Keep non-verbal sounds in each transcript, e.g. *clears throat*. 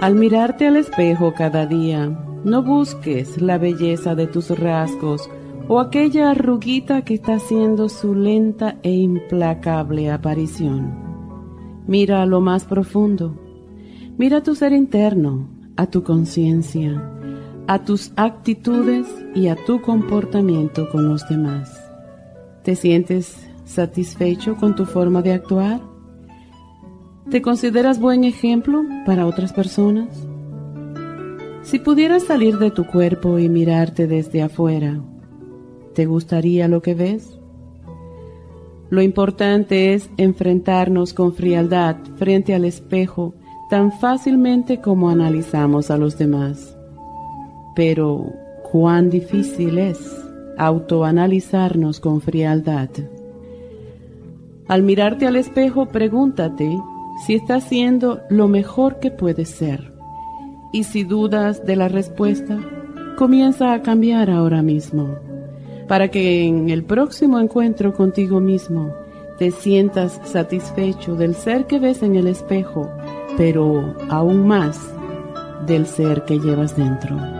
Al mirarte al espejo cada día, no busques la belleza de tus rasgos o aquella arruguita que está haciendo su lenta e implacable aparición. Mira a lo más profundo. Mira a tu ser interno, a tu conciencia, a tus actitudes y a tu comportamiento con los demás. ¿Te sientes satisfecho con tu forma de actuar? ¿Te consideras buen ejemplo para otras personas? Si pudieras salir de tu cuerpo y mirarte desde afuera, ¿te gustaría lo que ves? Lo importante es enfrentarnos con frialdad frente al espejo tan fácilmente como analizamos a los demás. Pero, ¿cuán difícil es autoanalizarnos con frialdad? Al mirarte al espejo, pregúntate si está haciendo lo mejor que puede ser. Y si dudas de la respuesta, comienza a cambiar ahora mismo, para que en el próximo encuentro contigo mismo te sientas satisfecho del ser que ves en el espejo, pero aún más del ser que llevas dentro.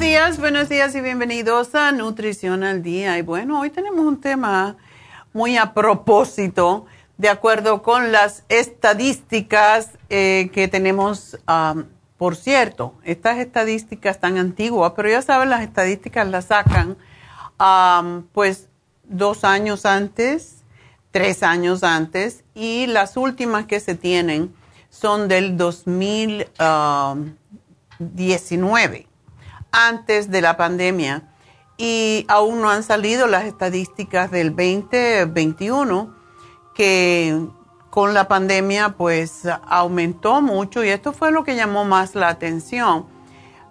Buenos días, buenos días y bienvenidos a Nutrición al Día. Y bueno, hoy tenemos un tema muy a propósito, de acuerdo con las estadísticas eh, que tenemos. por cierto, estas estadísticas tan antiguas, pero ya saben, las estadísticas las sacan pues dos años antes, tres años antes, y las últimas que se tienen son del 2019 antes de la pandemia y aún no han salido las estadísticas del 2021 que con la pandemia pues aumentó mucho y esto fue lo que llamó más la atención.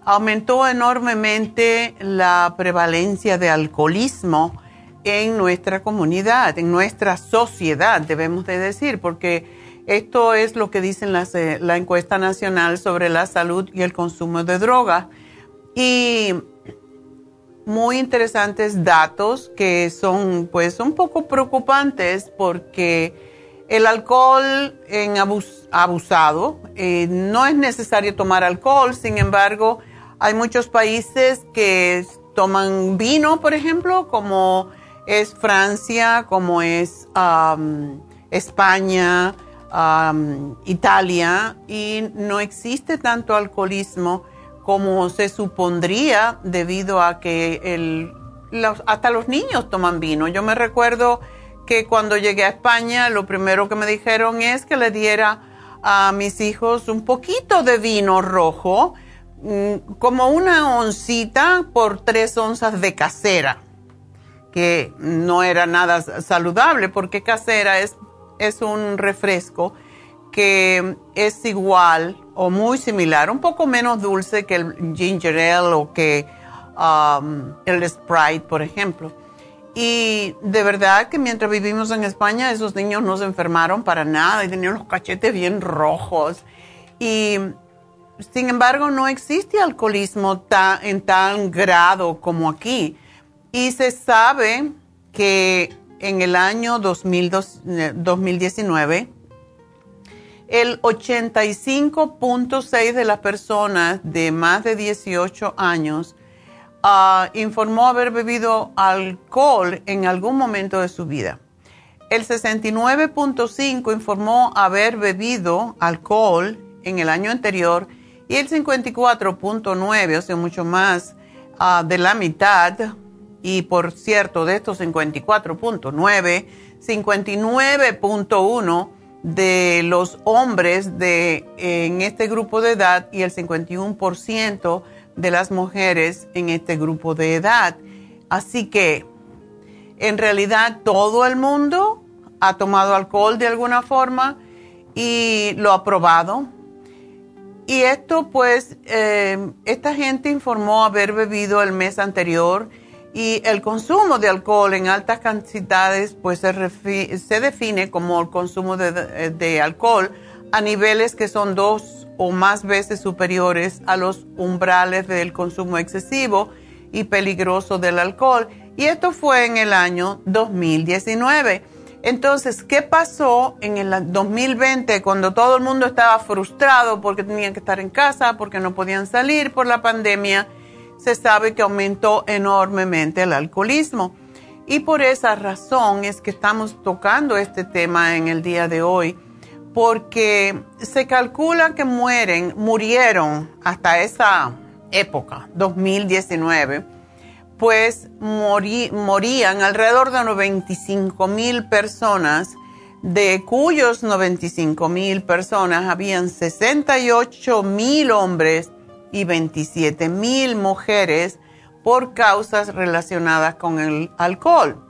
Aumentó enormemente la prevalencia de alcoholismo en nuestra comunidad, en nuestra sociedad, debemos de decir, porque esto es lo que dicen eh, la encuesta nacional sobre la salud y el consumo de drogas y muy interesantes datos que son pues un poco preocupantes porque El alcohol en abusado, eh, no es necesario tomar alcohol, sin embargo, hay muchos países que toman vino, por ejemplo, como es Francia, como es España, Italia, y no existe tanto alcoholismo como se supondría debido a que hasta los niños toman vino. Yo me recuerdo que cuando llegué a España, lo primero que me dijeron es que le diera a mis hijos un poquito de vino rojo, mm, como una oncita por tres onzas de casera, que no era nada saludable porque casera es, es un refresco que es igual o muy similar, un poco menos dulce que el ginger ale o que um, el Sprite, por ejemplo. Y de verdad que mientras vivimos en España, esos niños no se enfermaron para nada y tenían los cachetes bien rojos. Y sin embargo, no existe alcoholismo en tan grado como aquí. Y se sabe que en el año 2019, el 85.6 de las personas de más de 18 años ah, informó haber bebido alcohol en algún momento de su vida. El 69.5 informó haber bebido alcohol en el año anterior y el 54.9, o sea, mucho más ah, de la mitad, y por cierto, de estos 54.9, 59.1 de los hombres de, en este grupo de edad y el 51% de las mujeres en este grupo de edad. Así que en realidad todo el mundo ha tomado alcohol de alguna forma y lo ha probado. Y esto pues, eh, esta gente informó haber bebido el mes anterior y el consumo de alcohol en altas cantidades pues se, se define como el consumo de, de, alcohol a niveles que son dos o más veces superiores a los umbrales del consumo excesivo y peligroso del alcohol. Y esto fue en el año 2019. Entonces, ¿qué pasó en el 2020 cuando todo el mundo estaba frustrado porque tenían que estar en casa, porque no podían salir por la pandemia? Se sabe que aumentó enormemente el alcoholismo. Y por esa razón es que estamos tocando este tema en el día de hoy, porque se calcula que mueren, murieron hasta esa época, 2019, pues morían alrededor de 95 mil personas, de cuyos 95 mil personas habían 68 mil hombres y 27 mil mujeres por causas relacionadas con el alcohol.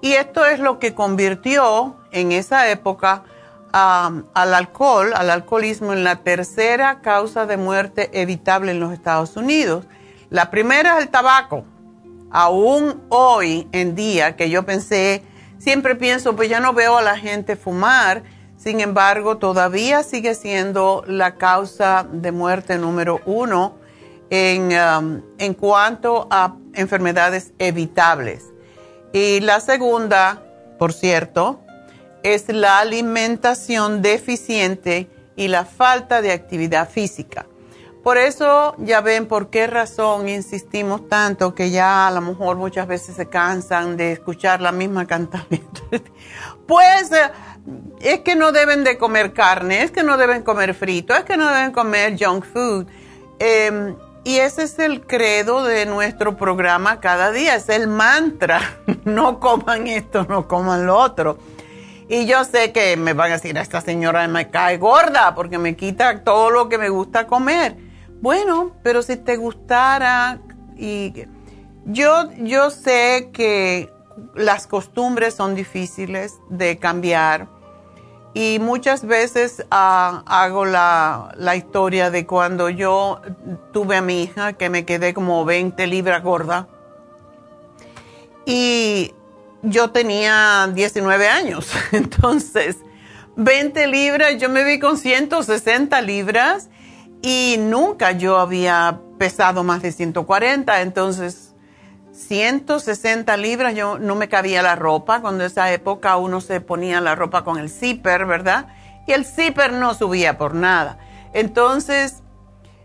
Y esto es lo que convirtió en esa época al alcohol, al alcoholismo, en la tercera causa de muerte evitable en los Estados Unidos. La primera es el tabaco. Aún hoy en día, que yo pensé, siempre pienso, pues ya no veo a la gente fumar, sin embargo, todavía sigue siendo la causa de muerte número uno en, um, en cuanto a enfermedades evitables. Y la segunda, por cierto, es la alimentación deficiente y la falta de actividad física. Por eso ya ven por qué razón insistimos tanto que ya a lo mejor muchas veces se cansan de escuchar la misma *laughs* cantante. pues es que no deben de comer carne, es que no deben comer frito, es que no deben comer junk food. Em, y ese es el credo de nuestro programa cada día, es el mantra. *laughs* No coman esto, no coman lo otro. Y yo sé que me van a decir, esta señora me cae gorda porque me quita todo lo que me gusta comer. Bueno, pero si te gustara y yo, yo sé que las costumbres son difíciles de cambiar y muchas veces ah, hago la, historia de cuando yo tuve a mi hija, que me quedé como 20 libras gorda. Y yo tenía 19 años. *laughs* Entonces, 20 libras, yo me vi con 160 libras y nunca yo había pesado más de 140. Entonces, 160 libras, yo no me cabía la ropa, cuando esa época uno se ponía la ropa con el zipper, ¿verdad? Y el zipper no subía por nada. Entonces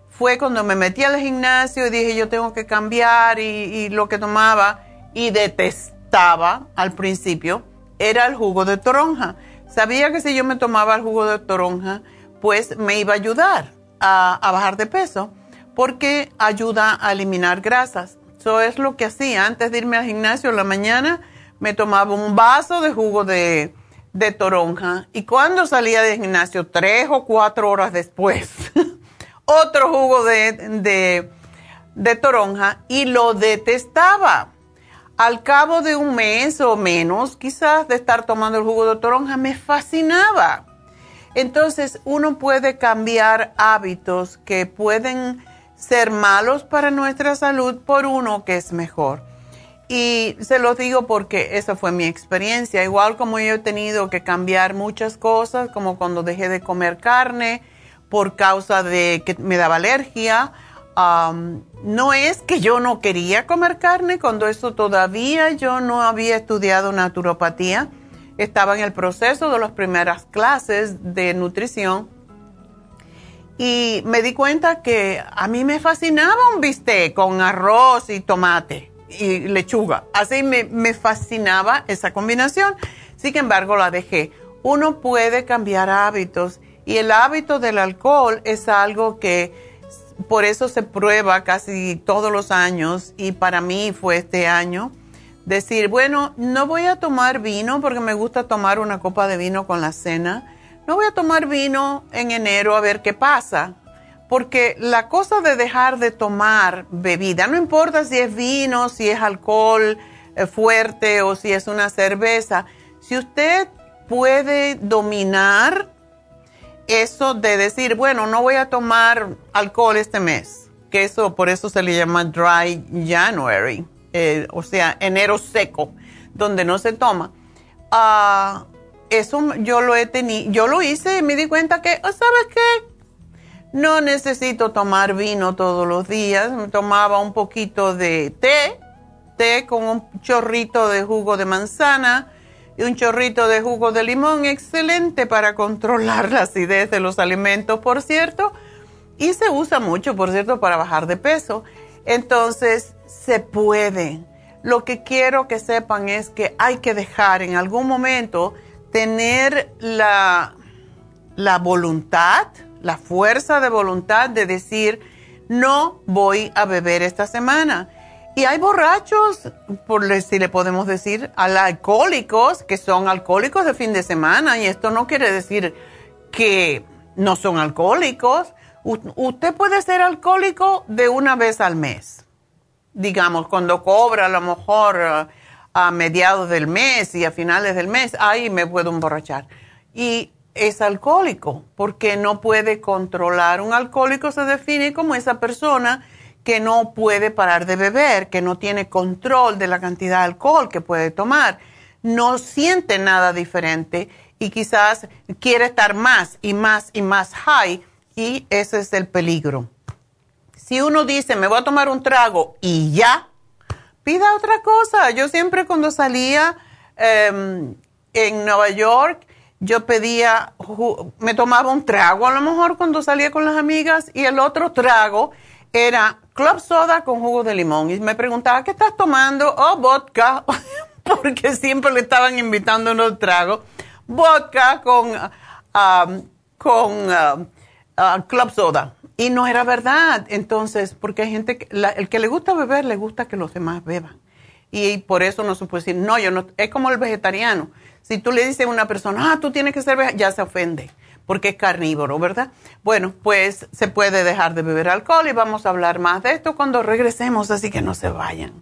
fue cuando me metí al gimnasio y dije yo tengo que cambiar y, lo que tomaba y detestaba al principio era el jugo de toronja. Sabía que si yo me tomaba el jugo de toronja, pues me iba a ayudar a, a bajar de peso porque ayuda a eliminar grasas. Eso es lo que hacía. Antes de irme al gimnasio en la mañana, me tomaba un vaso de jugo de, toronja. Y cuando salía del gimnasio, tres o cuatro horas después, *laughs* otro jugo de, de toronja y lo detestaba. Al cabo de un mes o menos, quizás de estar tomando el jugo de toronja, me fascinaba. Entonces, uno puede cambiar hábitos que pueden ser malos para nuestra salud por uno que es mejor. Y se lo digo porque esa fue mi experiencia, igual como yo he tenido que cambiar muchas cosas, como cuando dejé de comer carne por causa de que me daba alergia. no es que yo no quería comer carne, cuando eso todavía yo no había estudiado naturopatía, estaba en el proceso de las primeras clases de nutrición y me di cuenta que a mí me fascinaba un bistec con arroz y tomate y lechuga. Así me, me fascinaba esa combinación. Sin embargo, la dejé. Uno puede cambiar hábitos y el hábito del alcohol es algo que por eso se prueba casi todos los años y para mí fue este año. Decir, bueno, no voy a tomar vino porque me gusta tomar una copa de vino con la cena no voy a tomar vino en enero a ver qué pasa, porque la cosa de dejar de tomar bebida, no importa si es vino, si es alcohol eh, fuerte o si es una cerveza, si usted puede dominar eso de decir, bueno, no voy a tomar alcohol este mes, que eso por eso se le llama dry January, eh, o sea, enero seco, donde no se toma. Uh, eso yo lo he tenido, yo lo hice y me di cuenta que, oh, ¿sabes qué? No necesito tomar vino todos los días, me tomaba un poquito de té, té con un chorrito de jugo de manzana y un chorrito de jugo de limón, excelente para controlar la acidez de los alimentos, por cierto, y se usa mucho, por cierto, para bajar de peso. Entonces, se puede. Lo que quiero que sepan es que hay que dejar en algún momento tener la, la voluntad, la fuerza de voluntad de decir, no voy a beber esta semana. Y hay borrachos, por si le podemos decir, alcohólicos, que son alcohólicos de fin de semana, y esto no quiere decir que no son alcohólicos. usted puede ser alcohólico de una vez al mes. Digamos, cuando cobra a lo mejor a mediados del mes y a finales del mes, ahí me puedo emborrachar. Y es alcohólico porque no puede controlar. Un alcohólico se define como esa persona que no puede parar de beber, que no tiene control de la cantidad de alcohol que puede tomar, no siente nada diferente y quizás quiere estar más y más y más high y ese es el peligro. Si uno dice, me voy a tomar un trago y ya, pida otra cosa. Yo siempre cuando salía em, en Nueva York, yo pedía, me tomaba un trago a lo mejor cuando salía con las amigas y el otro trago era club soda con jugo de limón. Y me preguntaba, ¿qué estás tomando? Oh, vodka, *laughs* porque siempre le estaban invitando unos tragos. Vodka con, con club soda. Y no era verdad. Entonces, porque hay gente, que, el que le gusta beber, le gusta que los demás beban. Y por eso no se puede decir, no, yo no, es como el vegetariano. Si tú le dices a una persona, ah, tú tienes que ser vegetariano, ya se ofende, porque es carnívoro, ¿verdad? Bueno, pues se puede dejar de beber alcohol y vamos a hablar más de esto cuando regresemos, así que no se vayan.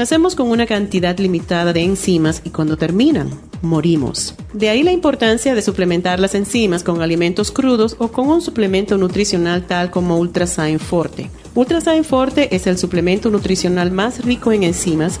Nacemos con una cantidad limitada de enzimas y cuando terminan, morimos. De ahí la importancia de suplementar las enzimas con alimentos crudos o con un suplemento nutricional tal como Ultrasign Forte. Ultrasign Forte es el suplemento nutricional más rico en enzimas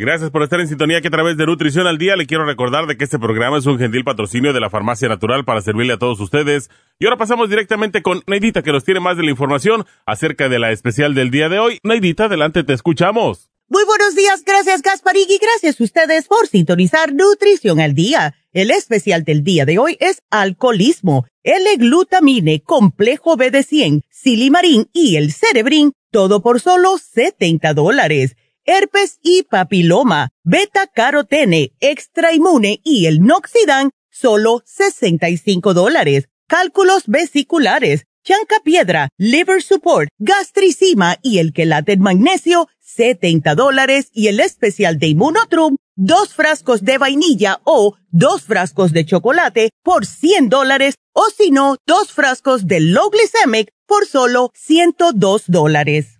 Gracias por estar en sintonía que a través de Nutrición al Día le quiero recordar de que este programa es un gentil patrocinio de la Farmacia Natural para servirle a todos ustedes. Y ahora pasamos directamente con Neidita que nos tiene más de la información acerca de la especial del día de hoy. Neidita, adelante, te escuchamos. Muy buenos días, gracias Gasparín y gracias a ustedes por sintonizar Nutrición al Día. El especial del día de hoy es alcoholismo, L-glutamine, complejo B de 100, silimarín y el cerebrín, todo por solo 70 dólares herpes y papiloma, beta carotene, extra inmune y el noxidan, solo 65 dólares. Cálculos vesiculares, chanca piedra, liver support, gastricima y el quelate magnesio, 70 dólares y el especial de Immunotrum, dos frascos de vainilla o dos frascos de chocolate por 100 dólares o si no, dos frascos de low glycemic por solo 102 dólares.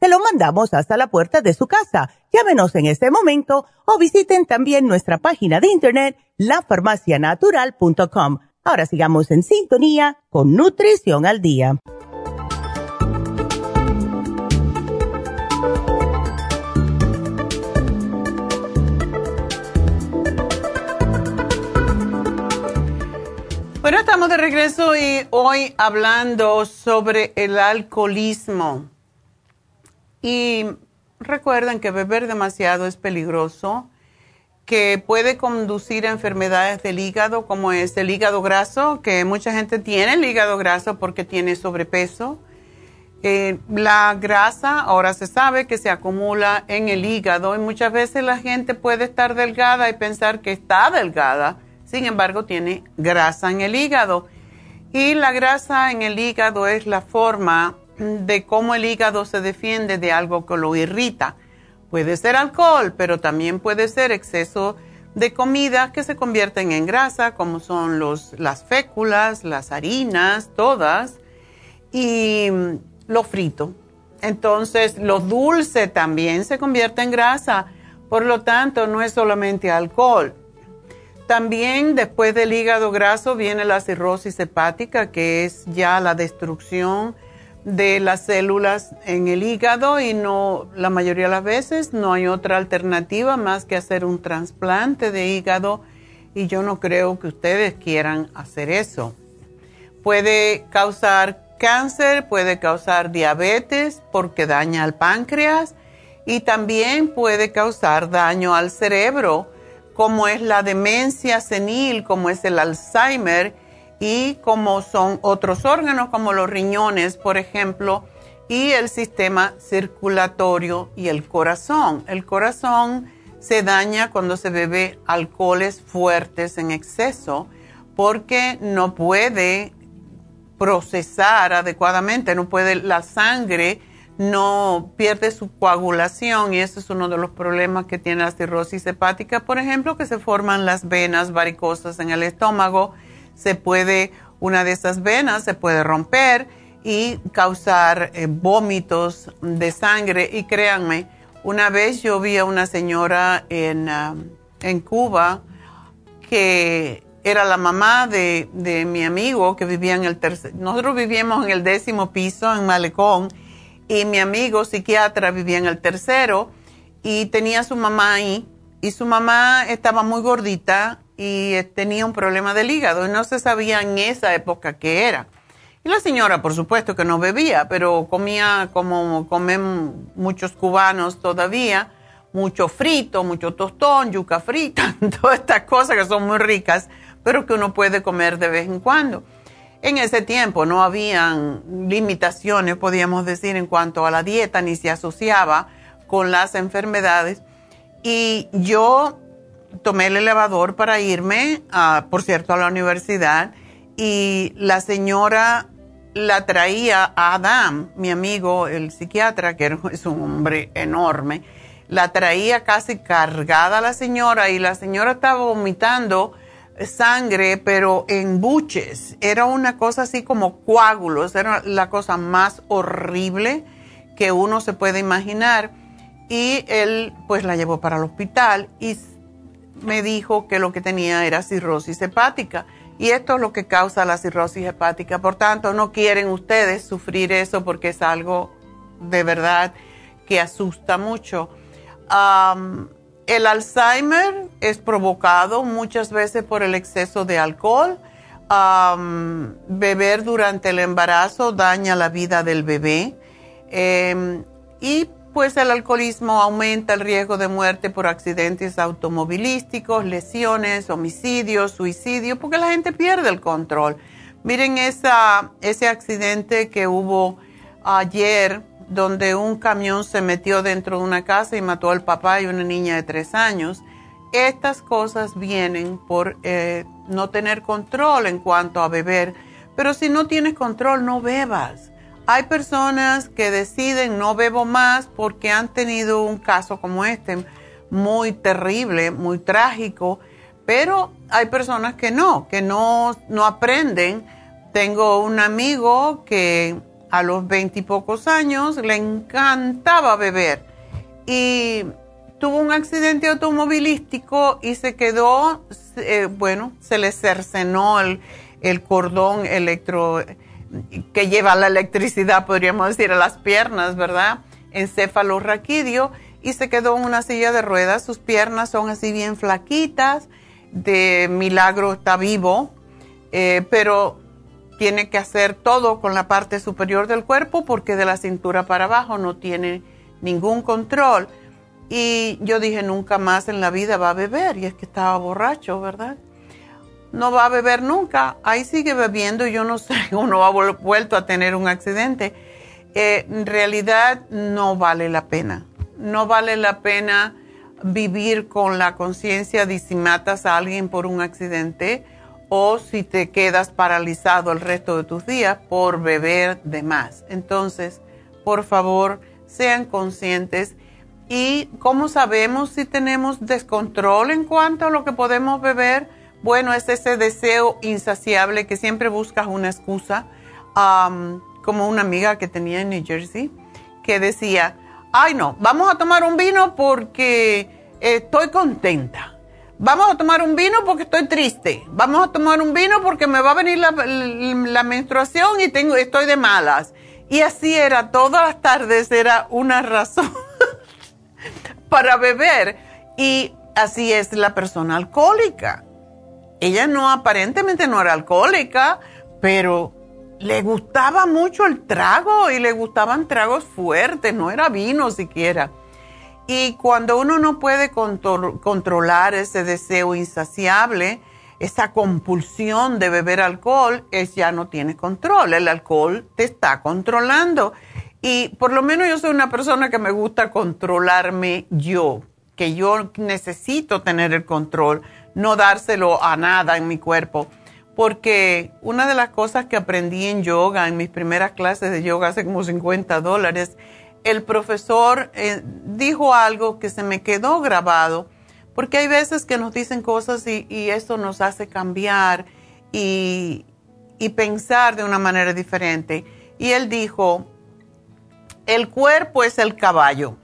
Se lo mandamos hasta la puerta de su casa. Llámenos en este momento o visiten también nuestra página de internet lafarmacianatural.com. Ahora sigamos en sintonía con Nutrición al Día. Bueno, estamos de regreso y hoy hablando sobre el alcoholismo. Y recuerden que beber demasiado es peligroso que puede conducir a enfermedades del hígado, como es el hígado graso, que mucha gente tiene el hígado graso porque tiene sobrepeso. Eh, la grasa ahora se sabe que se acumula en el hígado y muchas veces la gente puede estar delgada y pensar que está delgada, sin embargo tiene grasa en el hígado. Y la grasa en el hígado es la forma de cómo el hígado se defiende de algo que lo irrita. Puede ser alcohol, pero también puede ser exceso de comida que se convierten en grasa, como son los, las féculas, las harinas, todas, y mm, lo frito. Entonces, lo dulce también se convierte en grasa. Por lo tanto, no es solamente alcohol. También después del hígado graso viene la cirrosis hepática, que es ya la destrucción de las células en el hígado y no la mayoría de las veces no hay otra alternativa más que hacer un trasplante de hígado y yo no creo que ustedes quieran hacer eso. Puede causar cáncer, puede causar diabetes porque daña al páncreas y también puede causar daño al cerebro como es la demencia senil, como es el Alzheimer y como son otros órganos como los riñones, por ejemplo, y el sistema circulatorio y el corazón. El corazón se daña cuando se bebe alcoholes fuertes en exceso porque no puede procesar adecuadamente, no puede la sangre no pierde su coagulación y ese es uno de los problemas que tiene la cirrosis hepática, por ejemplo, que se forman las venas varicosas en el estómago se puede, una de esas venas se puede romper y causar eh, vómitos de sangre. Y créanme, una vez yo vi a una señora en, en Cuba que era la mamá de, de, mi amigo que vivía en el tercer, nosotros vivíamos en el décimo piso en Malecón y mi amigo psiquiatra vivía en el tercero y tenía su mamá ahí y su mamá estaba muy gordita y eh, tenía un problema del hígado y no se sabía en esa época qué era. Y la señora, por supuesto que no bebía, pero comía como comen muchos cubanos todavía, mucho frito, mucho tostón, yuca frita, *laughs* todas estas cosas que son muy ricas, pero que uno puede comer de vez en cuando. En ese tiempo no habían limitaciones, podríamos decir, en cuanto a la dieta, ni se asociaba con las enfermedades. Y yo tomé el elevador para irme, por cierto, a la universidad, y la señora la traía a Adam, mi amigo, el psiquiatra, que *laughs* es un hombre enorme, la traía casi cargada la señora y la señora estaba vomitando sangre, pero en buches. Era una cosa así como coágulos, era la cosa más horrible que uno se puede imaginar. Y él pues la llevó para el hospital y me dijo que lo que tenía era cirrosis hepática. Y esto es lo que causa la cirrosis hepática. Por tanto, no quieren ustedes sufrir eso porque es algo de verdad que asusta mucho el Alzheimer es provocado muchas veces por el exceso de alcohol. beber durante el embarazo daña la vida del bebé. Em, y pues el alcoholismo aumenta el riesgo de muerte por accidentes automovilísticos, lesiones, homicidios, suicidio, porque la gente pierde el control. Miren ese accidente que hubo ayer donde un camión se metió dentro de una casa y mató al papá y una niña de tres años. Estas cosas vienen por eh, no tener control en cuanto a beber, pero si no tienes control no bebas. Hay personas que deciden no bebo más porque han tenido un caso como este muy terrible, muy trágico, pero hay personas que no, que no, no aprenden. Tengo un amigo que a los veintipocos años, le encantaba beber y tuvo un accidente automovilístico y se quedó, eh, bueno, se le cercenó el, cordón electro que lleva la electricidad, podríamos decir, a las piernas, ¿verdad? Encefalorraquidio y se quedó en una silla de ruedas. Sus piernas son así bien flaquitas, de milagro está vivo, eh, pero tiene que hacer todo con la parte superior del cuerpo porque de la cintura para abajo no tiene ningún control. Y yo dije, nunca más en la vida va a beber. Y es que estaba borracho, ¿verdad? No va a beber nunca. Ahí sigue bebiendo yo no *laughs* sé, uno ha vuelto a tener un accidente. Eh, en realidad no vale la pena. No vale la pena vivir con la conciencia de si matas a alguien por un accidente o si te quedas paralizado el resto de tus días por beber de más. Entonces, por favor, sean conscientes. ¿Y cómo sabemos si tenemos descontrol en cuanto a lo que podemos beber? Bueno, es ese deseo insaciable que siempre buscas una excusa, como una amiga que tenía en New Jersey, que decía, ay no, vamos a tomar un vino porque estoy contenta Vamos a tomar un vino porque estoy triste. Vamos a tomar un vino porque me va a venir la, menstruación y tengo, estoy de malas. Y así era, todas las tardes era una razón *laughs* para beber. Y así es la persona alcohólica. Ella no, aparentemente no era alcohólica, pero le gustaba mucho el trago y le gustaban tragos fuertes, no era vino siquiera. Y cuando uno no puede controlar ese deseo insaciable, esa compulsión de beber alcohol, es ya no tiene control. El alcohol te está controlando. Y por lo menos yo soy una persona que me gusta controlarme yo, que yo necesito tener el control, no dárselo a nada en mi cuerpo. Porque una de las cosas que aprendí en yoga, en mis primeras clases de yoga hace como 50 dólares, el profesor eh, dijo algo que se me quedó grabado, porque hay veces que nos dicen cosas y, eso nos hace cambiar y, y pensar de una manera diferente. Y él dijo, el cuerpo es el caballo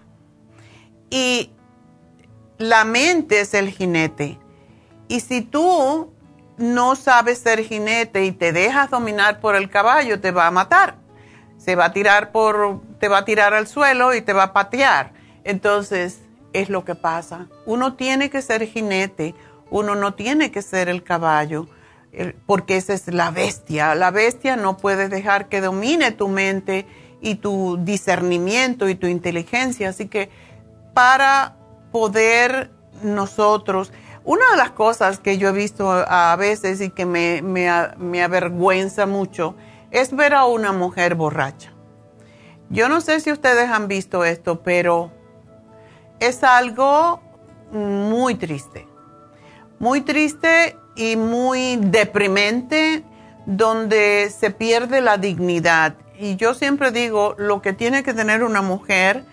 y la mente es el jinete. Y si tú no sabes ser jinete y te dejas dominar por el caballo, te va a matar se va a tirar por, te va a tirar al suelo y te va a patear. Entonces, es lo que pasa. Uno tiene que ser jinete, uno no tiene que ser el caballo, porque esa es la bestia. La bestia no puede dejar que domine tu mente y tu discernimiento y tu inteligencia. Así que para poder nosotros, una de las cosas que yo he visto a veces y que me, me, avergüenza mucho es ver a una mujer borracha. Yo no sé si ustedes han visto esto, pero es algo muy triste. Muy triste y muy deprimente, donde se pierde la dignidad. Y yo siempre digo, lo que tiene que tener una mujer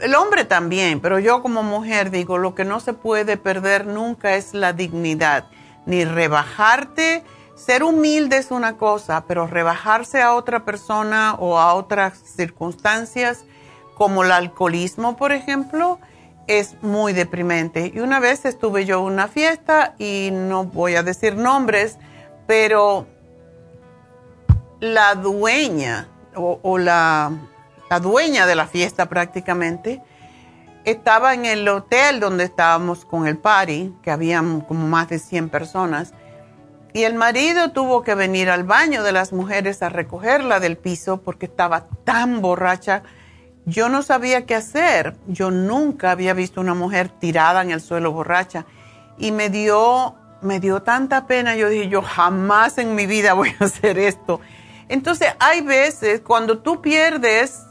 el hombre también, pero yo como mujer digo, lo que no se puede perder nunca es la dignidad, ni rebajarte. Ser humilde es una cosa, pero rebajarse a otra persona o a otras circunstancias, como el alcoholismo, por ejemplo, es muy deprimente. Y una vez estuve yo en una fiesta y no voy a decir nombres, pero la dueña o, la la dueña de la fiesta prácticamente, estaba en el hotel donde estábamos con el party, que habían como más de 100 personas, y el marido tuvo que venir al baño de las mujeres a recogerla del piso porque estaba tan borracha. Yo no sabía qué hacer. Yo nunca había visto una mujer tirada en el suelo borracha y me dio me dio tanta pena. Yo dije, yo jamás en mi vida voy a hacer esto. Entonces, hay veces cuando tú pierdes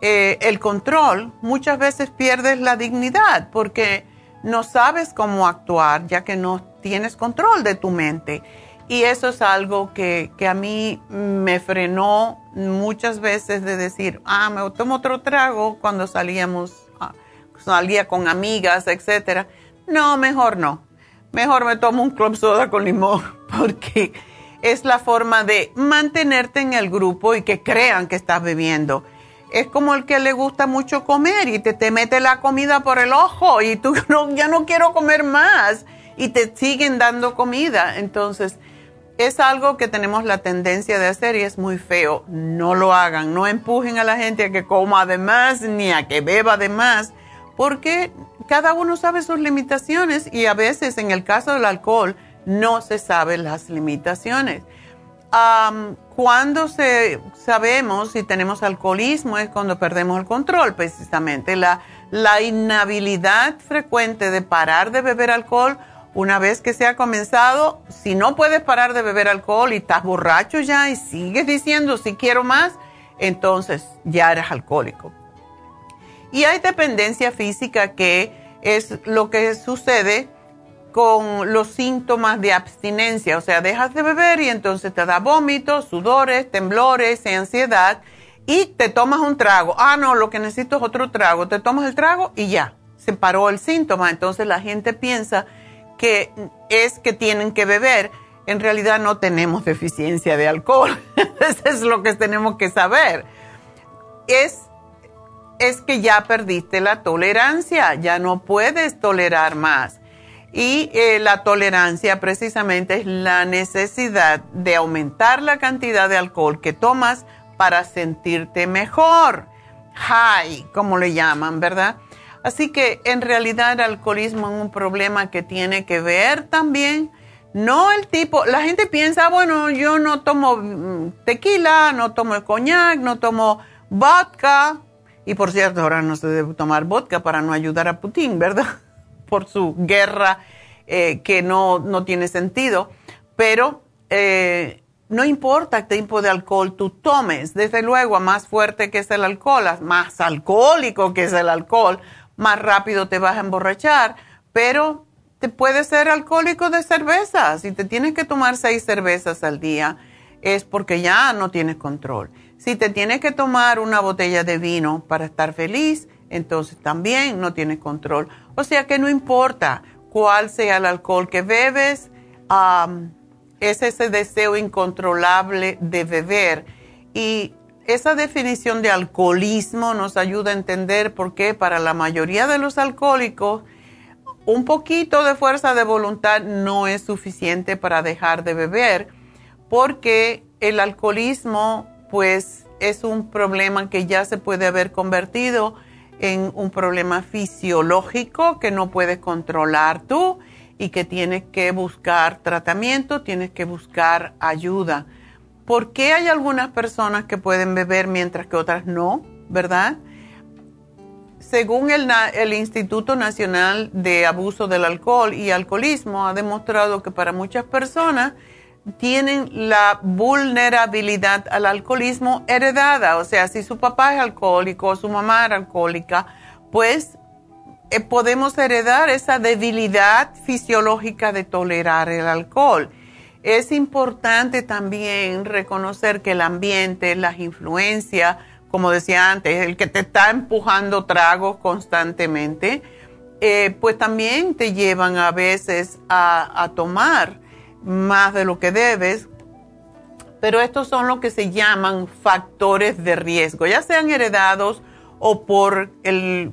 eh, el control, muchas veces pierdes la dignidad porque no sabes cómo actuar ya que no tienes control de tu mente. Y eso es algo que, a mí me frenó muchas veces de decir, ah, me tomo otro trago cuando salíamos, ah, salía con amigas, etc. No, mejor no. Mejor me tomo un club soda con limón *laughs* porque es la forma de mantenerte en el grupo y que crean que estás bebiendo es como el que le gusta mucho comer y te, te mete la comida por el ojo y tú *laughs* no, ya no quiero comer más y te siguen dando comida. Entonces, es algo que tenemos la tendencia de hacer y es muy feo. No lo hagan, no empujen a la gente a que coma de más ni a que beba de más, porque cada uno sabe sus limitaciones y a veces en el caso del alcohol no se saben las limitaciones cuando sabemos si tenemos alcoholismo es cuando perdemos el control, precisamente. La, la inhabilidad frecuente de parar de beber alcohol, una vez que se ha comenzado, si no puedes parar de beber alcohol y estás borracho ya y sigues diciendo si quiero más, entonces ya eres alcohólico. Y hay dependencia física que es lo que sucede con los síntomas de abstinencia, o sea, dejas de beber y entonces te da vómitos, sudores, temblores, ansiedad y te tomas un trago. Ah, no, lo que necesito es otro trago. Te tomas el trago y ya, se paró el síntoma. Entonces la gente piensa que es que tienen que beber. En realidad no tenemos deficiencia de alcohol. *laughs* Eso es lo que tenemos que saber. Es, es que ya perdiste la tolerancia, ya no puedes tolerar más. Y eh, la tolerancia precisamente es la necesidad de aumentar la cantidad de alcohol que tomas para sentirte mejor. High, como le llaman, ¿verdad? Así que en realidad el alcoholismo es un problema que tiene que ver también, no el tipo, la gente piensa, bueno, yo no tomo mm, tequila, no tomo coñac, no tomo vodka, y por cierto, ahora no se debe tomar vodka para no ayudar a Putin, ¿verdad? Por su guerra eh, que no, no, tiene sentido, pero eh, no importa qué tipo de alcohol tú tomes, desde luego, a más fuerte que es el alcohol, más alcohólico que es el alcohol, más rápido te vas a emborrachar, pero te puedes ser alcohólico de cerveza. Si te tienes que tomar seis cervezas al día, es porque ya no tienes control. Si te tienes que tomar una botella de vino para estar feliz, entonces también no tienes control. O sea que no importa cuál sea el alcohol que bebes, es ese deseo incontrolable de beber. Y esa definición de alcoholismo nos ayuda a entender por qué para la mayoría de los alcohólicos un poquito de fuerza de voluntad no es suficiente para dejar de beber, porque el alcoholismo pues es un problema que ya se puede haber convertido en un problema fisiológico que no puedes controlar tú y que tienes que buscar tratamiento, tienes que buscar ayuda. ¿Por qué hay algunas personas que pueden beber mientras que otras no? ¿Verdad? según el, Instituto Nacional de Abuso del Alcohol y Alcoholismo, ha demostrado que para muchas personas tienen la vulnerabilidad al alcoholismo heredada. O sea, si su papá es alcohólico o su mamá era alcohólica, pues eh, podemos heredar esa debilidad fisiológica de tolerar el alcohol. Es importante también reconocer que el ambiente, las influencias, como decía antes, el que te está empujando tragos constantemente, eh, pues también te llevan a veces a, tomar más de lo que debes. Pero estos son lo que se llaman factores de riesgo, ya sean heredados o por el,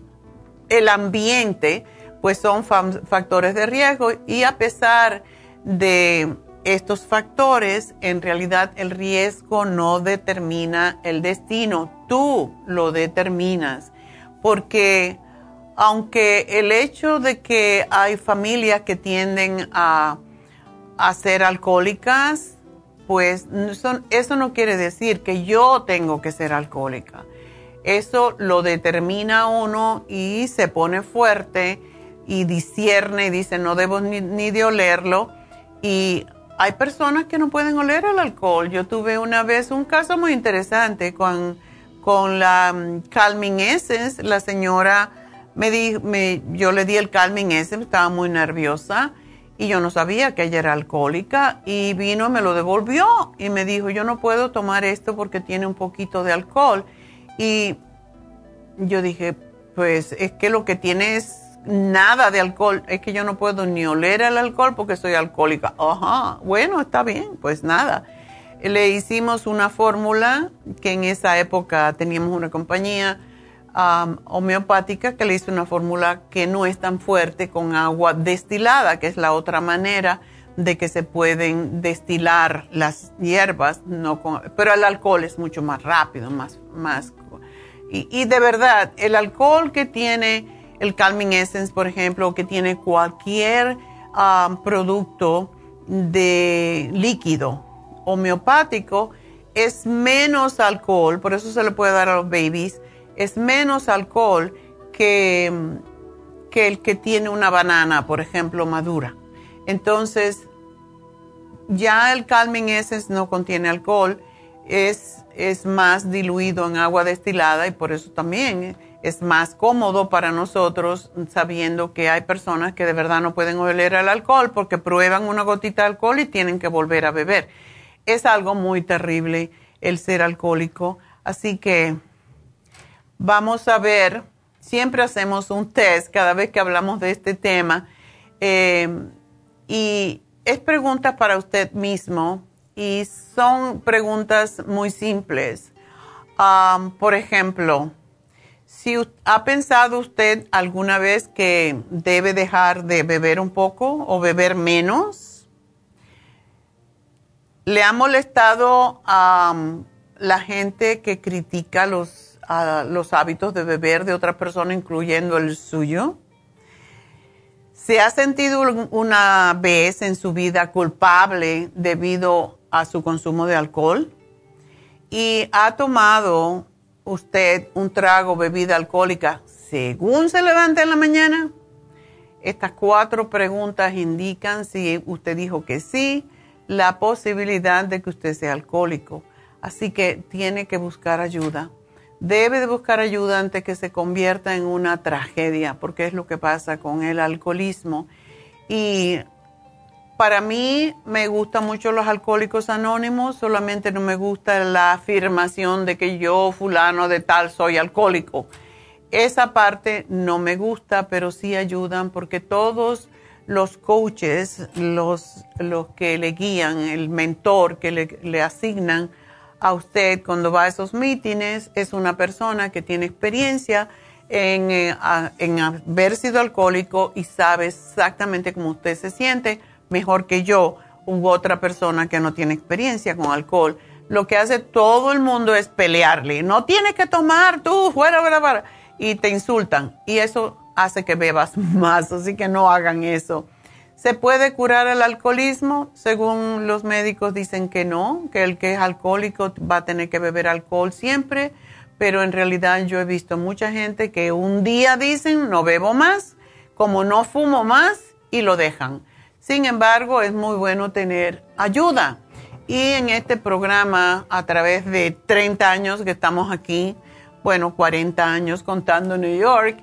el ambiente, pues son factores de riesgo y a pesar de estos factores, en realidad el riesgo no determina el destino, tú lo determinas, porque aunque el hecho de que hay familias que tienden a, ser alcohólicas, pues eso no quiere decir que yo tengo que ser alcohólica. Eso lo determina uno y se pone fuerte y discierne y dice no debo ni, ni de olerlo. Y hay personas que no pueden oler el alcohol. Yo tuve una vez un caso muy interesante con, con la um, Calming Essence. La señora me dijo, me, yo le di el Calming Essence, estaba muy nerviosa y yo no sabía que ella era alcohólica y vino, me lo devolvió y me dijo, yo no puedo tomar esto porque tiene un poquito de alcohol. Y yo dije, pues es que lo que tiene es nada de alcohol. Es que yo no puedo ni oler el alcohol porque soy alcohólica. Ajá, bueno, está bien, pues nada. Le hicimos una fórmula que en esa época teníamos una compañía homeopática que le hizo una fórmula que no es tan fuerte con agua destilada, que es la otra manera de que se pueden destilar las hierbas, no pero el alcohol es mucho más rápido, más, más. Y, de verdad, el alcohol que tiene el Calming Essence, por ejemplo, que tiene cualquier producto de líquido homeopático, es menos alcohol, por eso se le puede dar a los babies, es menos alcohol que, que el que tiene una banana, por ejemplo, madura. Entonces, ya el Calming Essence no contiene alcohol, es, es más diluido en agua destilada y por eso también es más cómodo para nosotros sabiendo que hay personas que de verdad no pueden oler el alcohol porque prueban una gotita de alcohol y tienen que volver a beber. Es algo muy terrible el ser alcohólico. Así que vamos a ver, siempre hacemos un test cada vez que hablamos de este tema eh, y es preguntas para usted mismo y son preguntas muy simples. Por ejemplo, si ha pensado usted alguna vez que debe dejar de beber un poco o beber menos, le ha molestado a la gente que critica los, los hábitos de beber de otra persona, incluyendo el suyo. ¿Se ha sentido una vez en su vida culpable debido a su consumo de alcohol? ¿Y ha tomado usted un trago bebida alcohólica según se levanta en la mañana? Estas cuatro preguntas indican si usted dijo que sí, la posibilidad de que usted sea alcohólico. Así que tiene que buscar ayuda. Debe de buscar ayuda antes que se convierta en una tragedia, porque es lo que pasa con el alcoholismo. Y para mí me gustan mucho los alcohólicos anónimos, solamente no me gusta la afirmación de que yo, fulano de tal, soy alcohólico. Esa parte no me gusta, pero sí ayudan porque todos los coaches, los, los que le guían, el mentor que le, asignan a usted cuando va a esos mítines, es una persona que tiene experiencia en, eh, en haber sido alcohólico y sabe exactamente cómo usted se siente mejor que yo u otra persona que no tiene experiencia con alcohol. Lo que hace todo el mundo es pelearle. No tienes que tomar tú, fuera, fuera, fuera. Y te insultan. Y eso hace que bebas *laughs* más. Así que no hagan eso. ¿Se puede curar el alcoholismo? Según los médicos dicen que no, que el que es alcohólico va a tener que beber alcohol siempre, pero en realidad yo he visto mucha gente que un día dicen no bebo más, como no fumo más y lo dejan. Sin embargo, es muy bueno tener ayuda. Y en este programa, a través de 30 años que estamos aquí, bueno, 40 años contando New York,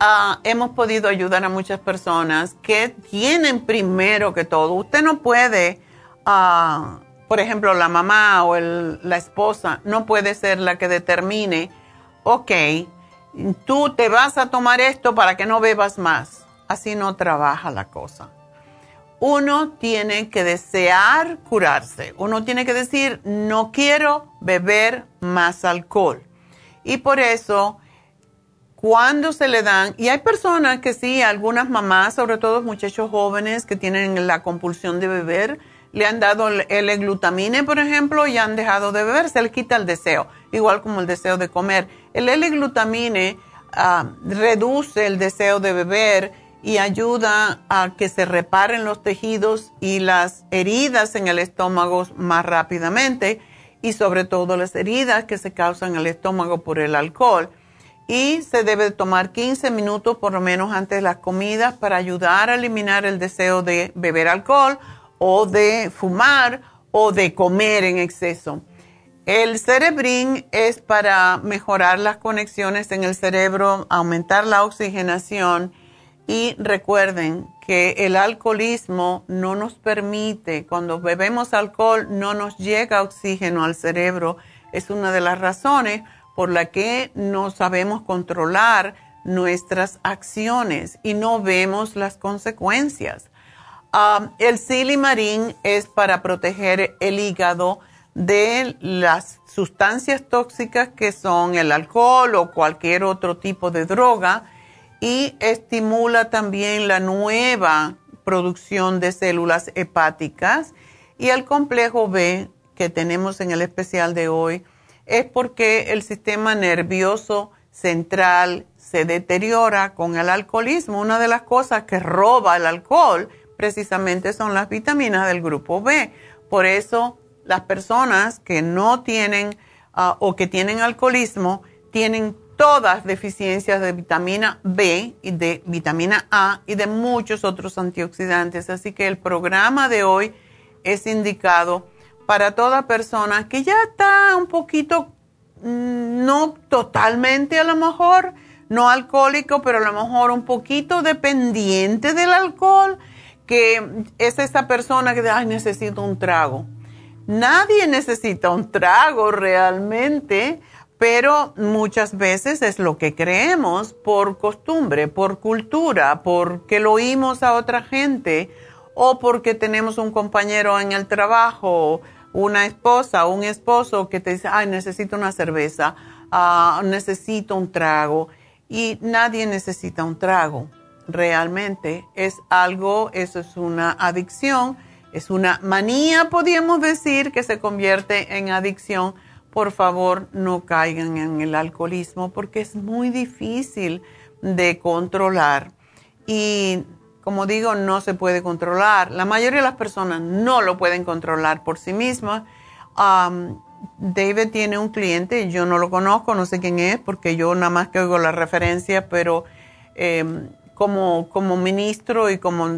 ah, hemos podido ayudar a muchas personas que tienen primero que todo. Usted no puede, uh, por ejemplo, la mamá o la esposa no puede ser la que determine, ok, tú te vas a tomar esto para que no bebas más. Así no trabaja la cosa. Uno tiene que desear curarse. Uno tiene que decir, no quiero beber más alcohol. Y por eso, cuando se le dan, y hay personas que sí, algunas mamás, sobre todo muchachos jóvenes que tienen la compulsión de beber, le han dado el glutamine, por ejemplo, y han dejado de beber, se les quita el deseo, igual como el deseo de comer. El L-glutamine ah, reduce el deseo de beber y ayuda a que se reparen los tejidos y las heridas en el estómago más rápidamente y sobre todo las heridas que se causan el estómago por el alcohol. Y se debe tomar 15 minutos por lo menos antes de las comidas para ayudar a eliminar el deseo de beber alcohol o de fumar o de comer en exceso. El cerebrín es para mejorar las conexiones en el cerebro, aumentar la oxigenación y recuerden que el alcoholismo no nos permite, cuando bebemos alcohol no nos llega oxígeno al cerebro. Es una de las razones por la que no sabemos controlar nuestras acciones y no vemos las consecuencias. Um, el silimarín es para proteger el hígado de las sustancias tóxicas que son el alcohol o cualquier otro tipo de droga y estimula también la nueva producción de células hepáticas. Y el complejo B que tenemos en el especial de hoy es porque el sistema nervioso central se deteriora con el alcoholismo. Una de las cosas que roba el alcohol precisamente son las vitaminas del grupo B. Por eso las personas que no tienen ah, o que tienen alcoholismo tienen todas deficiencias de vitamina B y de vitamina A y de muchos otros antioxidantes. Así que el programa de hoy es indicado para toda persona que ya está un poquito, mm, no totalmente a lo mejor, no alcohólico, pero a lo mejor un poquito dependiente del alcohol, que es esa persona que Ay, necesito un trago Nadie necesita un trago realmente, pero muchas veces es lo que creemos por costumbre, por cultura, porque lo oímos a otra gente o porque tenemos un compañero en el trabajo, una esposa o un esposo que te dice, ay, necesito una cerveza, ah, necesito un trago. Y nadie necesita un trago. Realmente es algo, eso es una adicción es una manía, podríamos decir, que se convierte en adicción. Por favor, no caigan en el alcoholismo porque es muy difícil de controlar. Y como digo, no se puede controlar. La mayoría de las personas no lo pueden controlar por sí mismas. David tiene un cliente, yo no lo conozco, no sé quién es, porque yo nada más que oigo la referencia, pero em, como, como ministro y como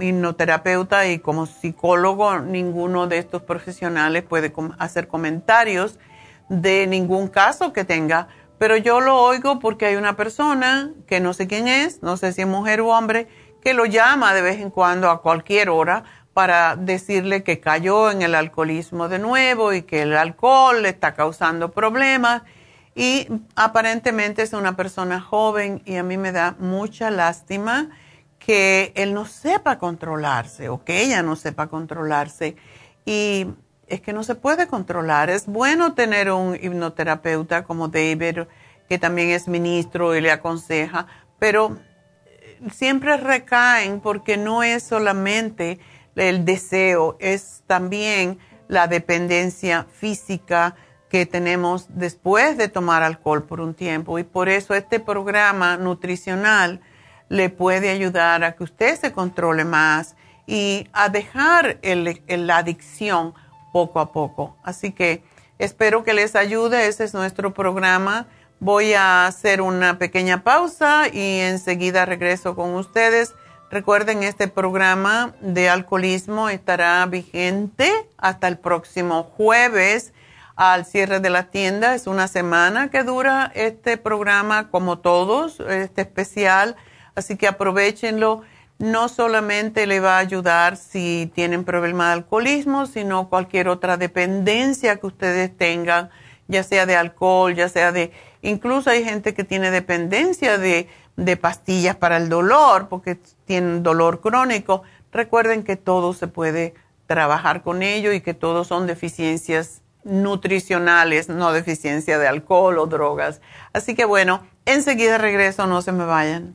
hipnoterapeuta y como psicólogo, ninguno de estos profesionales puede hacer comentarios de ningún caso que tenga, pero yo lo oigo porque hay una persona que no sé quién es, no sé si es mujer o hombre, que lo llama de vez en cuando a cualquier hora para decirle que cayó en el alcoholismo de nuevo y que el alcohol le está causando problemas y aparentemente es una persona joven y a mí me da mucha lástima que él no sepa controlarse o que ella no sepa controlarse. Y es que no se puede controlar. Es bueno tener un hipnoterapeuta como David, que también es ministro y le aconseja, pero siempre recaen porque no es solamente el deseo, es también la dependencia física que tenemos después de tomar alcohol por un tiempo y por eso este programa nutricional le puede ayudar a que usted se controle más y a dejar la adicción poco a poco. Así que Espero que les ayude, ese es nuestro programa. Voy a hacer una pequeña pausa y enseguida regreso con ustedes. Recuerden, este programa de alcoholismo estará vigente hasta el próximo jueves al cierre de la tienda. Es una semana que dura este programa, como todos, este especial. Así que aprovechenlo. No solamente le va a ayudar si tienen problema de alcoholismo, sino cualquier otra dependencia que ustedes tengan, ya sea de alcohol, ya sea de... Incluso hay gente que tiene dependencia de, de pastillas para el dolor, porque tienen dolor crónico. Recuerden que todo se puede trabajar con ello y que todos son deficiencias nutricionales, no deficiencia de alcohol o drogas. Así que bueno, enseguida regreso, no se me vayan.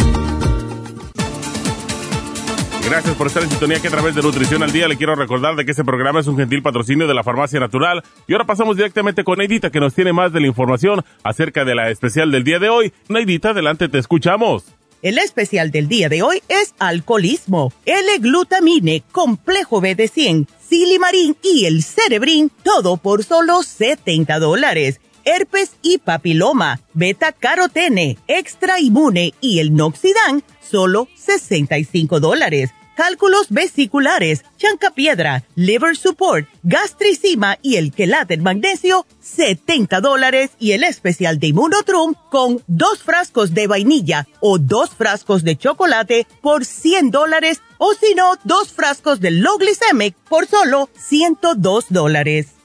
Gracias por estar en sintonía que a través de Nutrición al Día le quiero recordar de que este programa es un gentil patrocinio de la Farmacia Natural. Y ahora pasamos directamente con Neidita que nos tiene más de la información acerca de la especial del día de hoy. Neidita, adelante, te escuchamos. El especial del día de hoy es alcoholismo, L-glutamine, complejo B de 100, silimarín y el cerebrín, todo por solo 70 dólares. Herpes y papiloma, beta carotene, extra inmune y el noxidán, solo 65 dólares. Cálculos vesiculares, chancapiedra, liver support, gastricima y el quelate magnesio, 70 dólares. Y el especial de Immunotrum con dos frascos de vainilla o dos frascos de chocolate por 100 dólares. O si no, dos frascos de low glycemic por solo 102 dólares.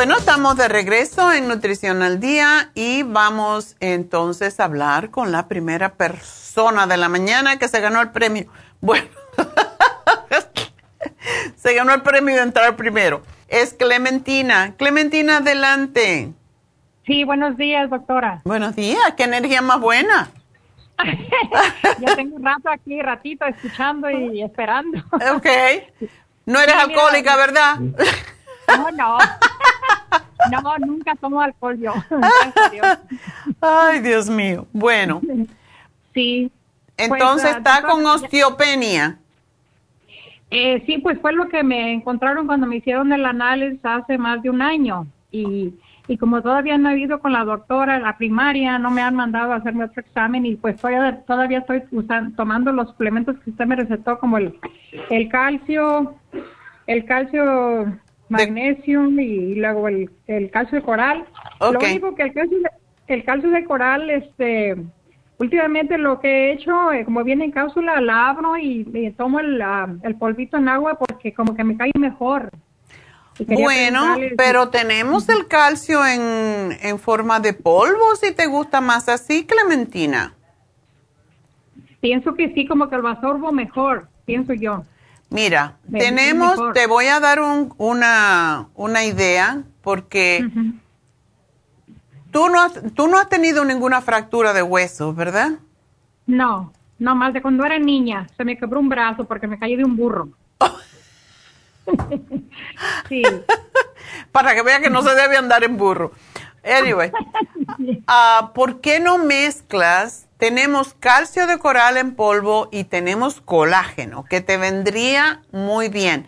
Bueno, estamos de regreso en Nutrición al Día y vamos entonces a hablar con la primera persona de la mañana que se ganó el premio. *laughs* Bueno, *laughs* se ganó el premio de entrar primero. Es Clementina. Clementina, adelante. Sí, buenos días, doctora. Buenos días, qué energía más buena. *laughs* ya tengo un rato aquí, ratito, escuchando y esperando. ok. No eres alcohólica, ¿verdad? No, no. No, nunca tomo alcohol yo. *laughs* *laughs* Ay, Dios mío. Bueno. Sí. Entonces pues, está con osteopenia. Eh, sí, pues fue lo que me encontraron cuando me hicieron el análisis hace más de un año. Y, y como todavía no he ido con la doctora, la primaria, no me han mandado a hacerme otro examen y pues todavía, todavía estoy usando, tomando los suplementos que usted me recetó como el, el calcio, el calcio magnesio y luego el, calcio de coral. Lo único que el calcio de, el calcio de coral, este, últimamente lo que he hecho, eh, como viene en cápsula, la abro y, y tomo el, el polvito en agua porque como que me cae mejor. Bueno, pero tenemos el calcio en, en forma de polvo, si te gusta más así, Clementina. Pienso que sí, como que lo absorbo mejor, pienso yo. Mira, Me- tenemos, mejor. te voy a dar un- una, una idea, porque tú, no has, tú no has tenido ninguna fractura de huesos, ¿verdad? No, no más de cuando era niña, se me quebró un brazo porque me caí de un burro. *laughs* sí, Para que vea que no se debe andar en burro. Anyway, *laughs* ah, ¿por qué no mezclas? Tenemos calcio de coral en polvo y tenemos colágeno, que te vendría muy bien.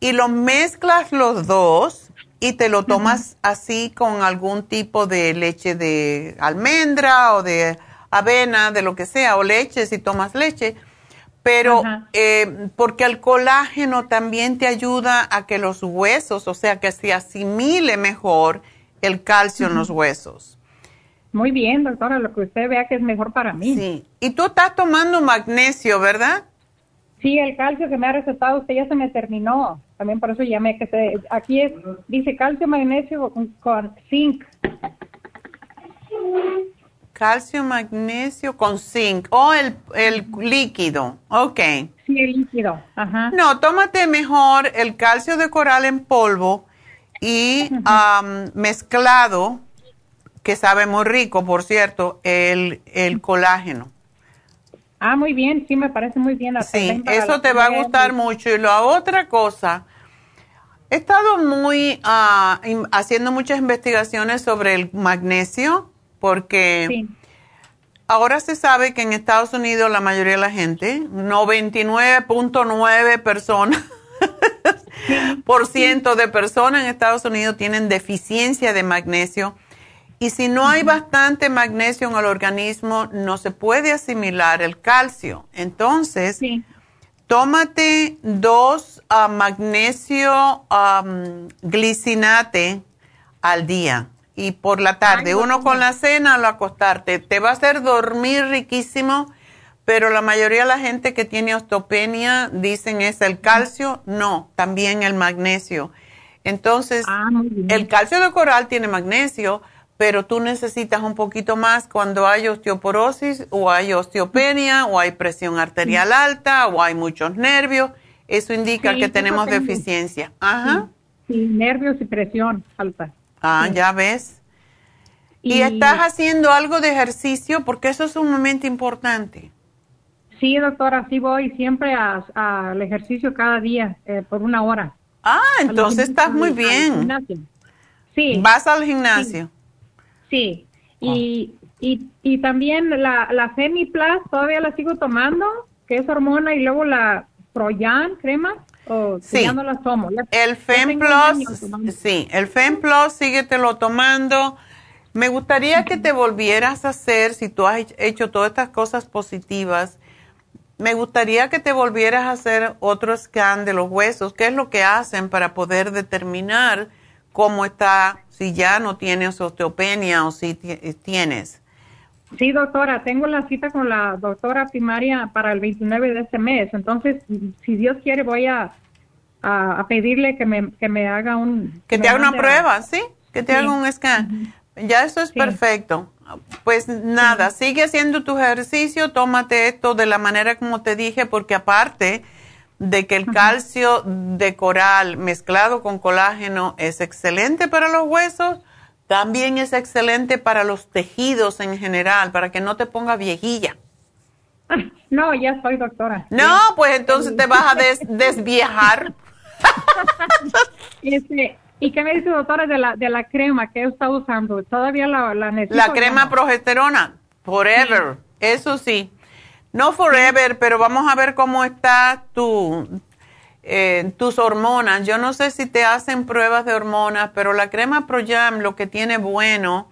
Y lo mezclas los dos y te lo tomas así con algún tipo de leche de almendra o de avena, de lo que sea, o leche si tomas leche. Pero eh, porque el colágeno también te ayuda a que los huesos, o sea, que se asimile mejor el calcio en los huesos. Muy bien, doctora, lo que usted vea que es mejor para mí. Sí. Y tú estás tomando magnesio, ¿verdad? Sí, el calcio que me ha recetado usted ya se me terminó. También por eso llamé que se, aquí es, dice calcio, magnesio con, con zinc. Calcio, magnesio con zinc. O el, el líquido. Ok. Sí, el líquido. Ajá. No, tómate mejor el calcio de coral en polvo y am, mezclado, que sabe muy rico, por cierto, el, el colágeno. Ah, muy bien, sí, me parece muy bien. hasta Sí, eso la te va a gustar mucho. Y la otra cosa, he estado muy in- haciendo muchas investigaciones sobre el magnesio, porque Sí, ahora se sabe que en Estados Unidos la mayoría de la gente, 99.9 personas, *laughs* por ciento de personas en Estados Unidos tienen deficiencia de magnesio. Y si no hay bastante magnesio en el organismo, no se puede asimilar el calcio. Entonces, sí. tómate dos ah, magnesio am, glicinate al día y por la tarde, Ay, uno con la cena al acostarte. Te va a hacer dormir riquísimo, pero la mayoría de la gente que tiene osteopenia dicen es el calcio, no, también el magnesio. Entonces, Ah, el calcio de coral tiene magnesio, pero tú necesitas un poquito más cuando hay osteoporosis o hay osteopenia o hay presión arterial alta o hay muchos nervios. Eso indica Sí, que tenemos tengo. deficiencia. Ajá. Sí, nervios y presión alta. Ah, ya ves. Y, estás haciendo algo de ejercicio porque eso es sumamente importante. Sí, doctora, sí voy siempre al ejercicio cada día eh, por una hora. Ah, entonces estás muy al bien. gimnasio. Sí, Vas al gimnasio. Sí. Y, y, y también la, la Femiplas todavía la sigo tomando, que es hormona, y luego la Proyan crema, o que Sí. ya no las tomo. Ya- El FemPlus, sí, el FemPlus, síguetelo tomando. Me gustaría que te volvieras a hacer, si tú has hecho todas estas cosas positivas, me gustaría que te volvieras a hacer otro scan de los huesos. ¿Qué es lo que hacen para poder determinar cómo está, si ya no tienes osteopenia o si ti- tienes? Sí, doctora, tengo la cita con la doctora primaria para el 29 de este mes. Entonces, si Dios quiere, voy a, a, a pedirle que me, que me haga un... Que te haga una a- prueba, ¿sí? Que te Sí. haga un scan. Ya eso es Sí. perfecto. Pues nada, sigue haciendo tu ejercicio, tómate esto de la manera como te dije, porque aparte de que el calcio de coral mezclado con colágeno es excelente para los huesos, también es excelente para los tejidos en general, para que no te ponga viejilla. *laughs* No, ya soy doctora. No, pues entonces te vas a des- *laughs* desviejar. Este, ¿Y qué me dice, doctora, de la, de la crema que está usando? ¿Todavía la, la necesito? La crema no? progesterona, forever, eso sí. No forever, pero vamos a ver cómo está tu, eh, tus hormonas. Yo no sé si te hacen pruebas de hormonas, pero la crema ProYam lo que tiene bueno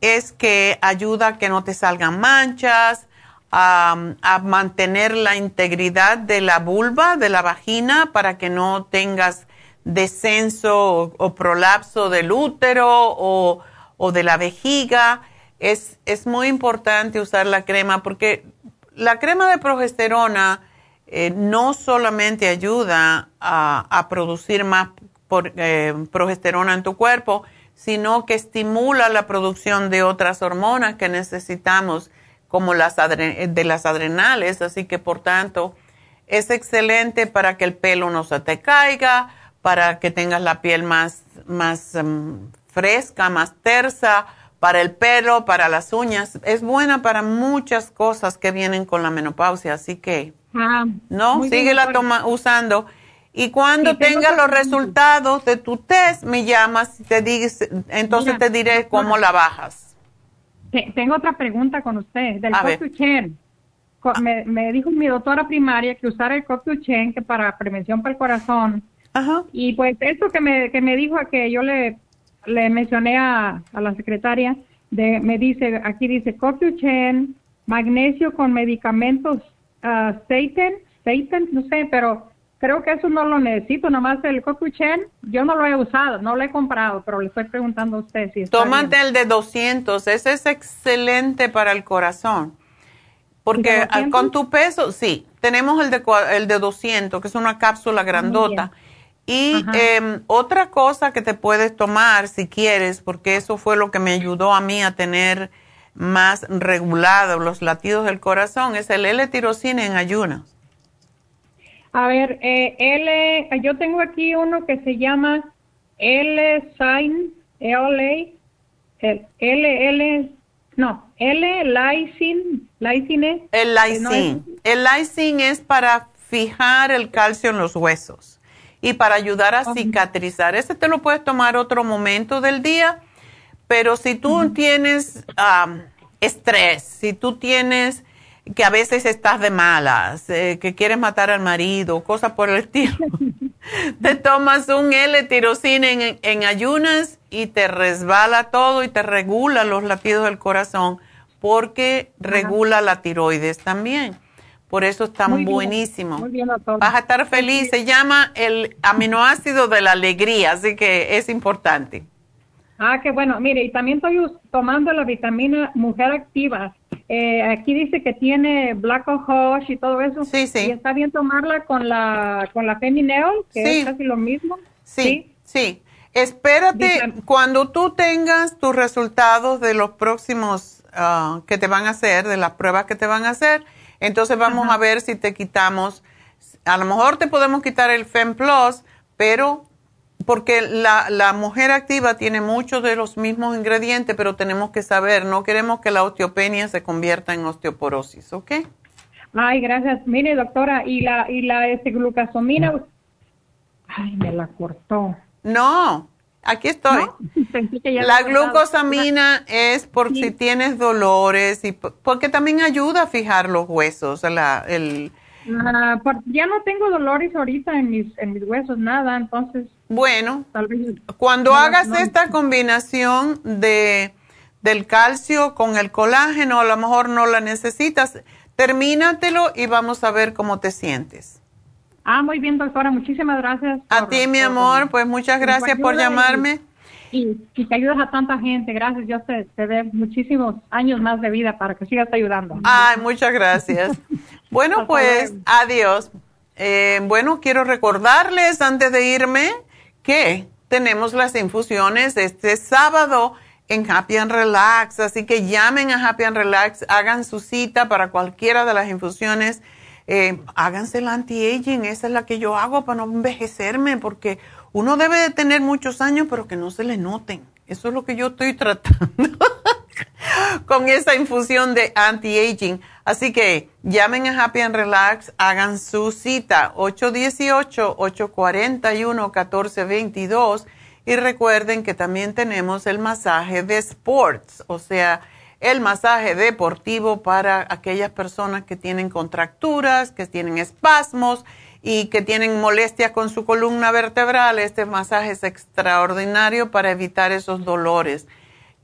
es que ayuda a que no te salgan manchas, a, a mantener la integridad de la vulva, de la vagina, para que no tengas descenso o, o prolapso del útero o, o de la vejiga. es, es muy importante usar la crema porque la crema de progesterona eh, no solamente ayuda a, producir más eh, progesterona en tu cuerpo, sino que estimula la producción de otras hormonas que necesitamos, como las de las adrenales. Así que, por tanto, es excelente para que el pelo no se te caiga, para que tengas la piel más, más em, fresca, más tersa, para el pelo, para las uñas. Es buena para muchas cosas que vienen con la menopausia, así que, ah, ¿no? Síguela toma, usando. Y cuando tengas los resultados de tu test, me llamas y te digas, entonces te diré cómo la bajas. Tengo otra pregunta con usted, del CoQ10. Me, me, dijo mi doctora primaria que usara el CoQ10 que para prevención para el corazón. Ajá. Y pues eso que me, que me dijo que yo le le mencioné a, la secretaria, de, me dice, aquí dice CoQ10, magnesio con medicamentos uh, Satan, Satan, no sé, pero creo que eso no lo necesito, nomás el CoQ10, yo no lo he usado, no lo he comprado, pero le estoy preguntando a usted si está Tómate el de 200, ese es excelente para el corazón. Porque con tu peso, sí, tenemos el de, el de 200, que es una cápsula grandota. Y em, otra cosa que te puedes tomar si quieres, porque eso fue lo que me ayudó a mí a tener más regulados los latidos del corazón, es el L-tirocina en ayunas. A ver, eh, L, yo tengo aquí uno que se llama L-Sign, L, L, L, no, L-Lysine, Lysine. El lysine. El lysine es para fijar el calcio en los huesos y para ayudar a cicatrizar. Ese te lo puedes tomar otro momento del día, pero si tú tienes estrés, si tú tienes que a veces estás de malas, eh, que quieres matar al marido, cosas por el estilo, *laughs* te tomas un L-tirocina en, en ayunas y te resbala todo y te regula los latidos del corazón porque regula la tiroides también. Por eso está buenísimo. Muy bien, Vas a estar feliz. Se llama el aminoácido de la alegría, así que es importante. Ah, qué bueno. Mire, y también estoy tomando la vitamina Mujer Activa. Eh, aquí dice que tiene Black Hosh y todo eso. Sí, sí. Y está bien tomarla con la con la Femineol, que es casi lo mismo. Sí, sí. Espérate, cuando tú tengas tus resultados de los próximos ah, que te van a hacer, de las pruebas que te van a hacer, entonces vamos a ver si te quitamos, a lo mejor te podemos quitar el Fem Plus, pero porque la, la mujer activa tiene muchos de los mismos ingredientes, pero tenemos que saber, no queremos que la osteopenia se convierta en osteoporosis, ¿ok? Ay, gracias. Mire, doctora, y la y la este, glucosomina, ay, me la cortó. No, Aquí estoy. *laughs* la glucosamina es por si tienes dolores y porque también ayuda a fijar los huesos. La, el, ah, ya no tengo dolores ahorita en mis, en mis huesos, nada, entonces. Bueno, cuando hagas esta combinación de del calcio con el colágeno, a lo mejor no la necesitas, termínatelo y vamos a ver cómo te sientes. Ah, muy bien, doctora. Muchísimas gracias. a ti, mi amor. Pues muchas gracias por llamarme. Y, y, que ayudas a tanta gente. Gracias. Yo te, te dé muchísimos años más de vida para que sigas ayudando. Ay, muchas gracias. *laughs* bueno, pues adiós. Eh, bueno, quiero recordarles antes de irme que tenemos las infusiones este sábado en Happy and Relax. Así que llamen a Happy and Relax, hagan su cita para cualquiera de las infusiones eh, háganse la anti-aging, esa es la que yo hago para no envejecerme, porque uno debe de tener muchos años, pero que no se le noten. Eso es lo que yo estoy *laughs* tratando con esa infusión de anti-aging. Así que llamen a Happy and Relax, hagan su cita 818-841-1422 y recuerden que también tenemos el masaje de sports, o sea, el masaje deportivo para aquellas personas que tienen contracturas, que tienen espasmos y que tienen molestias con su columna vertebral. Este masaje es extraordinario para evitar esos dolores.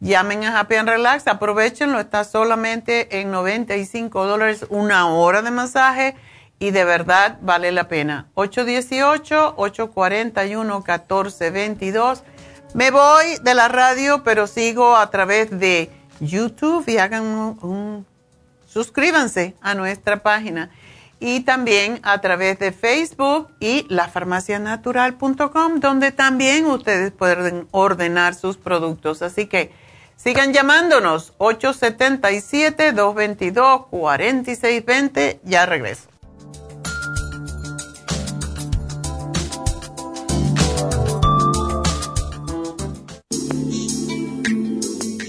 Llamen a Happy and Relax, aprovechenlo, está solamente en 95 dólares una hora de masaje y de verdad vale la pena. 818-841-1422. Me voy de la radio, pero sigo a través de YouTube y hagan un, suscríbanse a nuestra página. Y también a través de Facebook y lafarmacianatural.com, donde también ustedes pueden ordenar sus productos. Así que sigan llamándonos 877-222-4620. Ya regreso.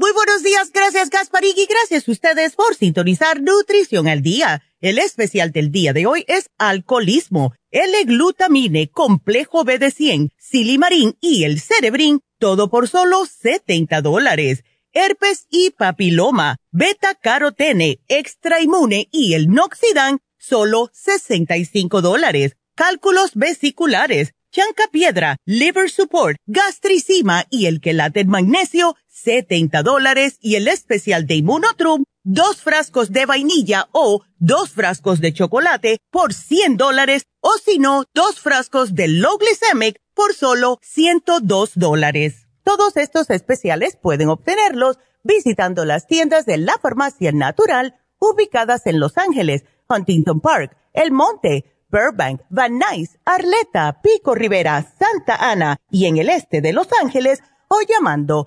Muy buenos días, gracias Gasparín y gracias a ustedes por sintonizar Nutrición al Día. El especial del día de hoy es alcoholismo, L-glutamine, complejo B de 100, silimarín y el cerebrín, todo por solo 70 dólares. Herpes y papiloma, beta carotene, extra inmune y el noxidan, solo 65 dólares. Cálculos vesiculares, chanca piedra, liver support, gastricima y el quelate magnesio, 70 dólares y el especial de Immunotrum, dos frascos de vainilla o dos frascos de chocolate por 100 dólares o si no, dos frascos de low glycemic por solo 102 dólares. Todos estos especiales pueden obtenerlos visitando las tiendas de la farmacia natural ubicadas en Los Ángeles, Huntington Park, El Monte, Burbank, Van Nuys, Arleta, Pico Rivera, Santa Ana y en el este de Los Ángeles o llamando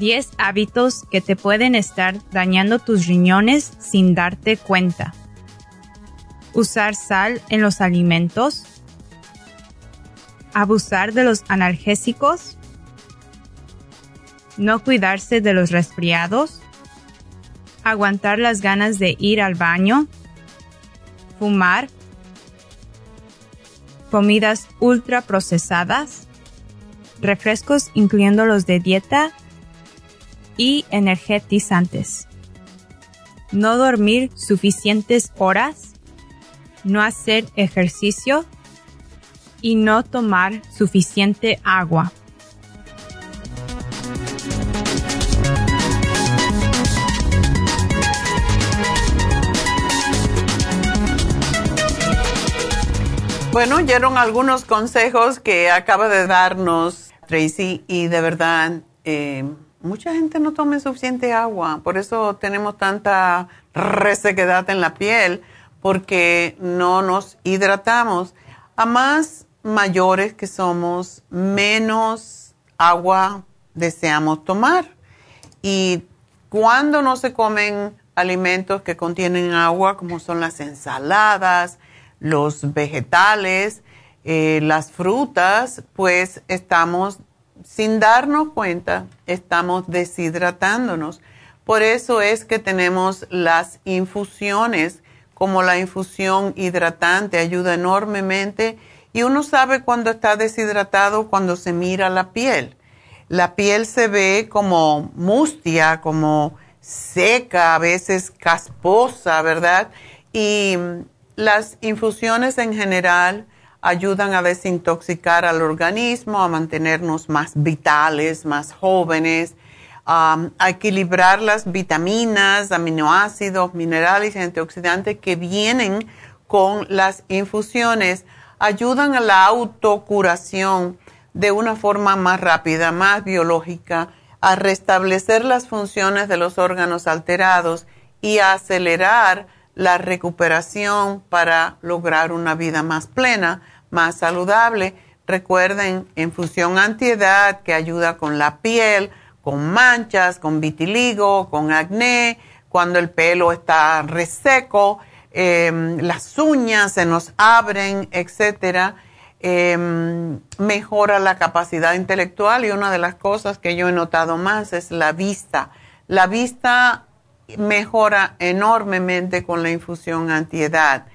10 hábitos que te pueden estar dañando tus riñones sin darte cuenta. Usar sal en los alimentos. Abusar de los analgésicos. No cuidarse de los resfriados. Aguantar las ganas de ir al baño. Fumar. Comidas ultra procesadas. Refrescos incluyendo los de dieta y energetizantes. No dormir suficientes horas, no hacer ejercicio y no tomar suficiente agua. Bueno, oyeron algunos consejos que acaba de darnos Tracy y de verdad eh, mucha gente no toma suficiente agua, por eso tenemos tanta resequedad en la piel, porque no nos hidratamos. A más mayores que somos, menos agua deseamos tomar. Y cuando no se comen alimentos que contienen agua, como son las ensaladas, los vegetales, eh, las frutas, pues estamos sin darnos cuenta, estamos deshidratándonos. Por eso es que tenemos las infusiones, como la infusión hidratante, ayuda enormemente. Y uno sabe cuando está deshidratado cuando se mira la piel. La piel se ve como mustia, como seca, a veces casposa, ¿verdad? Y las infusiones en general ayudan a desintoxicar al organismo, a mantenernos más vitales, más jóvenes, a equilibrar las vitaminas, aminoácidos, minerales y antioxidantes que vienen con las infusiones, ayudan a la autocuración de una forma más rápida, más biológica, a restablecer las funciones de los órganos alterados y a acelerar la recuperación para lograr una vida más plena, más saludable. Recuerden, infusión antiedad que ayuda con la piel, con manchas, con vitiligo, con acné, cuando el pelo está reseco, em, las uñas se nos abren, etcétera. Em, mejora la capacidad intelectual y una de las cosas que yo he notado más es la vista. La vista mejora enormemente con la infusión antiedad.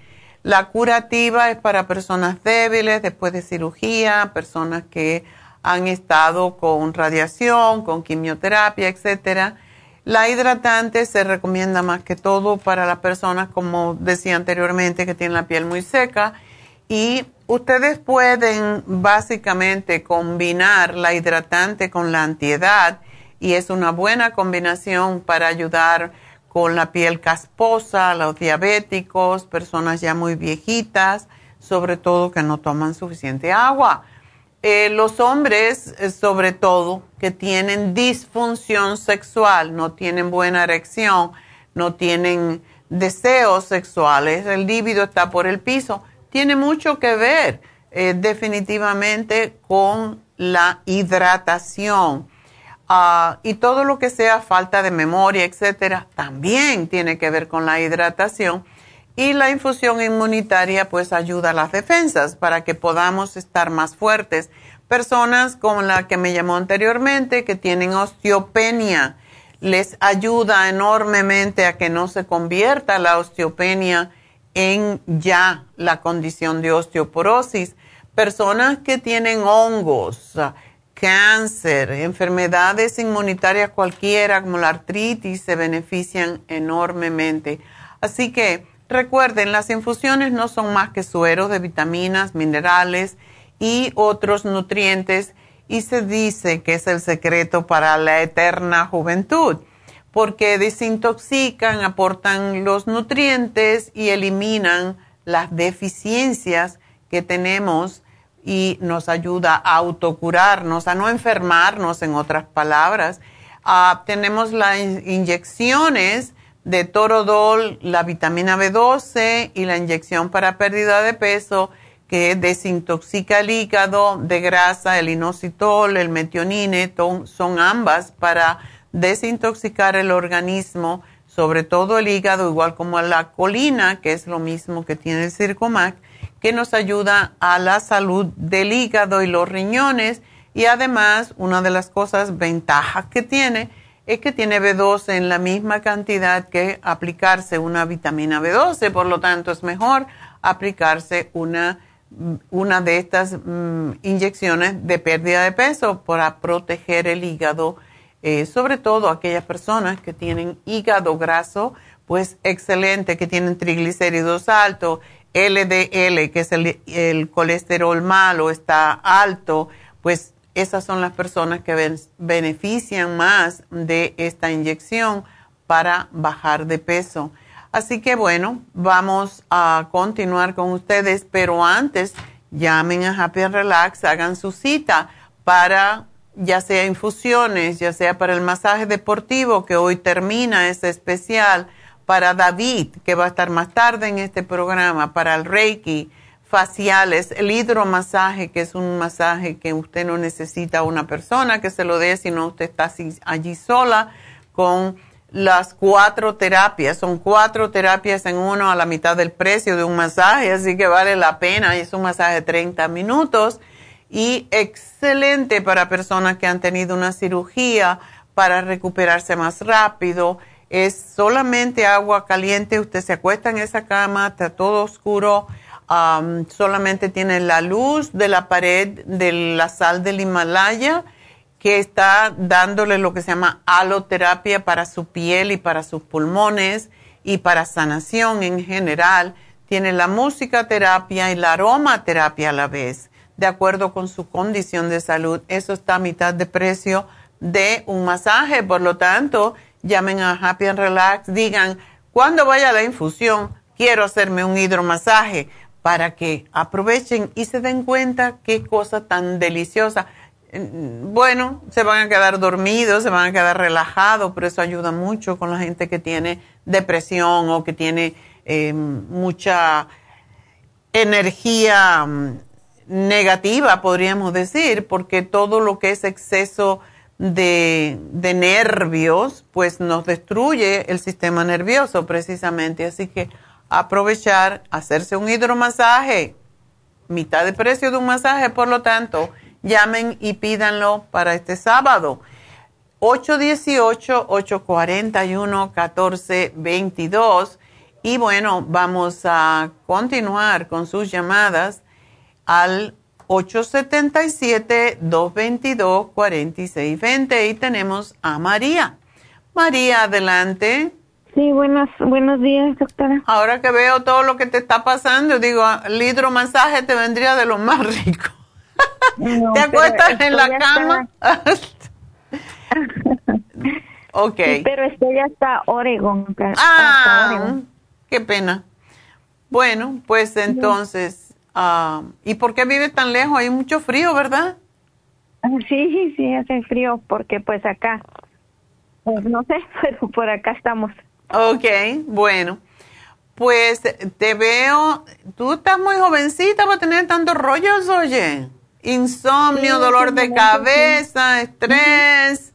La curativa es para personas débiles después de cirugía, personas que han estado con radiación, con quimioterapia, etcétera. La hidratante se recomienda más que todo para las personas, como decía anteriormente, que tienen la piel muy seca. Y ustedes pueden básicamente combinar la hidratante con la antiedad y es una buena combinación para ayudar con la piel casposa, los diabéticos, personas ya muy viejitas, sobre todo que no toman suficiente agua. Eh, los hombres, eh, sobre todo, que tienen disfunción sexual, no tienen buena erección, no tienen deseos sexuales, el líbido está por el piso, tiene mucho que ver eh, definitivamente con la hidratación. Ah, y todo lo que sea falta de memoria, etcétera, también tiene que ver con la hidratación. Y la infusión inmunitaria pues ayuda a las defensas para que podamos estar más fuertes. Personas como la que me llamó anteriormente que tienen osteopenia, les ayuda enormemente a que no se convierta la osteopenia en ya la condición de osteoporosis. Personas que tienen hongos, cáncer, enfermedades inmunitarias cualquiera como la artritis se benefician enormemente. Así que Recuerden, las infusiones no son más que sueros de vitaminas, minerales y otros nutrientes y se dice que es el secreto para la eterna juventud porque desintoxican, aportan los nutrientes y eliminan las deficiencias que tenemos y nos ayuda a autocurarnos, a no enfermarnos, en otras palabras. Ah, tenemos las inyecciones de Torodol, la vitamina B12 y la inyección para pérdida de peso que desintoxica el hígado de grasa, el inositol, el metionine, son ambas para desintoxicar el organismo, sobre todo el hígado, igual como la colina, que es lo mismo que tiene el Circomac, que nos ayuda a la salud del hígado y los riñones. Y además, una de las cosas, ventajas que tiene, es que tiene B12 en la misma cantidad que aplicarse una vitamina B12, por lo tanto es mejor aplicarse una, una de estas mm, inyecciones de pérdida de peso para proteger el hígado, eh, sobre todo aquellas personas que tienen hígado graso, pues excelente, que tienen triglicéridos altos, LDL, que es el, colesterol malo, está alto, pues esas son las personas que benefician más de esta inyección para bajar de peso. Así que bueno, vamos a continuar con ustedes, pero antes llamen a Happy Relax, hagan su cita para ya sea infusiones, ya sea para el masaje deportivo que hoy termina ese especial, para David, que va a estar más tarde en este programa, para el Reiki faciales, el hidromasaje, que es un masaje que usted no necesita una persona que se lo dé, sino usted está allí sola con las cuatro terapias. Son cuatro terapias en uno a la mitad del precio de un masaje, así que vale la pena. Es un masaje de 30 minutos y excelente para personas que han tenido una cirugía, para recuperarse más rápido. Es solamente agua caliente, usted se acuesta en esa cama, está todo oscuro, solamente tiene la luz de la pared de la sal del Himalaya que está dándole lo que se llama aloterapia para su piel y para sus pulmones y para sanación en general. Tiene la música terapia y la aromaterapia a la vez, de acuerdo con su condición de salud. Eso está a mitad de precio de un masaje. Por lo tanto, llamen a Happy and Relax, digan, cuando vaya la infusión, quiero hacerme un hidromasaje para que aprovechen y se den cuenta qué cosa tan deliciosa. Bueno, se van a quedar dormidos, se van a quedar relajados, pero eso ayuda mucho con la gente que tiene depresión o que tiene eh, mucha energía mm, negativa, podríamos decir, porque todo lo que es exceso de, de, nervios, pues nos destruye el sistema nervioso precisamente. Así que aprovechar, hacerse un hidromasaje, mitad de precio de un masaje, por lo tanto, llamen y pídanlo para este sábado. 818-841-1422. Y bueno, vamos a continuar con sus llamadas al 877-222-4620 y tenemos a María. María, adelante. Sí, buenos, buenos días, doctora. Ahora que veo todo lo que te está pasando, digo, el hidromasaje te vendría de lo más rico. ¿Te acuestas en la cama? ok. pero estoy hasta Oregon. Ah, qué pena. Bueno, pues entonces Ah, ¿Y por qué vive tan lejos? Hay mucho frío, ¿verdad? Sí, sí, hace frío porque pues acá, pues no sé, *laughs* pero por acá estamos. Ok, bueno. Pues te veo, tú estás muy jovencita para tener tantos rollos, oye. Insomnio, dolor de cabeza, estrés,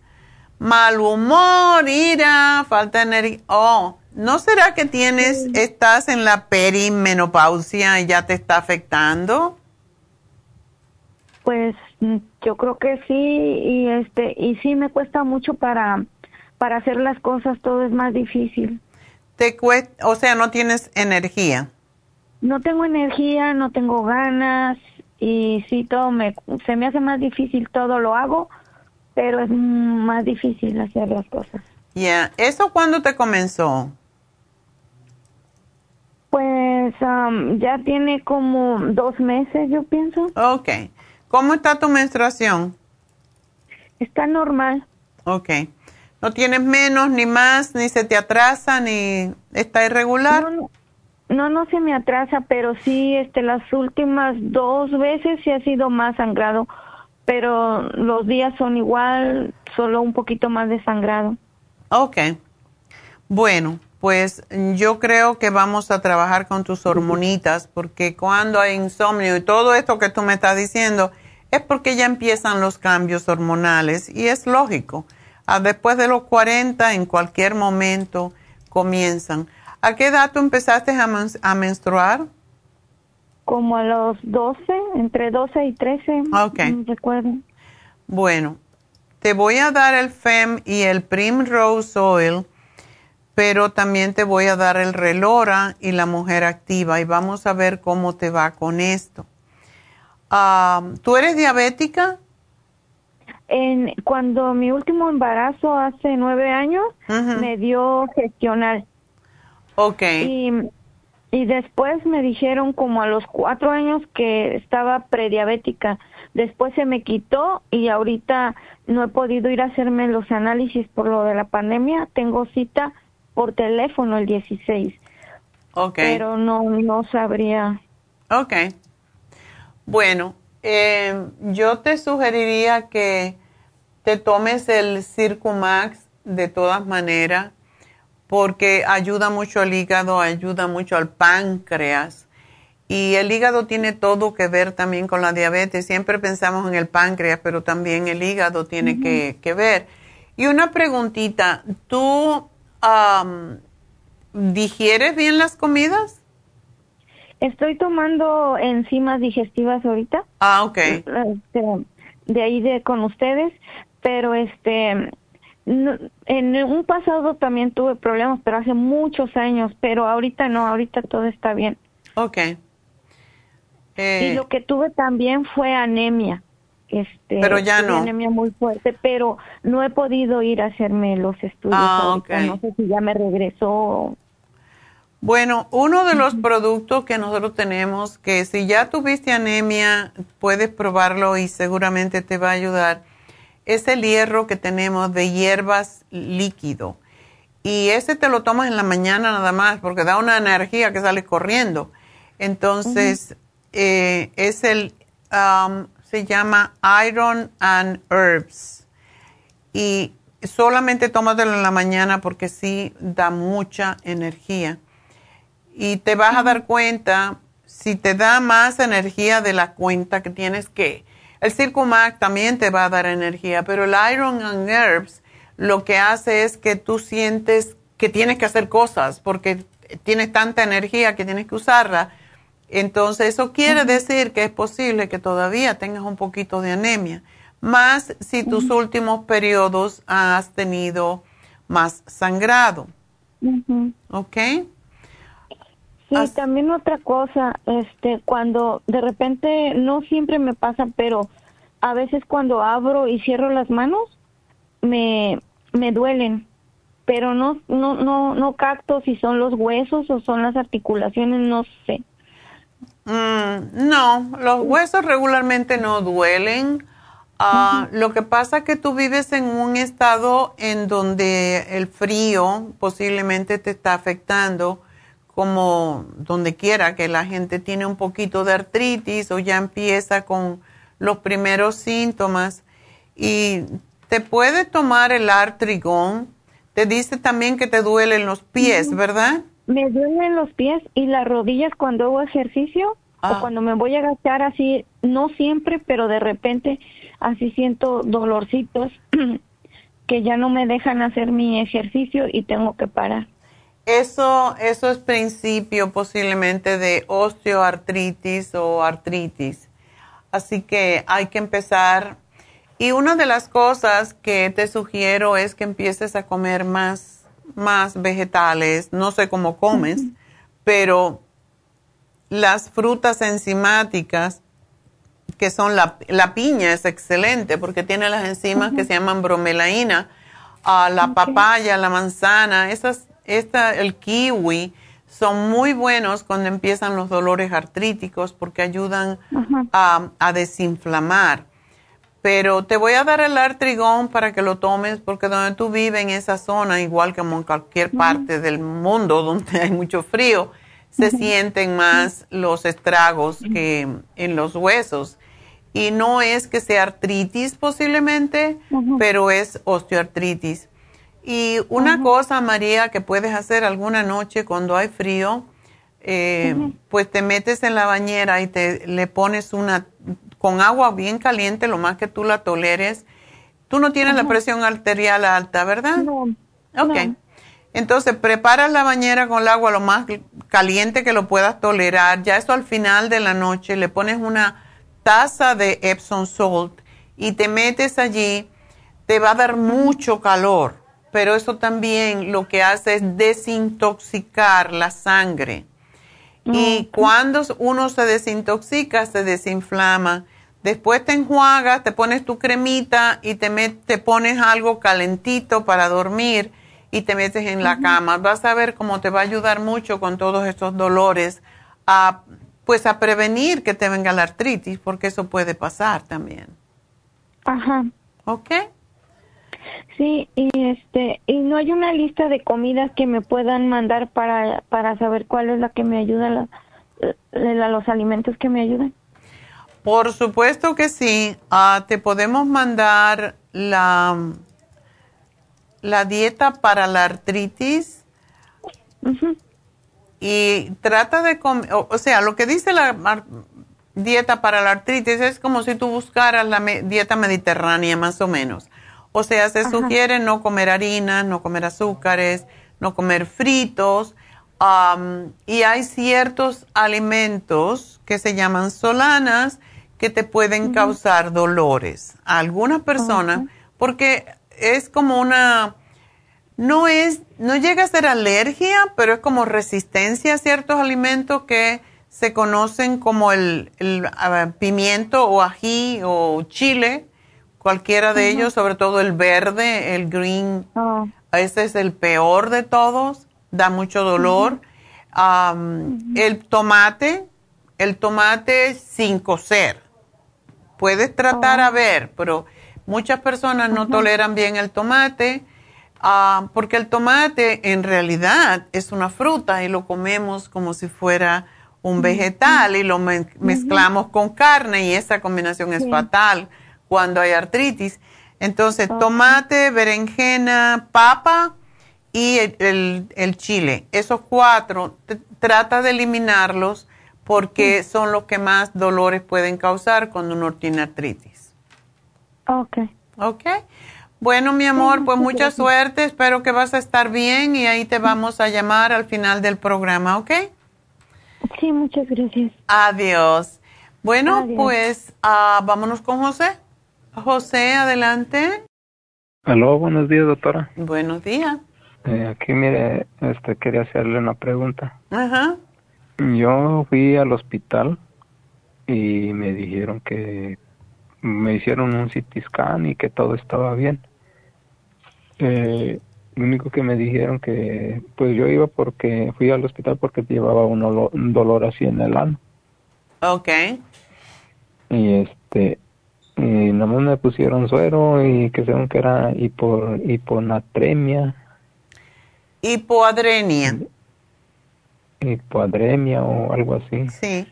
mal humor, ira, falta de energía. Oh, ¿No será que tienes, estás en la perimenopausia y ya te está afectando? Pues mm, yo creo que sí y este y sí me cuesta mucho para para hacer las cosas, todo es más difícil. Te cuesta, o sea, no tienes energía. No tengo energía, no tengo ganas y sí todo me se me hace más difícil, todo lo hago, pero es más difícil hacer las cosas. Ya, ¿eso cuándo te comenzó? Pues ya tiene como dos meses, yo pienso. Ok. ¿Cómo está tu menstruación? Está normal. Ok. ¿No tienes menos, ni más, ni se te atrasa, ni está irregular? No, no, se me atrasa, pero sí, este, las últimas dos veces sí ha sido más sangrado, pero los días son igual, solo un poquito más de sangrado. Ok. Bueno, pues yo creo que vamos a trabajar con tus hormonitas porque cuando hay insomnio y todo esto que tú me estás diciendo es porque ya empiezan los cambios hormonales y es lógico. Ah, después de los 40, en cualquier momento, comienzan. ¿A qué edad tú empezaste a, menstruar? Como a los 12, entre 12 y 13. Ok. recuerdo. Bueno, te voy a dar el FEM y el Primrose Oil pero también te voy a dar el relora y la mujer activa y vamos a ver cómo te va con esto. ¿Tú eres diabética? En, cuando mi último embarazo hace nueve años me dio gestional. Ok. Y, y después me dijeron como a los cuatro años que estaba prediabética. Después se me quitó y ahorita no he podido ir a hacerme los análisis por lo de la pandemia. Tengo cita por teléfono el 16. Ok. Pero no, no sabría. Ok. Bueno, eh, yo te sugeriría que te tomes el Circumax de todas maneras, porque ayuda mucho al hígado, ayuda mucho al páncreas. Y el hígado tiene todo que ver también con la diabetes. Siempre pensamos en el páncreas, pero también el hígado tiene que, que ver. Y una preguntita, ¿tú um, ¿digieres bien las comidas? Estoy tomando enzimas digestivas ahorita. Ah, ok. Este, de ahí de con ustedes, pero este en un pasado también tuve problemas, pero hace muchos años, pero ahorita no, ahorita todo está bien. Ok. y Eh, lo que tuve también fue anemia. Este, Pero ya no. anemia muy fuerte, pero no he podido ir a hacerme los estudios Ah. No sé si ya me regresó. Bueno, uno de los productos que nosotros tenemos, que si ya tuviste anemia, puedes probarlo y seguramente te va a ayudar, es el hierro que tenemos de hierbas líquido. Y ese te lo tomas en la mañana nada más, porque da una energía que sale corriendo. Entonces, eh, es el, um, se llama Iron and Herbs. Y solamente tómatelo en la mañana porque sí da mucha energía y te vas a dar cuenta si te da más energía de la cuenta que tienes que. El Circumac también te va a dar energía, pero el Iron and Herbs lo que hace es que tú sientes que tienes que hacer cosas porque tienes tanta energía que tienes que usarla. Entonces eso quiere decir que es posible que todavía tengas un poquito de anemia, más si tus últimos periodos has tenido más sangrado. Ujú. ¿Ok? Sí, también otra cosa, este, cuando de repente, no siempre me pasa, pero a veces cuando abro y cierro las manos, me, me duelen, pero no, no, no, no capto si son los huesos o son las articulaciones, no sé. Mm, no, los huesos regularmente no duelen. Ah, Lo que pasa es que tú vives en un estado en donde el frío posiblemente te está afectando, como donde quiera que la gente tiene un poquito de artritis o ya empieza con los primeros síntomas. Y te puede tomar el artrigón. Te dice también que te duelen los pies, ¿verdad? Me duelen los pies y las rodillas cuando hago ejercicio Ah. o cuando me voy a agachar así, no siempre, pero de repente así siento dolorcitos *clears throat* que ya no me dejan hacer mi ejercicio y tengo que parar. Eso, eso es principio posiblemente de osteoartritis o artritis. Así que hay que empezar. Y una de las cosas que te sugiero es que empieces a comer más, más vegetales. No sé cómo comes, pero las frutas enzimáticas, que son la, la piña, es excelente porque tiene las enzimas que se llaman bromelaína, ah, la papaya, la manzana, esas, esta, el kiwi, son muy buenos cuando empiezan los dolores artríticos porque ayudan a, a desinflamar. Pero te voy a dar el artrigón para que lo tomes porque donde tú vives en esa zona, igual como en cualquier parte del mundo *laughs* donde hay mucho frío, se sienten más los estragos que en los huesos. Y no es que sea artritis posiblemente, pero es osteoartritis. Y una cosa, María, que puedes hacer alguna noche cuando hay frío, eh, pues te metes en la bañera y te le pones una con agua bien caliente, lo más que tú la toleres. Tú no tienes la presión arterial alta, ¿verdad? No. Ok. Entonces, preparas la bañera con el agua lo más caliente que lo puedas tolerar. Ya eso al final de la noche le pones una taza de Epsom Salt y te metes allí. Te va a dar mucho calor, pero eso también lo que hace es desintoxicar la sangre. Y cuando uno se desintoxica, se desinflama. Después te enjuagas, te pones tu cremita y te, met- te pones algo calentito para dormir y te metes en la cama. Vas a ver cómo te va a ayudar mucho con todos estos dolores a, pues a prevenir que te venga la artritis, porque eso puede pasar también. Ajá. ¿Ok? Sí, y este, y no hay una lista de comidas que me puedan mandar para, para saber cuál es la que me ayuda, la, la- los alimentos que me ayudan. Por supuesto que sí. Ah, te podemos mandar la, la dieta para la artritis. Y trata de comer, o, o sea, lo que dice la dieta para la artritis es como si tú buscaras la me- dieta mediterránea más o menos. O sea, se sugiere no comer harina, no comer azúcares, no comer fritos. am, y hay ciertos alimentos que se llaman solanas que te pueden causar dolores a algunas personas porque es como una, no es, no llega a ser alergia, pero es como resistencia a ciertos alimentos que se conocen como el, pimiento o ají o chile, cualquiera de ellos, sobre todo el verde, el green, ese es el peor de todos, da mucho dolor. El tomate, el tomate sin cocer. Puedes tratar oh. a ver, pero muchas personas no toleran bien el tomate porque el tomate en realidad es una fruta y lo comemos como si fuera un vegetal y lo mezclamos con carne y esa combinación es fatal cuando hay artritis. Entonces, tomate, berenjena, papa y el, chile. Esos cuatro, trata de eliminarlos porque son los que más dolores pueden causar cuando uno tiene artritis. Ok. Ok. Bueno, mi amor, pues mucha suerte. Espero que vas a estar bien y ahí te vamos a llamar al final del programa, ¿ok? Sí, muchas gracias. Adiós. Bueno, pues uh, vámonos con José. José, adelante. Aló, buenos días, doctora. Buenos días. Eh, aquí, mire, este, quería hacerle una pregunta. Ajá. Yo fui al hospital y me dijeron que me hicieron un CT scan y que todo estaba bien. Eh, lo único que me dijeron que pues yo iba porque fui al hospital porque llevaba un, dolor así en el ano. Ok. Y este, nomás me pusieron suero y que según que era hipo, hiponatremia. Hipoadrenia. Hipoadremia o algo así. Sí.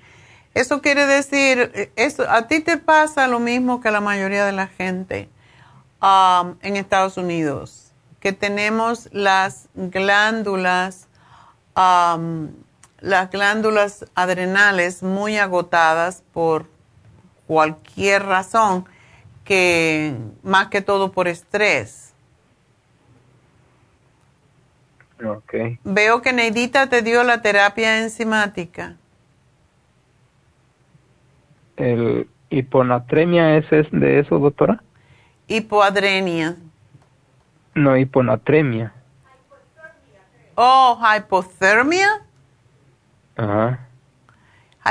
Eso quiere decir, eso, a ti te pasa lo mismo que a la mayoría de la gente um, en Estados Unidos que tenemos las glándulas, las glándulas adrenales muy agotadas por cualquier razón, que más que todo por estrés. Okay. Veo que Neidita te dio la terapia enzimática. ¿El hiponatremia es, es de eso, doctora? Hipoadrenia. No, hiponatremia. Oh, hipotermia. Ajá.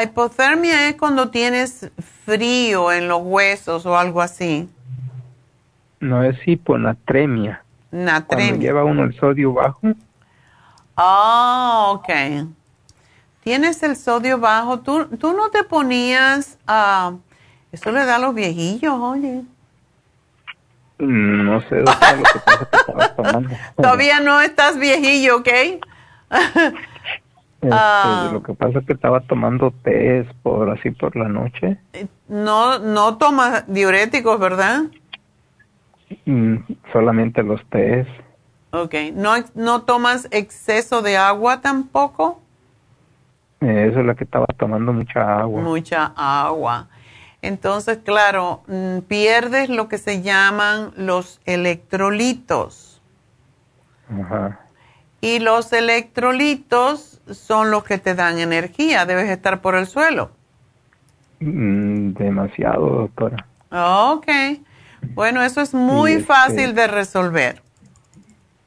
Hipotermia es cuando tienes frío en los huesos o algo así. No, es hiponatremia. Natremia. Cuando lleva uno el sodio bajo. Ah, ok. Tienes el sodio bajo. ¿Tú, tú no te ponías... a eso le da a los viejillos, oye. Mm, no sé, lo que pasa que estaba tomando. *laughs* Todavía no estás viejillo, ¿ok? *laughs* Este, ah. lo que pasa es que estaba tomando té por así por la noche. No, no tomas diuréticos, ¿verdad? Mm, solamente los tés. Ok, ¿No, ¿no tomas exceso de agua tampoco? Eh, eso es lo que estaba tomando mucha agua. Mucha agua. Entonces, claro, mm, pierdes lo que se llaman los electrolitos. Ajá. Y los electrolitos son los que te dan energía. Debes estar por el suelo. Mm, demasiado, doctora. Ok. Bueno, eso es muy este fácil de resolver.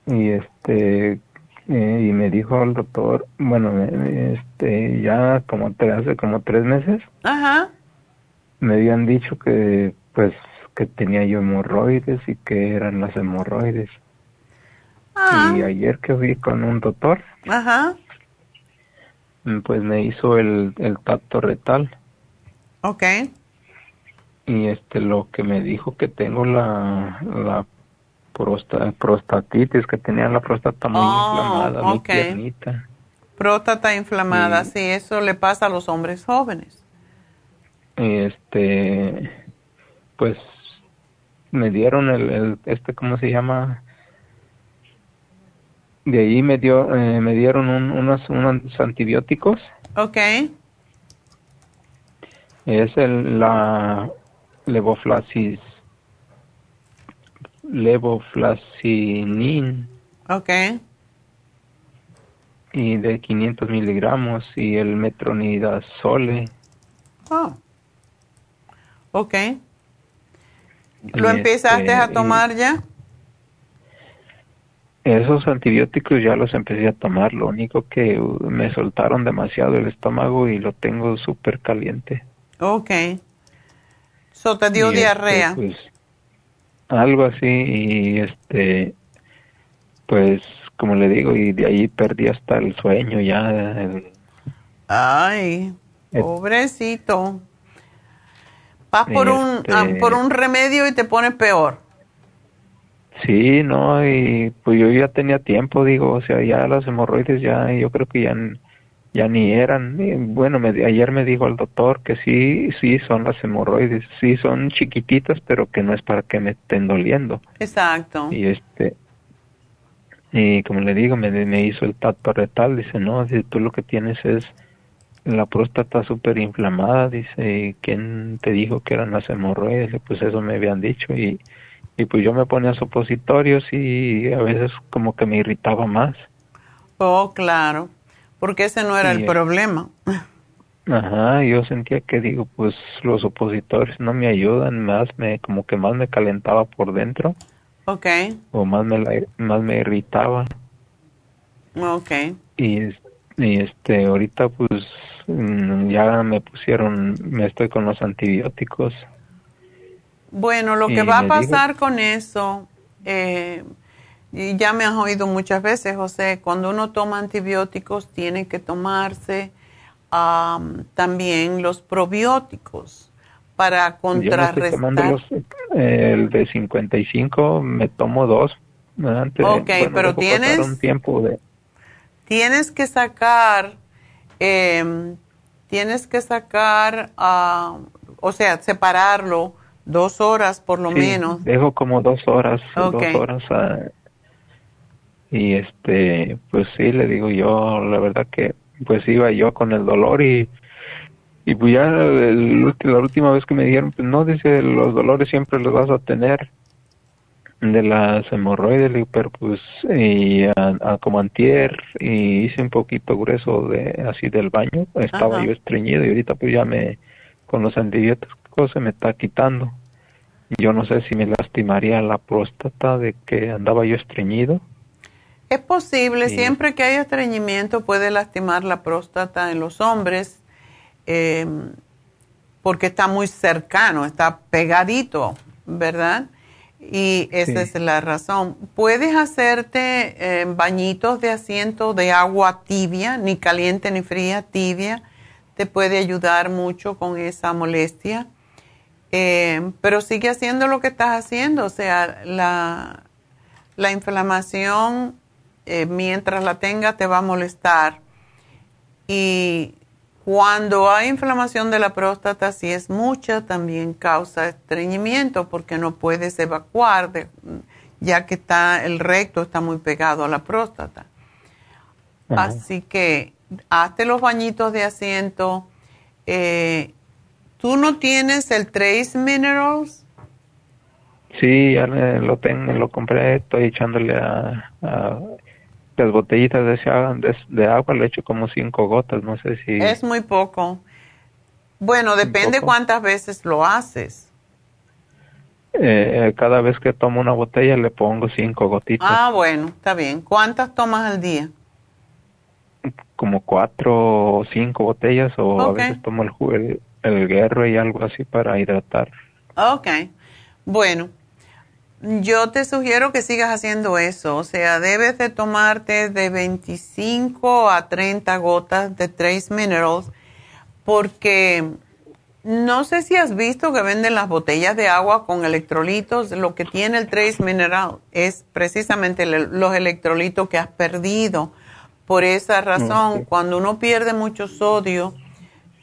Y este, eh, y me dijo el doctor, bueno, este, ya como hace como tres meses. Ajá me habían dicho que pues que tenía yo hemorroides y que eran las hemorroides. Ah. Y ayer que fui con un doctor, Ajá. Pues me hizo el, el tacto retal. Ok. Y este lo que me dijo que tengo la, la prostatitis, que tenía la próstata muy oh, inflamada, muy piernita. Próstata inflamada, sí, eso le pasa a los hombres jóvenes este pues me dieron el, este cómo se llama de ahí me dio eh, me dieron unos, unos antibióticos. Okay es el la levoflacis levoflacinin okay y de 500 miligramos y el metronidazole. Oh. Ok. ¿Lo empezaste a tomar ya? Esos antibióticos ya los empecé a tomar, lo único que uh, me soltaron demasiado el estómago y lo tengo súper caliente. Ok. ¿So te dio Y, este, diarrea? pues, algo así y este, pues como le digo, y de ahí perdí hasta el sueño ya. el- Ay, pobrecito. Vas por un, Este- ah, por un remedio y te pones peor. Sí, no, y pues yo ya tenía tiempo, digo, o sea, ya las hemorroides ya, yo creo que ya, ya ni eran. Y, Bueno, me, ayer me dijo el doctor que sí, sí son las hemorroides, sí son chiquititas, pero que no es para que me estén doliendo. Exacto. Y este, y como le digo, me, me hizo el tacto retal, dice, no, si tú lo que tienes es la próstata súper inflamada, dice, ¿y ¿quién te dijo que eran las hemorroides? Pues eso me habían dicho y, y pues yo me ponía supositorios y a veces como que me irritaba más. Oh, claro. Porque ese no era el eh. problema. Ajá, yo sentía que digo, pues los supositorios no me ayudan, más me, como que más me calentaba por dentro Ok, o más me, la- más me irritaba. ok. y, y este ahorita pues mm, ya me pusieron me estoy con los antibióticos Bueno, lo que va a pasar con eso, eh, y ya me has oído muchas veces, José, cuando uno toma antibióticos tiene que tomarse am, también los probióticos para yo me estoy contrarrestar. los, eh, el de 55 me tomo dos antes Ok, bueno, pero tienes- un tiempo de Tienes que sacar, em, tienes que sacar, ah, o sea, separarlo dos horas por lo sí, menos. dejo como dos horas dos horas ah, y este pues sí le digo yo la verdad que pues iba yo con el dolor y y pues ya el la última vez que me dijeron pues no dice los dolores siempre los vas a tener de las hemorroides pero pues y a- a como antier y hice un poquito grueso de así del baño estaba Ajá. yo estreñido y ahorita pues ya me con los antibióticos se me está quitando yo no sé si me lastimaría la próstata de que andaba yo estreñido Es posible, Sí. siempre que haya estreñimiento puede lastimar la próstata en los hombres em, porque está muy cercano, está pegadito, ¿verdad? Y esa Sí. es la razón. Puedes hacerte eh, bañitos de asiento de agua tibia, ni caliente ni fría, tibia. Te puede ayudar mucho con esa molestia. Eh, pero sigue haciendo lo que estás haciendo, o sea, la, la inflamación, eh, mientras la tenga, te va a molestar. Y cuando hay inflamación de la próstata, si es mucha, también causa estreñimiento porque no puedes evacuar, de- ya que está el recto está muy pegado a la próstata. Ajá. Así que hazte los bañitos de asiento. Eh, ¿Tú no tienes el Trace Minerals? sí ya lo tengo lo compré estoy echándole a, a las botellitas de, agua- de, de agua le echo como cinco gotas no sé si Es muy poco. Bueno, depende poco. cuántas veces lo haces. eh, cada vez que tomo una botella le pongo cinco gotitas Ah, bueno, está bien. ¿Cuántas tomas al día? como cuatro o cinco botellas o a veces tomo el, ju- el, el guerro y algo así para hidratar. Ok. Bueno, yo te sugiero que sigas haciendo eso. O sea, debes de tomarte de 25 a 30 gotas de Trace Minerals porque no sé si has visto que venden las botellas de agua con electrolitos. Lo que tiene el Trace Mineral es precisamente los electrolitos que has perdido. Por esa razón, cuando uno pierde mucho sodio,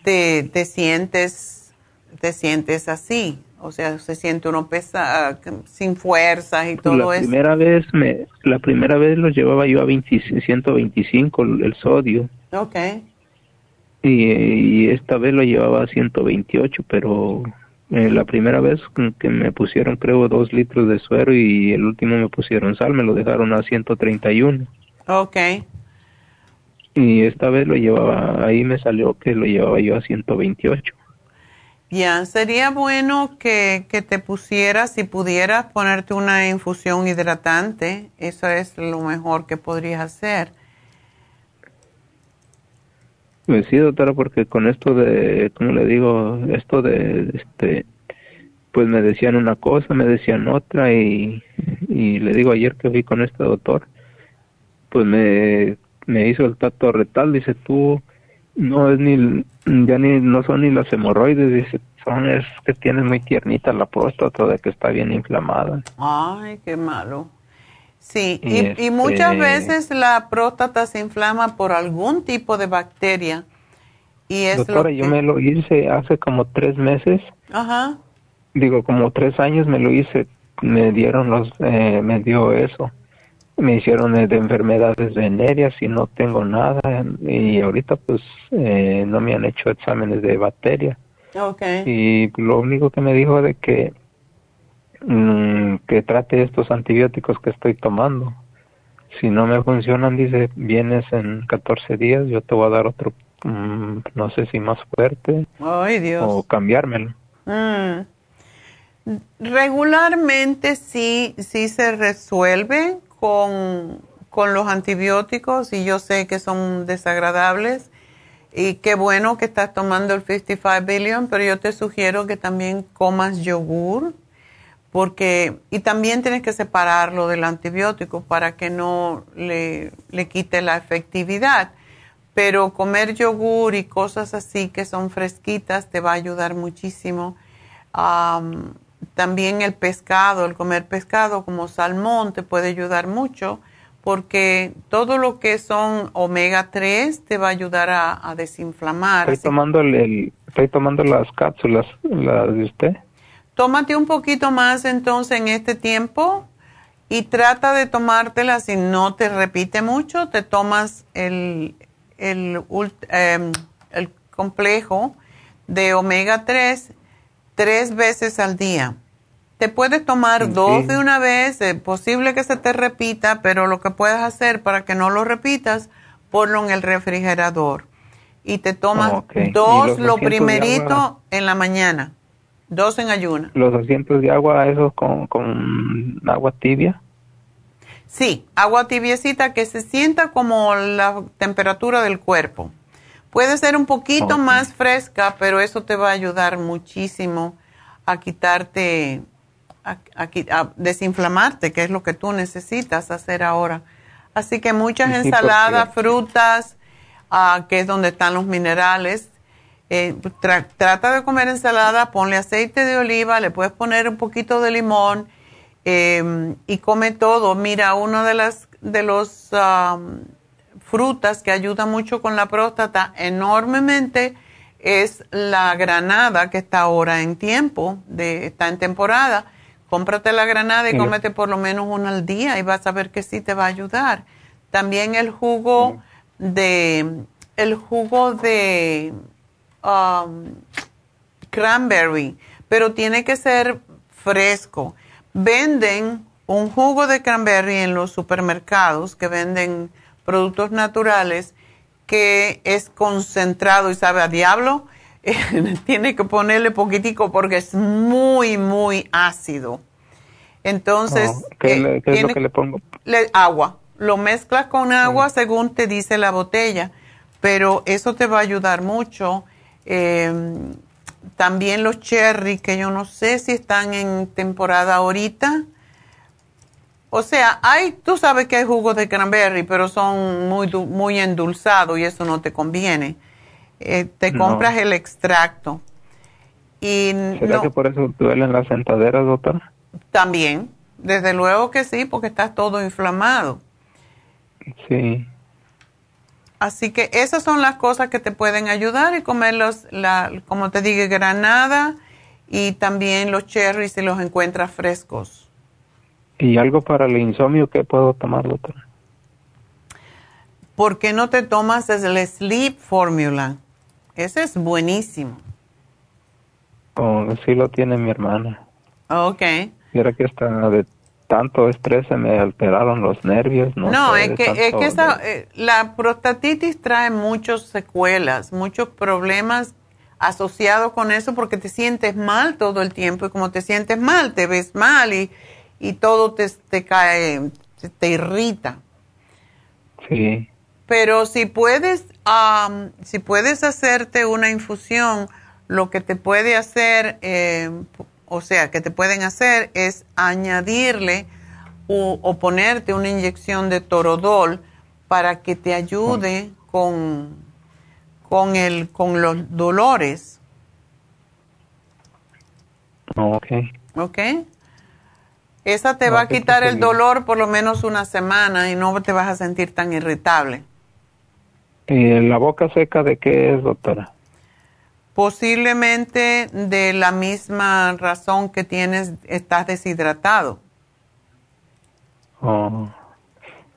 te, te sientes te sientes así, o sea, se siente uno pesa, sin fuerzas y todo la eso. primera vez me la primera vez lo llevaba yo a 20 125 el sodio. Ok, y, y esta vez lo llevaba a 128, pero eh, la primera vez que me pusieron creo dos litros de suero y el último me pusieron sal, me lo dejaron a 131 ok, y esta vez lo llevaba ahí me salió que lo llevaba yo a 128. Ya, sería bueno que, que te pusieras, si pudieras ponerte una infusión hidratante, eso es lo mejor que podrías hacer. Pues sí, doctora, porque con esto de, ¿cómo le digo? Esto de, este, pues me decían una cosa, me decían otra y, y le digo ayer que fui con este doctor, pues me, me hizo el tacto retal, dice tú, no es ni, ya ni, no son ni las hemorroides, dice, son es que tienes muy tiernita la próstata, de que está bien inflamada. Ay, qué malo. Sí, y, y, muchas este veces la próstata se inflama por algún tipo de bacteria. Y es Doctora, yo me lo hice hace como tres meses. Ajá. Digo, como tres años me lo hice. Me dieron los, eh, me dio eso. Me hicieron de, enfermedades venéreas y no tengo nada. Y ahorita pues eh, no me han hecho exámenes de bacteria. Okay. Y lo único que me dijo de que Mm, que trate estos antibióticos que estoy tomando. Si no me funcionan, dice, vienes en 14 días, yo te voy a dar otro, mm, no sé si más fuerte. Ay, Dios. O cambiármelo. Mm. Regularmente sí, sí se resuelve con, con los antibióticos y yo sé que son desagradables y qué bueno que estás tomando el 55 billion, pero yo te sugiero que también comas yogur porque y también tienes que separarlo del antibiótico para que no le, le, quite la efectividad. Pero comer yogur y cosas así que son fresquitas te va a ayudar muchísimo. También el pescado, el comer pescado como salmón te puede ayudar mucho porque todo lo que son omega 3 te va a ayudar a, desinflamar. Estoy tomando, el, estoy tomando las cápsulas, las de usted. Tómate un poquito más entonces en este tiempo y trata de tomártela si no te repite mucho, te tomas el, el, em, el complejo de omega 3 tres veces al día. Te puedes tomar dos de una vez, es posible que se te repita, pero lo que puedes hacer para que no lo repitas, ponlo en el refrigerador. Y te tomas dos, lo primerito en la mañana. Dos en ayuna. ¿Los asientos de agua, esos con, con agua tibia? Sí, agua tibiecita que se sienta como la temperatura del cuerpo. Puede ser un poquito más fresca, pero eso te va a ayudar muchísimo a quitarte, a, a, desinflamarte, que es lo que tú necesitas hacer ahora. Así que muchas ensaladas, frutas, uh, que es donde están los minerales, eh, trata de comer ensalada, ponle aceite de oliva, le puedes poner un poquito de limón em, y come todo. Mira, una de las de los frutas que ayuda mucho con la próstata enormemente es la granada que está ahora en tiempo, de, está en temporada. Cómprate la granada y cómete por lo menos una al día y vas a ver que sí te va a ayudar. También el jugo de el jugo de Um, cranberry, pero tiene que ser fresco. Venden un jugo de cranberry en los supermercados que venden productos naturales que es concentrado y sabe a diablo. *laughs* tiene que ponerle poquitico porque es muy, muy ácido. Entonces, oh, ¿qué, es lo que le pongo? agua. Lo mezclas con agua según te dice la botella, pero eso te va a ayudar mucho eh, también los cherry, que yo no sé si están en temporada ahorita. O sea, hay, tú sabes que hay jugos de cranberry, pero son muy, muy endulzados y eso no te conviene. Eh, te compras el extracto. Y ¿Será que por eso duelen las sentaderas, doctora? También, desde luego que sí, porque estás todo inflamado. Sí. Así que esas son las cosas que te pueden ayudar y comerlos, la, como te dije, granada y también los cherries si los encuentras frescos. ¿Y algo para el insomnio que puedo tomar, doctora? ¿Por qué no te tomas el Sleep Formula? Ese es buenísimo. Oh, sí lo tiene mi hermana. Ok. Mira que está de tanto estrés, se me alteraron los nervios. No, no es que, es que esa, eh, la prostatitis trae muchas secuelas, muchos problemas asociado con eso porque te sientes mal todo el tiempo y como te sientes mal, te ves mal y, y todo te, te cae, te, irrita. Sí. Pero si puedes, si puedes hacerte una infusión, lo que te puede hacer, eh, o sea, que te pueden hacer es añadirle o, ponerte una inyección de torodol para que te ayude con, con, el, con los dolores. Ok. Ok. Esa te va a quitar el dolor por lo menos una semana y no te vas a sentir tan irritable. ¿Y la boca seca de qué es, doctora? Posiblemente de la misma razón que tienes, estás deshidratado. Oh.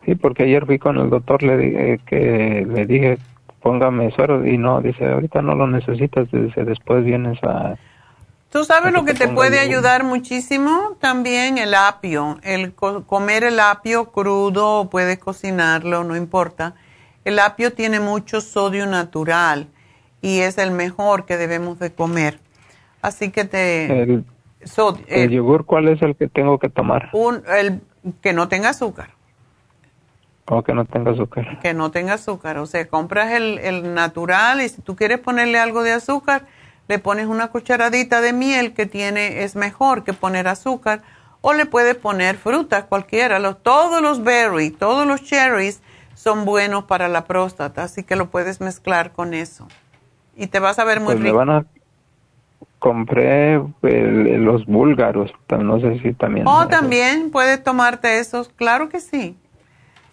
Sí, porque ayer fui con el doctor, le dije que le dije, póngame suero y no, dice, ahorita no lo necesitas, dice, después vienes a... ¿Tú sabes lo que te, puede ayudar muchísimo? También el apio, el comer el apio crudo, puedes cocinarlo, no importa. El apio tiene mucho sodio natural y es el mejor que debemos de comer. Así que te... El, el, yogur, ¿cuál es el que tengo que tomar? Un, el que no tenga azúcar. O que no tenga azúcar. Que no tenga azúcar. O sea, compras el, el natural y si tú quieres ponerle algo de azúcar, le pones una cucharadita de miel que tiene, es mejor que poner azúcar. O le puedes poner frutas cualquiera. Los, todos los berries, todos los cherries son buenos para la próstata, así que lo puedes mezclar con eso y te vas a ver muy pues rico. van a compré los búlgaros, no sé si también. Oh, también puedes tomarte esos, claro que sí.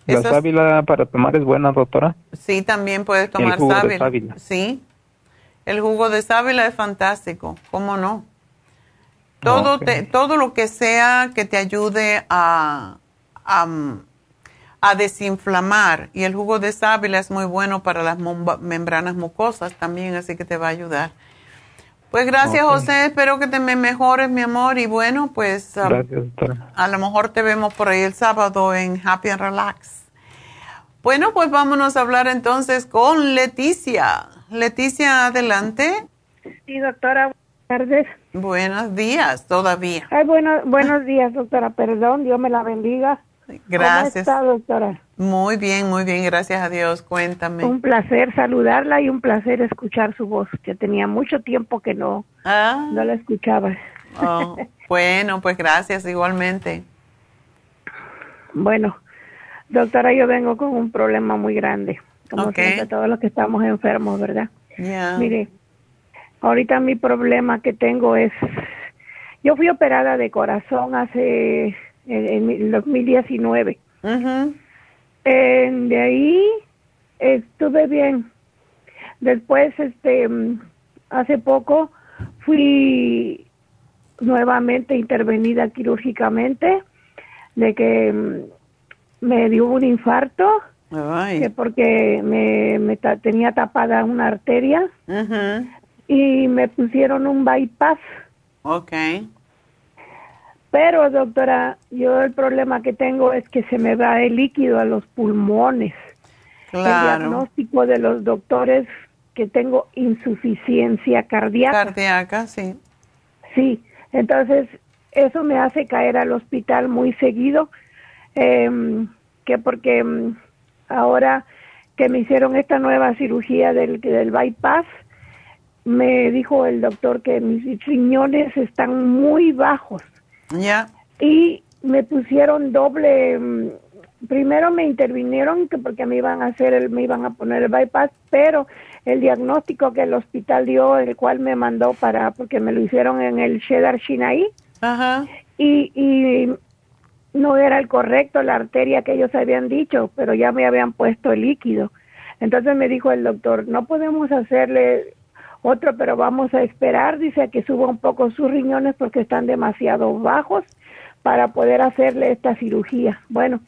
¿La sábila para tomar es buena, doctora? Sí, también puedes tomar sábila. Sí, el jugo de sábila es fantástico, ¿cómo no? Todo, te, todo lo que sea que te ayude a, a desinflamar y el jugo de sábila es muy bueno para las membranas mucosas también, así que te va a ayudar. Pues gracias José, espero que te me mejores mi amor y bueno, pues um, a lo mejor te vemos por ahí el sábado en Happy and Relax. Bueno, pues vámonos a hablar entonces con Leticia. Leticia, adelante. Sí, doctora, buenas tardes. Buenos días, todavía. Ay, bueno, buenos días, doctora, perdón, Dios me la bendiga. Gracias. ¿Cómo está, doctora? Muy bien, muy bien, gracias a Dios. Cuéntame. Un placer saludarla y un placer escuchar su voz, que tenía mucho tiempo que no, ah. no la escuchaba. Oh, *laughs* bueno, pues gracias igualmente. Bueno, doctora, yo vengo con un problema muy grande, como siempre todos los que estamos enfermos, ¿verdad? Mire, ahorita mi problema que tengo es, yo fui operada de corazón hace en, el 2019. de ahí estuve bien. Después, este, hace poco fui nuevamente intervenida quirúrgicamente de que mm, me dio un infarto que porque me, me tenía tapada una arteria y me pusieron un bypass. Okay. Pero, doctora, yo el problema que tengo es que se me va el líquido a los pulmones. Claro. El diagnóstico de los doctores que tengo insuficiencia cardíaca. Cardíaca, sí. Sí, entonces eso me hace caer al hospital muy seguido, em, que porque em, ahora que me hicieron esta nueva cirugía del, del bypass, me dijo el doctor que mis riñones están muy bajos ya. Y me pusieron doble, mm, primero me intervinieron porque me iban a hacer el, me iban a poner el bypass, pero el diagnóstico que el hospital dio, el cual me mandó para, porque me lo hicieron en el Shedar Shinai, Ajá. Y, y no era el correcto, la arteria que ellos habían dicho, pero ya me habían puesto el líquido. Entonces me dijo el doctor, no podemos hacerle otro, pero vamos a esperar, dice que suba un poco sus riñones porque están demasiado bajos para poder hacerle esta cirugía. Bueno,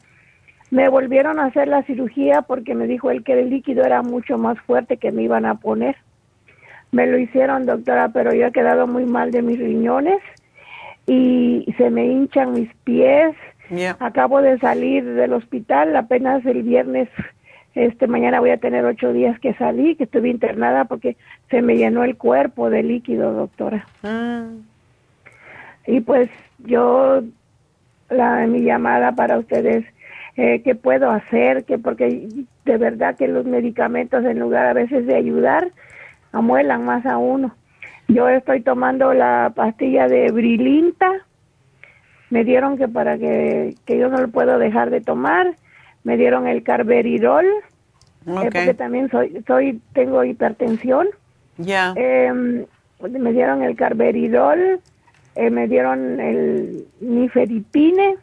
me volvieron a hacer la cirugía porque me dijo él que el líquido era mucho más fuerte que me iban a poner. Me lo hicieron, doctora, pero yo he quedado muy mal de mis riñones y se me hinchan mis pies. Acabo de salir del hospital, apenas el viernes Este, mañana voy a tener ocho días que salí, que estuve internada porque se me llenó el cuerpo de líquido, doctora. Ah. Y pues yo, la, mi llamada para ustedes, eh, ¿qué puedo hacer? que Porque de verdad que los medicamentos en lugar a veces de ayudar, amuelan más a uno. Yo estoy tomando la pastilla de Brilinta, me dieron que para que, que yo no lo puedo dejar de tomar, me dieron el carberirol, eh, porque también soy, soy, tengo hipertensión. Ya. Em, me dieron el carberidol, eh, me dieron el niferipine,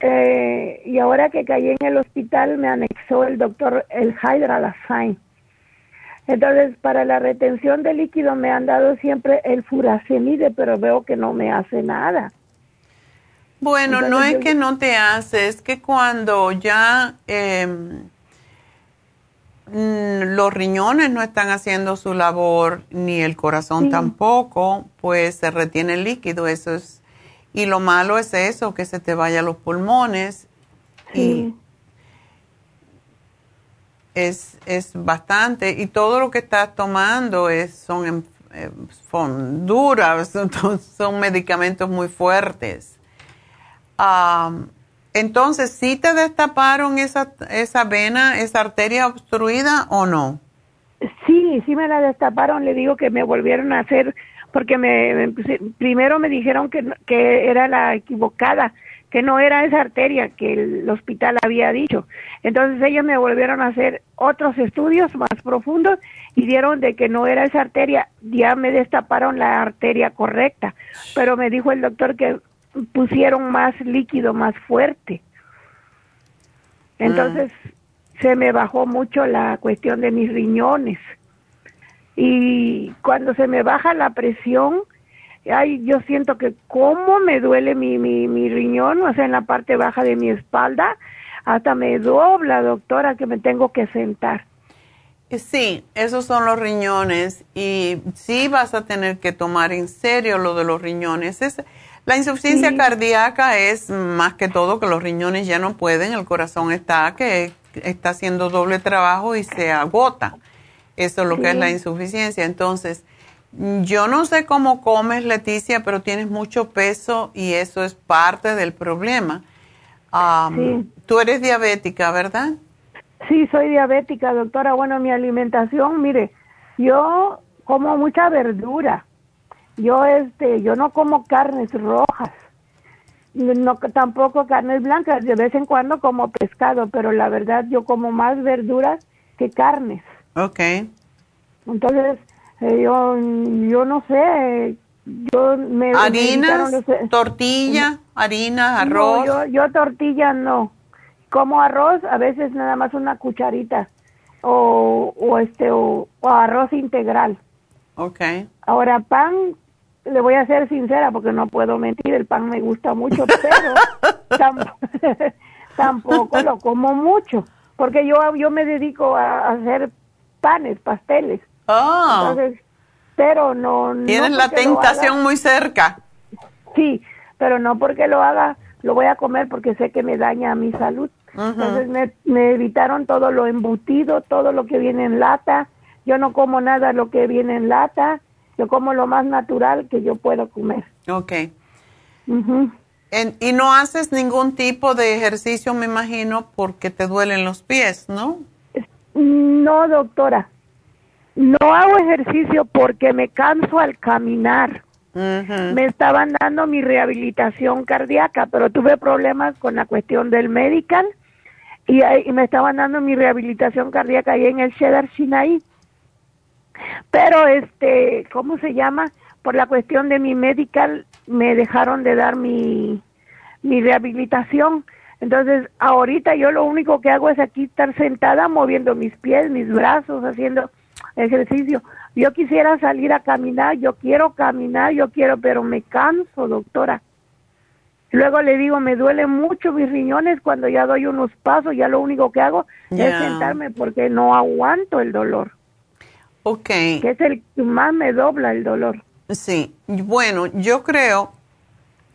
eh, y ahora que caí en el hospital me anexó el doctor el Hydralazine. Entonces, para la retención de líquido me han dado siempre el furasemide, pero veo que no me hace nada. Bueno, no es que no te hace, es que cuando ya em, mm, los riñones no están haciendo su labor, ni el corazón tampoco, pues se retiene el líquido, eso es, y lo malo es eso, que se te vaya a los pulmones y es, es bastante, y todo lo que estás tomando es, son, em, eh, son duras, *laughs* son medicamentos muy fuertes entonces, ¿sí te destaparon esa, esa vena, esa arteria obstruida o no? Sí, sí me la destaparon. Le digo que me volvieron a hacer, porque me, primero me dijeron que, que era la equivocada, que no era esa arteria que el hospital había dicho. Entonces ellos me volvieron a hacer otros estudios más profundos y dieron de que no era esa arteria. Ya me destaparon la arteria correcta, pero me dijo el doctor que pusieron más líquido, más fuerte. Entonces se me bajó mucho la cuestión de mis riñones. Y cuando se me baja la presión, ay, yo siento que cómo me duele mi, mi, mi riñón, o sea, en la parte baja de mi espalda, hasta me dobla, doctora, que me tengo que sentar. Sí, esos son los riñones y sí vas a tener que tomar en serio lo de los riñones. Es, la insuficiencia cardíaca es más que todo que los riñones ya no pueden, el corazón está que está haciendo doble trabajo y se agota. Eso es lo que es la insuficiencia. Entonces, yo no sé cómo comes, Leticia, pero tienes mucho peso y eso es parte del problema. Tú eres diabética, ¿verdad? Sí, soy diabética, doctora. Bueno, mi alimentación, mire, yo como mucha verdura yo este, yo no como carnes rojas, no tampoco carnes blancas, de vez en cuando como pescado, pero la verdad yo como más verduras que carnes. Okay. Entonces, eh, yo yo no sé, yo me harinas, tortilla, harina, arroz. yo yo tortilla no. Como arroz, a veces nada más una cucharita o, o este o, o arroz integral. Okay. Ahora pan le voy a ser sincera porque no puedo mentir, el pan me gusta mucho, *laughs* pero *laughs* tampoco, lo como mucho, porque yo, yo me dedico a, hacer panes, pasteles. Oh. Entonces, pero no... Tienes la tentación muy cerca. Sí, pero no porque lo haga, lo voy a comer porque sé que me daña mi salud. Entonces me, me evitaron todo lo embutido, todo lo que viene en lata. Yo no como nada lo que viene en lata yo como lo más natural que yo puedo comer. Ok. ¿Y no haces ningún tipo de ejercicio, me imagino, porque te duelen los pies, no? No, doctora. No hago ejercicio porque me canso al caminar. Me estaban dando mi rehabilitación cardíaca, pero tuve problemas con la cuestión del medical y, y me estaban dando mi rehabilitación cardíaca ahí en el Cheddar Sinai pero este, ¿cómo se llama? Por la cuestión de mi medical me dejaron de dar mi, mi rehabilitación. Entonces, ahorita yo lo único que hago es aquí estar sentada moviendo mis pies, mis brazos, haciendo ejercicio. Yo quisiera salir a caminar, yo quiero caminar, yo quiero, pero me canso, doctora. Luego le digo, me duelen mucho mis riñones cuando ya doy unos pasos, ya lo único que hago es sentarme porque no aguanto el dolor. Ok. Que es el que más me dobla el dolor. Sí, bueno, yo creo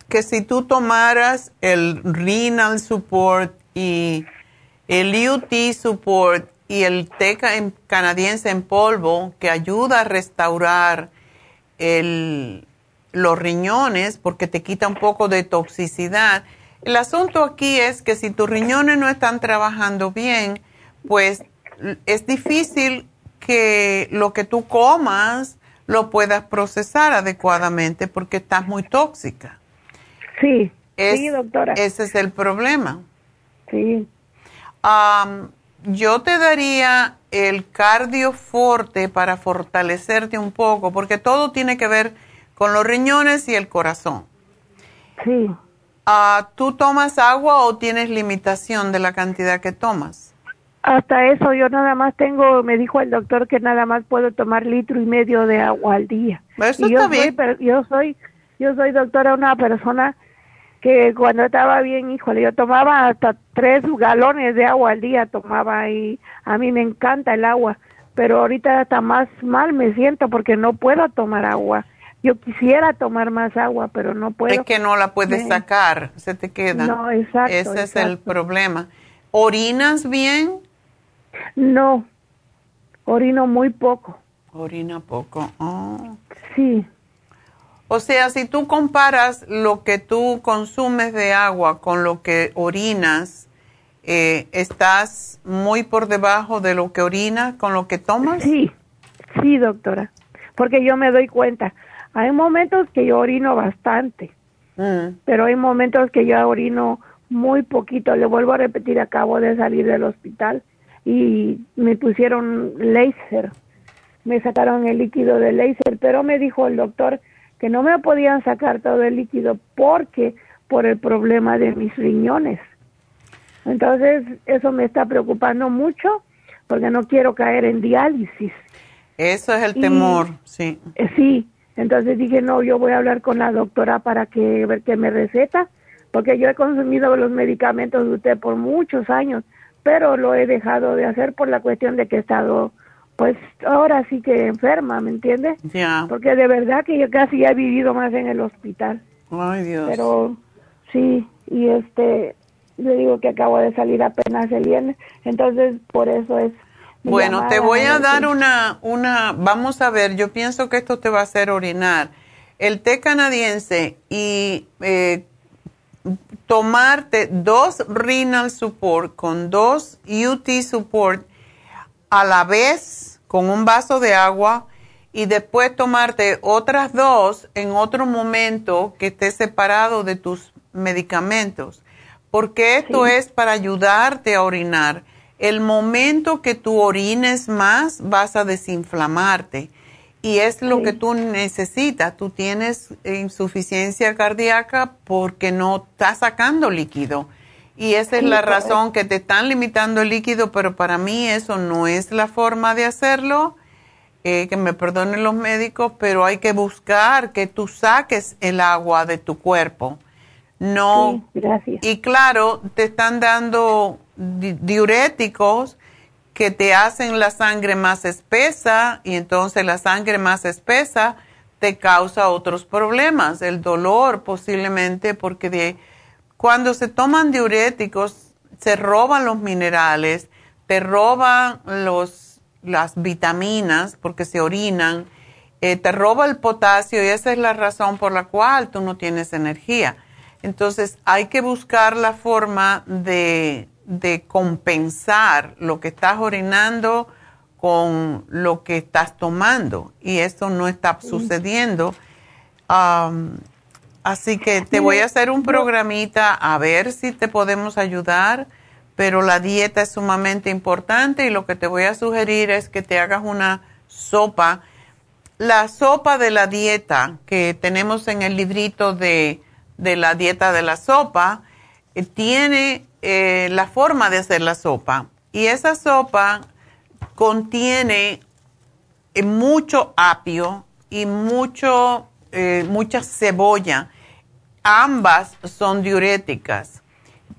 que si tú tomaras el renal support y El UT Support y el té canadiense en polvo que ayuda a restaurar los riñones porque te quita un poco de toxicidad. El asunto aquí es que si tus riñones no están trabajando bien, pues es difícil que lo que tú comas lo puedas procesar adecuadamente porque estás muy tóxica. Sí, sí, doctora. Ese es el problema. Sí yo te daría el cardioforte para fortalecerte un poco, porque todo tiene que ver con los riñones y el corazón. Sí. Ah, ¿Tú tomas agua o tienes limitación de la cantidad que tomas? Hasta eso, yo nada más tengo, me dijo el doctor que nada más puedo tomar litro y medio de agua al día. Eso está yo bien. Soy, yo soy, yo soy doctora, una persona que cuando estaba bien, híjole, yo tomaba hasta tres galones de agua al día, tomaba y a mí me encanta el agua, pero ahorita hasta más mal me siento porque no puedo tomar agua. Yo quisiera tomar más agua, pero no puedo. Es que no la puedes sacar, se te queda. No, exacto. Ese es el problema. ¿Orinas bien? No, orino muy poco. Orina poco. Oh. Sí. O sea, si tú comparas lo que tú consumes de agua con lo que orinas, eh, ¿estás muy por debajo de lo que orinas con lo que tomas? Sí, sí, doctora, porque yo me doy cuenta. Hay momentos que yo orino bastante, mm. pero hay momentos que yo orino muy poquito. Le vuelvo a repetir, acabo de salir del hospital y me pusieron láser, me sacaron el líquido de láser, pero me dijo el doctor que no me podían sacar todo el líquido porque por el problema de mis riñones. Entonces, eso me está preocupando mucho porque no quiero caer en diálisis. Eso es el temor, sí. Eh, sí, entonces dije, no, yo voy a hablar con la doctora para que ver qué me receta, porque yo he consumido los medicamentos de usted por muchos años, pero lo he dejado de hacer por la cuestión de que he estado pues ahora sí que enferma, ¿me entiendes? Ya. Porque de verdad que yo casi he vivido más en el hospital. Ay, Dios. Pero sí, y este, le digo que acabo de salir apenas el viernes, entonces por eso es. Bueno, te voy a dar una, una, vamos a ver, yo pienso que esto te va a hacer orinar. El té canadiense y eh, tomarte dos renal support con dos UT support a la vez con un vaso de agua y después tomarte otras dos en otro momento que esté separado de tus medicamentos, porque esto es para ayudarte a orinar. El momento que tú orines más, vas a desinflamarte y es lo que tú necesitas. Tú tienes insuficiencia cardíaca porque no estás sacando líquido. Y esa es la razón que te están limitando el líquido, pero para mí eso no es la forma de hacerlo. Eh, que me perdonen los médicos, pero hay que buscar que tú saques el agua de tu cuerpo. No. gracias. Y claro, te están dando diuréticos que te hacen la sangre más espesa y entonces la sangre más espesa te causa otros problemas, el dolor posiblemente porque de cuando se toman diuréticos, se roban los minerales, te roban los, las vitaminas porque se orinan, eh, te roba el potasio y esa es la razón por la cual tú no tienes energía. Entonces hay que buscar la forma de, de compensar lo que estás orinando con lo que estás tomando y esto no está sucediendo. Así que te voy a hacer un programita a ver si te podemos ayudar, pero la dieta es sumamente importante y lo que te voy a sugerir es que te hagas una sopa. La sopa de la dieta que tenemos en el librito de, la dieta de la sopa eh, tiene eh, la forma de hacer la sopa y esa sopa contiene eh, mucho apio y mucho eh, mucha cebolla. Ambas son diuréticas,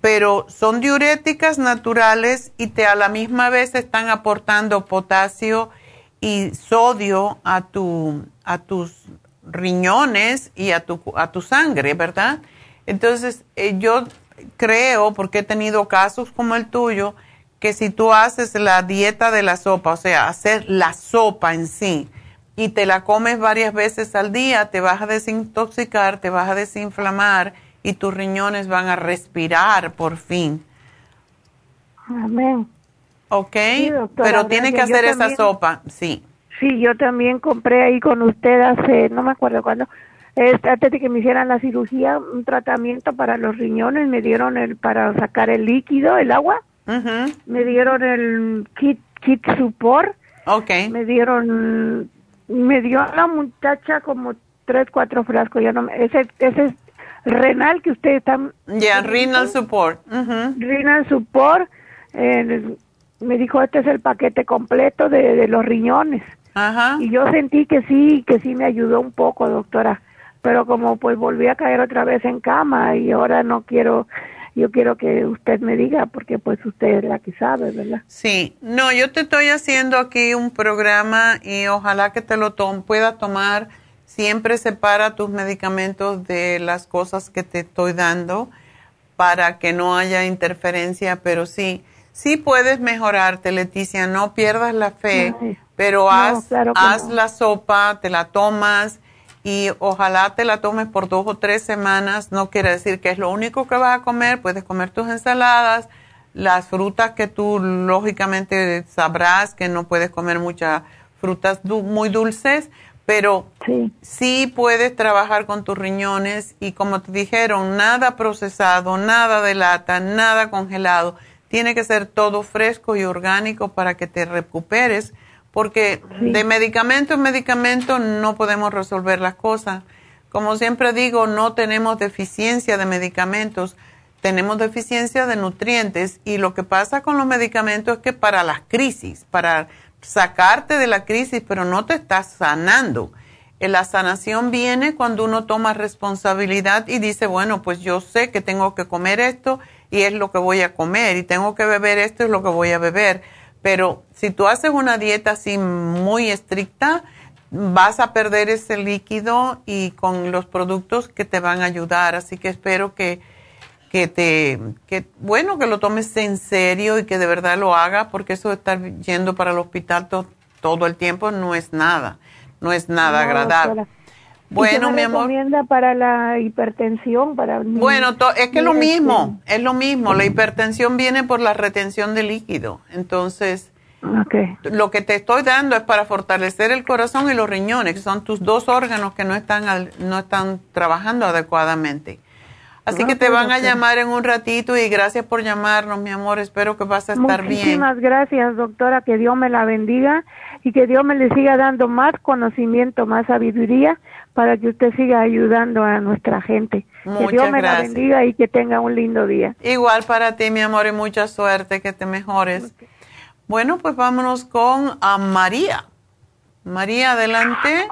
pero son diuréticas naturales y te a la misma vez están aportando potasio y sodio a, tu, a tus riñones y a tu, a tu sangre, ¿verdad? Entonces, eh, yo creo, porque he tenido casos como el tuyo, que si tú haces la dieta de la sopa, o sea, hacer la sopa en sí, y te la comes varias veces al día, te vas a desintoxicar, te vas a desinflamar y tus riñones van a respirar por fin. Amén. ¿Ok? Pero tiene que hacer esa sopa, sí. Sí, yo también compré ahí con usted hace, no me acuerdo cuándo, antes de que me hicieran la cirugía, un tratamiento para los riñones, me dieron el para sacar el líquido, el agua, me dieron el kit, kit support, okay. me dieron, me dio la muchacha como tres, cuatro frascos, ya no, ese, ese es renal que usted está... Ya, renal support. Renal support, eh, me dijo, este es el paquete completo de, de los riñones. Ajá. Y yo sentí que sí, que sí me ayudó un poco, doctora. Pero como pues volví a caer otra vez en cama y ahora no quiero, yo quiero que usted me diga porque pues usted es la que sabe, ¿verdad? Sí, no, yo te estoy haciendo aquí un programa y ojalá que te lo tom pueda tomar. Siempre separa tus medicamentos de las cosas que te estoy dando para que no haya interferencia, pero sí, sí puedes mejorarte, Leticia, no pierdas la fe, pero haz, haz la sopa, te la tomas y ojalá te la tomes por dos o tres semanas. No quiere decir que es lo único que vas a comer, puedes comer tus ensaladas, las frutas que tú lógicamente sabrás que no puedes comer muchas frutas muy dulces, pero sí. puedes trabajar con tus riñones y como te dijeron, nada procesado, nada de lata, nada congelado. Tiene que ser todo fresco y orgánico para que te recuperes, porque de medicamento en medicamento no podemos resolver las cosas. Como siempre digo, no tenemos deficiencia de medicamentos, tenemos deficiencia de nutrientes y lo que pasa con los medicamentos es que para las crisis, para sacarte de la crisis, pero no te estás sanando. Eh, la sanación viene cuando uno toma responsabilidad y dice, bueno, pues yo sé que tengo que comer esto y es lo que voy a comer y tengo que beber esto es lo que voy a beber. Pero si tú haces una dieta así muy estricta, vas a perder ese líquido y con los productos que te van a ayudar. Así que espero que que te, que bueno, que lo tomes en serio y que de verdad lo haga, porque eso de estar yendo para el hospital todo el tiempo no es nada, no es nada agradable. Bueno, mi amor. recomienda para la hipertensión? Para bueno, es que es lo mismo, es lo mismo. La hipertensión viene por la retención de líquido. Entonces, lo que te estoy dando es para fortalecer el corazón y los riñones, que son tus dos órganos que no están, no están trabajando adecuadamente. Así que te van a llamar en un ratito y gracias por llamarnos, mi amor. Espero que vas a estar bien. Muchísimas gracias, doctora. Que Dios me la bendiga y que Dios me le siga dando más conocimiento, más sabiduría para que usted siga ayudando a nuestra gente. que Dios me la bendiga y que tenga un lindo día. Igual para ti, mi amor, y mucha suerte, que te mejores. Bueno, pues vámonos con a María. María, adelante.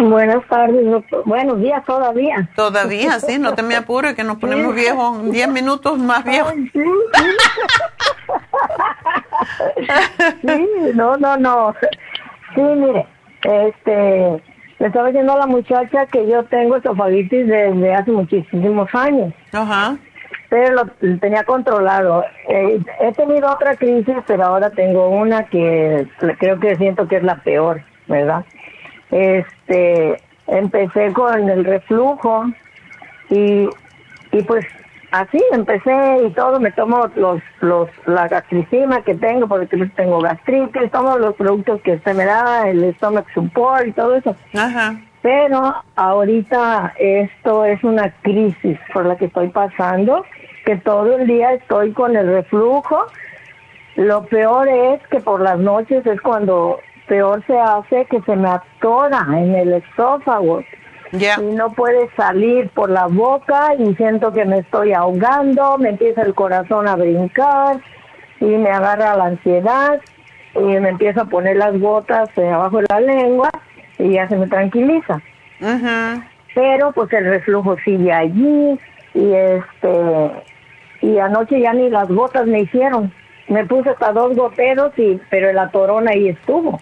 Buenas tardes, doctor. Buenos días todavía. Todavía, sí, no te me apures, que nos ponemos viejos, 10 minutos más viejos. sí, *laughs* sí. no, no, no. Sí, mire, este, le estaba diciendo a la muchacha que yo tengo esofagitis desde hace muchísimos años. Ajá. Pero lo tenía controlado. Eh, he tenido otra crisis, pero ahora tengo una que creo que siento que es la peor, ¿verdad? Este empecé con el reflujo y, y pues así empecé y todo me tomo los los la gastricima que tengo porque tengo gastritis tomo los productos que se me da el stomach support y todo eso Ajá. pero ahorita esto es una crisis por la que estoy pasando que todo el día estoy con el reflujo lo peor es que por las noches es cuando peor se hace que se me atora en el esófago. Y no puede salir por la boca y siento que me estoy ahogando, me empieza el corazón a brincar y me agarra la ansiedad y me empieza a poner las gotas abajo de la lengua y ya se me tranquiliza. Pero pues el reflujo sigue allí y este y anoche ya ni las gotas me hicieron. Me puse hasta dos goteros y pero el atorón ahí estuvo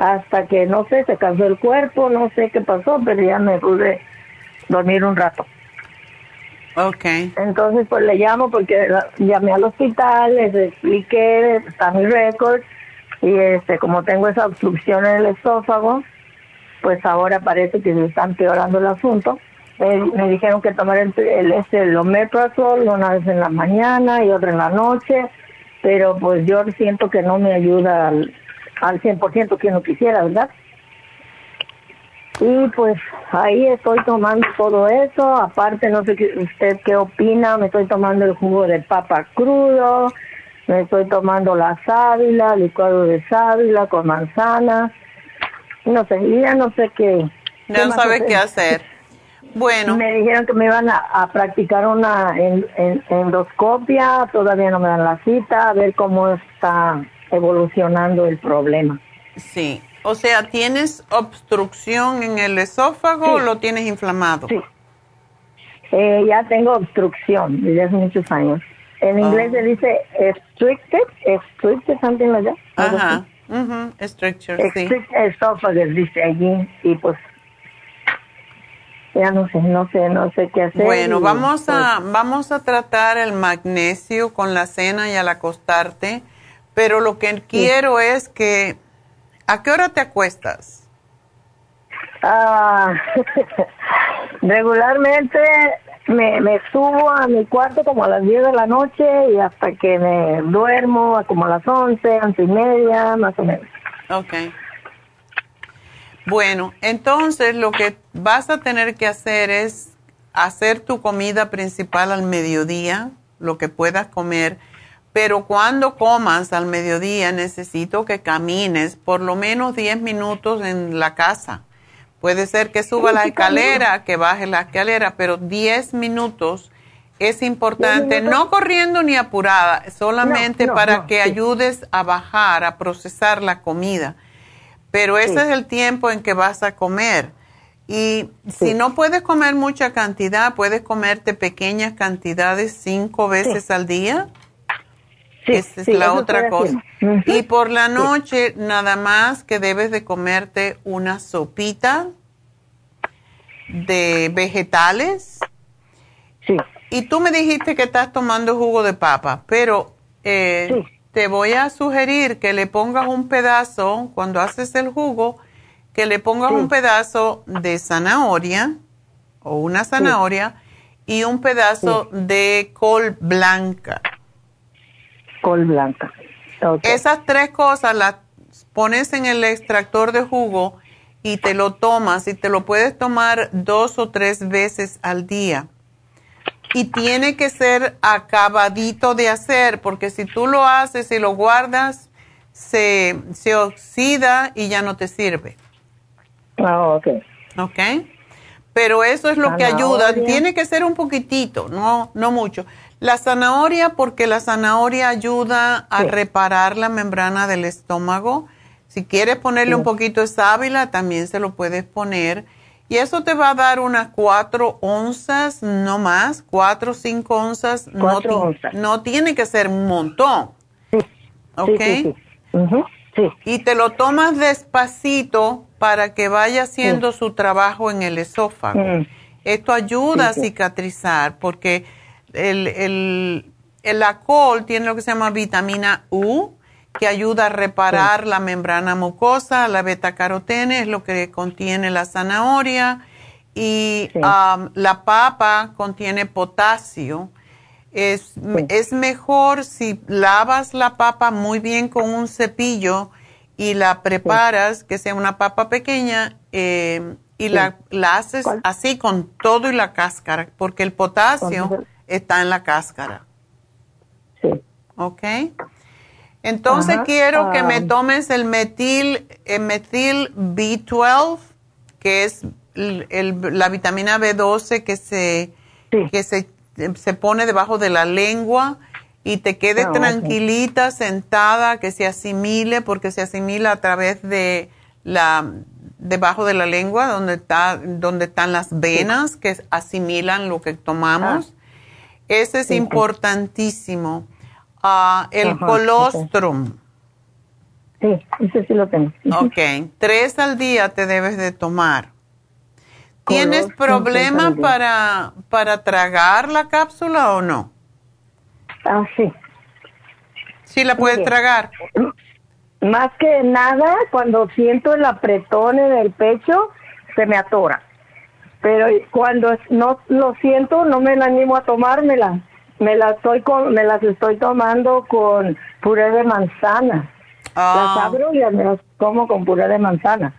hasta que no sé se cansó el cuerpo no sé qué pasó pero ya me pude dormir un rato Ok. Entonces, pues le llamo porque la- llamé al hospital, les expliqué, está mi récord, y este, como tengo esa obstrucción en el esófago, pues ahora parece que se está empeorando el asunto. Me, me dijeron que tomar el, el, este, el omeprazol una vez en la mañana y otra en la noche, pero pues yo siento que no me ayuda al, al 100% que uno quisiera, ¿verdad? Y pues ahí estoy tomando todo eso. Aparte, no sé qué, usted qué opina. Me estoy tomando el jugo de papa crudo. Me estoy tomando la sábila, licuado de sábila con manzana. No sé, y ya no sé qué. No más sabes qué hacer. Bueno. Me dijeron que me iban a, a practicar una en, en- endoscopia. Todavía no me dan la cita. A ver cómo está evolucionando el problema. Sí. O sea, ¿tienes obstrucción en el esófago o lo tienes inflamado? Sí. Eh, ya tengo obstrucción desde hace muchos años. En Ah. inglés se dice restricted, restricted, something like that. Ajá. así. ujú, Stricture, sí. Restricted esophagus dice allí y pues ya no sé, no sé, no sé qué hacer. Bueno, y, vamos a, pues, vamos a tratar el magnesio con la cena y al acostarte, pero lo que quiero es que, ¿a qué hora te acuestas? Ah, *laughs* regularmente me, me subo a mi cuarto como a las 10 de la noche y hasta que me duermo a como a las 11, 11 y media, más o menos. Ok. Bueno, entonces lo que vas a tener que hacer es hacer tu comida principal al mediodía, lo que puedas comer, pero cuando comas al mediodía necesito que camines por lo menos 10 minutos en la casa. Puede ser que suba la escalera, que baje la escalera, pero 10 minutos es importante, minutos. no corriendo ni apurada, solamente No, no, para no, que sí. ayudes a bajar, a procesar la comida. Pero ese Sí. es el tiempo en que vas a comer. Y si no puedes comer mucha cantidad, puedes comerte pequeñas cantidades cinco veces al día. Esa es sí, la otra cosa. Y por la noche, nada más que debes de comerte una sopita de vegetales. Sí. Y tú me dijiste que estás tomando jugo de papa, pero eh, te voy a sugerir que le pongas un pedazo, cuando haces el jugo, que le pongas un pedazo de zanahoria o una zanahoria y un pedazo de col blanca. Col blanca. Esas tres cosas las pones en el extractor de jugo y te lo tomas y te lo puedes tomar dos o tres veces al día. Y tiene que ser acabadito de hacer, porque si tú lo haces y lo guardas, se, se oxida y ya no te sirve. Ah, ok. ¿Ok? Pero eso es lo que ayuda. Tiene que ser un poquitito, no, no mucho. La zanahoria, porque la zanahoria ayuda a reparar la membrana del estómago. Si quieres ponerle un poquito de sábila, también se lo puedes poner. Y eso te va a dar unas cuatro onzas, no más, cuatro o cinco onzas. no, Cuatro ti- onzas. no tiene que ser un montón. ¿Ok? sí, sí. Y te lo tomas despacito para que vaya haciendo su trabajo en el esófago. Mm. Esto ayuda a cicatrizar porque el, el, el alcohol tiene lo que se llama vitamina U, que ayuda a reparar la membrana mucosa. La betacarotene es lo que contiene la zanahoria. Y um, la papa contiene potasio. Es, es mejor si lavas la papa muy bien con un cepillo y la preparas, que sea una papa pequeña, eh, y la, la haces así con todo y la cáscara, porque el potasio está en la cáscara. ¿Ok? Entonces Ajá, quiero que ah. me tomes el metil, el metil B12, que es el- el- la vitamina B12 que se, que se, se pone debajo de la lengua y te quede Ah, tranquilita, sentada, que se asimile, porque se asimila a través de la debajo de la lengua, donde está, donde están las venas que asimilan lo que tomamos. Ese es Sí. importantísimo. Ah, el Ajá, colostrum. Sí, ese sí lo tengo. Ok, tres al día te debes de tomar. ¿Tienes color, problema siempre para, para tragar la cápsula o no? Ah, sí. ¿Sí la puedes tragar? Más que nada, cuando siento el apretón en el pecho, se me atora. Pero cuando no lo siento, no me la animo a tomármela. Me las estoy con, me las estoy tomando con puré de manzana. Ah. Las abro y me las como con puré de manzana.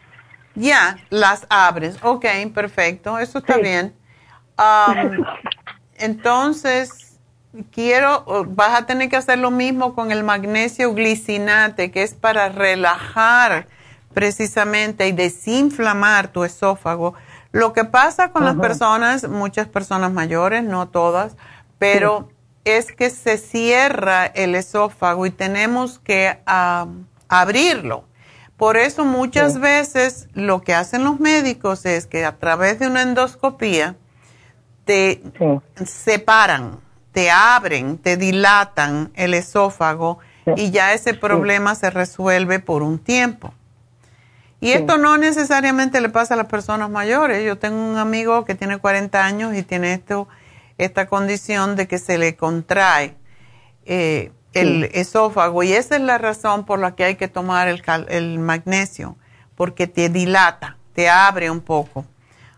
Ya, las abres. Ok, perfecto. Eso está bien. Am, *laughs* entonces, quiero, vas a tener que hacer lo mismo con el magnesio glicinate, que es para relajar precisamente y desinflamar tu esófago. Lo que pasa con las personas, muchas personas mayores, no todas, pero es que se cierra el esófago y tenemos que abrirlo. Por eso muchas veces lo que hacen los médicos es que a través de una endoscopía te separan, te abren, te dilatan el esófago y ya ese problema se resuelve por un tiempo. Y esto no necesariamente le pasa a las personas mayores. Yo tengo un amigo que tiene 40 años y tiene esto, esta condición de que se le contrae eh, el esófago y esa es la razón por la que hay que tomar el, cal- el magnesio, porque te dilata, te abre un poco.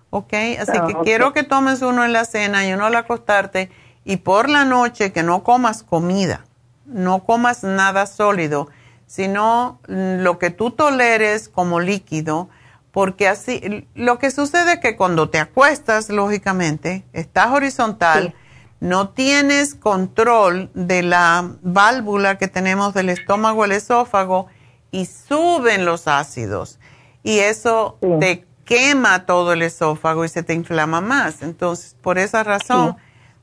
¿Ok? Así Ah, que quiero que tomes uno en la cena y uno al acostarte y por la noche que no comas comida, no comas nada sólido, sino lo que tú toleres como líquido, porque así, lo que sucede es que cuando te acuestas, lógicamente, estás horizontal, no tienes control de la válvula que tenemos del estómago al esófago y suben los ácidos. Y eso te quema todo el esófago y se te inflama más. Entonces, por esa razón,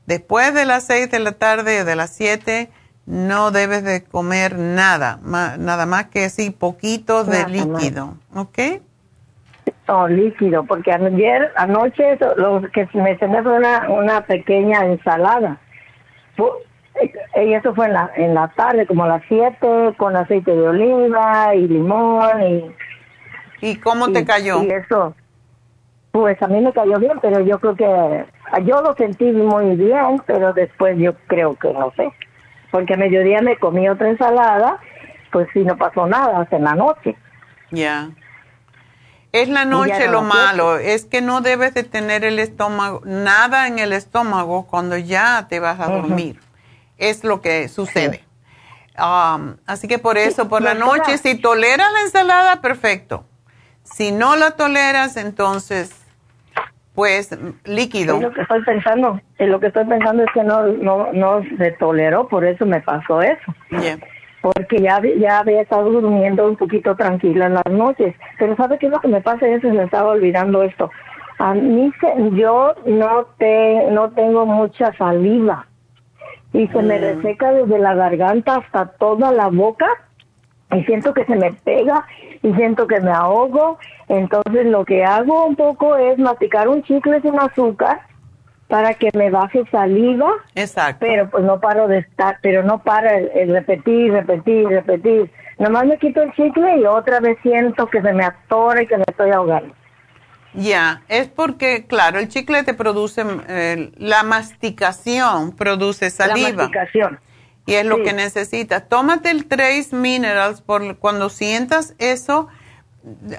después de las 6 de la tarde o de las 7, no debes de comer nada, nada más que así poquitos de Nada más. líquido, ¿ok? No, líquido, porque ayer, anoche, lo que me cené fue una, una pequeña ensalada. Eh, Y eso fue en la, en la tarde, como a las 7, con aceite de oliva y limón. ¿Y, ¿Y cómo te cayó? Y eso, pues a mí me cayó bien, pero yo creo que, yo lo sentí muy bien, pero después yo creo que no sé. Porque a mediodía me comí otra ensalada, pues sí, no pasó nada hasta en la noche. Ya. Es la noche lo malo, es que no debes de tener el estómago, nada en el estómago cuando ya te vas a dormir. Es lo que sucede. Um, así que por eso, por la noche, si toleras la ensalada, perfecto. Si no la toleras, entonces, pues líquido. Es lo que estoy pensando, es lo que estoy pensando es que no, no, no se toleró, por eso me pasó eso. Porque ya, ya había estado durmiendo un poquito tranquila en las noches. Pero ¿sabe qué es lo que me pasa? Eso me estaba olvidando esto. A mí se- yo no, te, no tengo mucha saliva y se me Mm. reseca desde la garganta hasta toda la boca y siento que se me pega y siento que me ahogo. Entonces lo que hago un poco es masticar un chicle sin azúcar para que me baje saliva. Exacto. Pero pues no paro de estar, pero no para el, el repetir, repetir, repetir. Nomás me quito el chicle y otra vez siento que se me atora y que me estoy ahogando. Ya, es porque, claro, el chicle te produce, eh, la masticación produce saliva. La masticación. Y es lo que necesitas. Tómate el Trace Minerals por cuando sientas eso.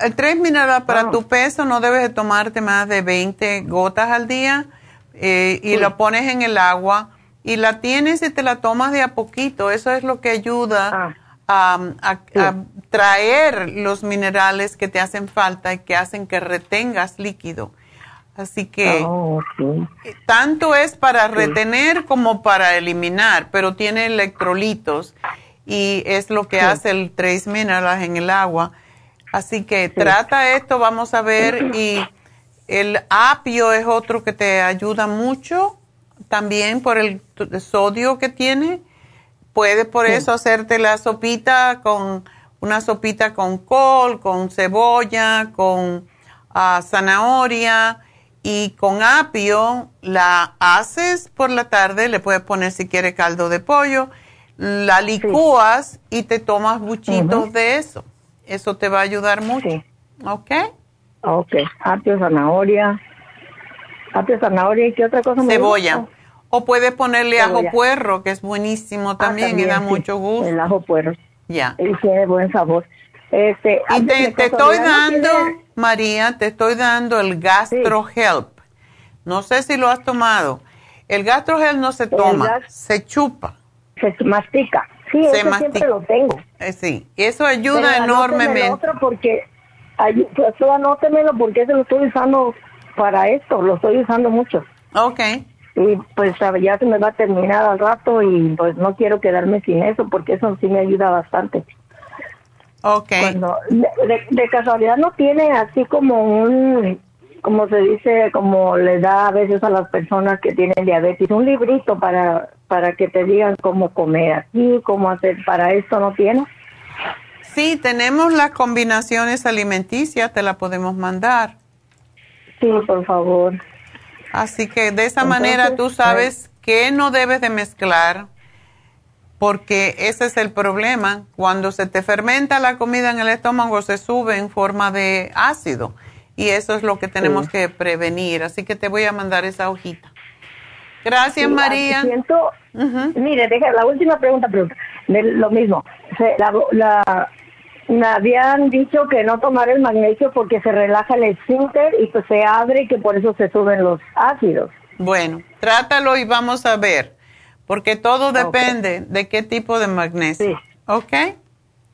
El Trace Minerals para tu peso no debes de tomarte más de 20 gotas al día eh, y Sí. lo pones en el agua y la tienes y te la tomas de a poquito. Eso es lo que ayuda a, a- a traer los minerales que te hacen falta y que hacen que retengas líquido. Así que Oh, sí. tanto es para retener como para eliminar, pero tiene electrolitos y es lo que Sí. hace el Trace Minerals en el agua. Así que trata esto, vamos a ver. Y el apio es otro que te ayuda mucho también por el sodio que tiene. Puedes por Sí. eso hacerte la sopita con una sopita con col, con cebolla, con ah, zanahoria y con apio. La haces por la tarde, le puedes poner si quieres caldo de pollo, la licúas y te tomas buchitos de eso. Eso te va a ayudar mucho. ¿Ok? Ok, apio, zanahoria Apio, zanahoria y qué otra cosa. me Cebolla. gusta? O puedes ponerle ajo Cebolla. puerro, que es buenísimo también, y da sí, mucho gusto. El ajo puerro. Ya. Y tiene buen sabor. Este, Y te, te estoy casualidad, ¿no dando, tiene- María, te estoy dando el Gastro Help. No sé si lo has tomado. El Gastro Help no se toma, se chupa. Se mastica. Sí, Se mastica. siempre lo tengo. Eh, sí, eso ayuda Pero enormemente. otro porque, ay, pues, anótemelo porque ese lo estoy usando para esto, lo estoy usando mucho. Ok. Y pues ya se me va a terminar al rato y pues no quiero quedarme sin eso porque eso sí me ayuda bastante. Ok. Cuando, de, casualidad no tiene así como un, como se dice, como le da a veces a las personas que tienen diabetes, un librito para, para que te digan cómo comer aquí, cómo hacer para esto, ¿no tiene? Sí, tenemos las combinaciones alimenticias, te la podemos mandar. Sí, por favor. Así que de esa Entonces, manera tú sabes que no debes de mezclar, porque ese es el problema. Cuando se te fermenta la comida en el estómago, se sube en forma de ácido. Y eso es lo que tenemos que prevenir. Así que te voy a mandar esa hojita. Gracias, Sí, María. Siento, mire, deja la última pregunta, pregunta, de lo mismo. Se- la, la- me habían dicho que no tomar el magnesio porque se relaja el esfínter y pues se abre y que por eso se suben los ácidos. Bueno, trátalo y vamos a ver, porque todo depende de qué tipo de magnesio. ¿Ok?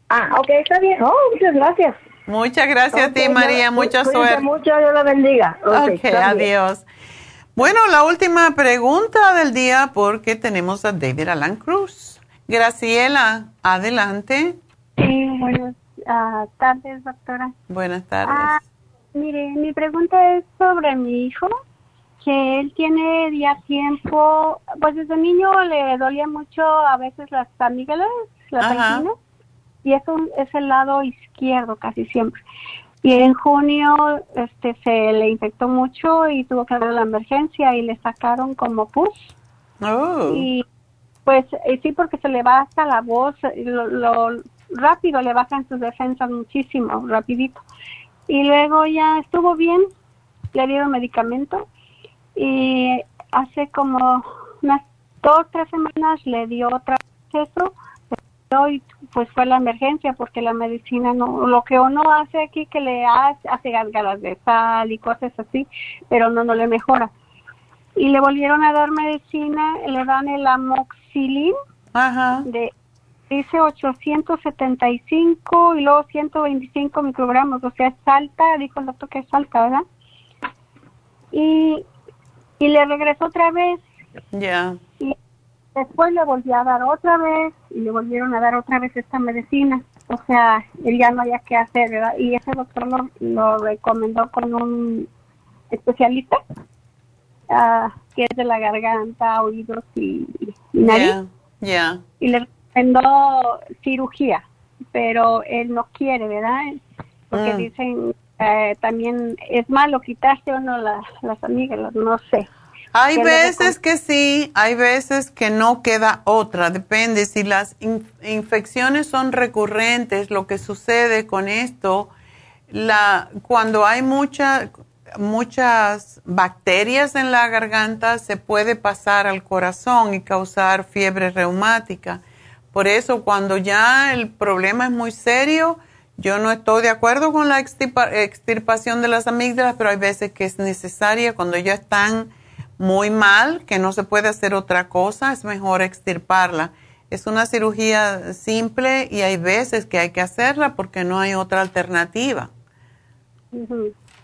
Ah, ok, está bien. Oh, muchas gracias. Muchas gracias a ti, María. ya, Mucha suerte. mucho, Dios la bendiga. Ok, Ok, está bien. adiós. Bueno, la última pregunta del día porque tenemos a David Alan Cruz. Graciela, adelante. Sí, buenas ah, tardes, doctora. Buenas tardes. Ah, mire, mi pregunta es sobre mi hijo, que él tiene ya tiempo, pues desde niño le dolía mucho a veces las amígdalas, las anginas, y eso es el lado izquierdo casi siempre. Y en junio este se le infectó mucho y tuvo que a la emergencia y le sacaron como pus. Oh. Y pues eh, sí, porque se le va hasta la voz, lo, lo rápido le bajan sus defensas muchísimo, rapidito. Y luego ya estuvo bien, le dieron medicamento y hace como unas dos, tres semanas le dio otra vez eso y pues fue la emergencia porque la medicina no, lo que uno hace aquí que le hace, hace gárgaras de sal y cosas así, pero no, no le mejora. Y le volvieron a dar medicina, le dan el amoxilin de dice 875 y luego 125 microgramos, o sea, es alta, dijo el doctor que es alta, ¿verdad? Y, y le regresó otra vez Ya. y después le volvió a dar otra vez y le volvieron a dar otra vez esta medicina. O sea, él ya no había qué hacer, ¿verdad? Y ese doctor lo, lo recomendó con un especialista ah, que es de la garganta, oídos y, y nariz. Ya. Ya. Y le recomendó cirugía, pero él no quiere, ¿verdad? Porque Mm. dicen eh, también es malo quitarse uno la- las amigas, no sé. Hay ¿Qué le veces que sí, hay veces que no queda otra, depende. Si las in- infecciones son recurrentes, lo que sucede con esto, la, cuando hay mucha, muchas bacterias en la garganta, se puede pasar al corazón y causar fiebre reumática. Por eso, cuando ya el problema es muy serio, yo no estoy de acuerdo con la extirpa- extirpación de las amígdalas, pero hay veces que es necesaria cuando ya están muy mal, que no se puede hacer otra cosa, es mejor extirparla. Es una cirugía simple y hay veces que hay que hacerla porque no hay otra alternativa.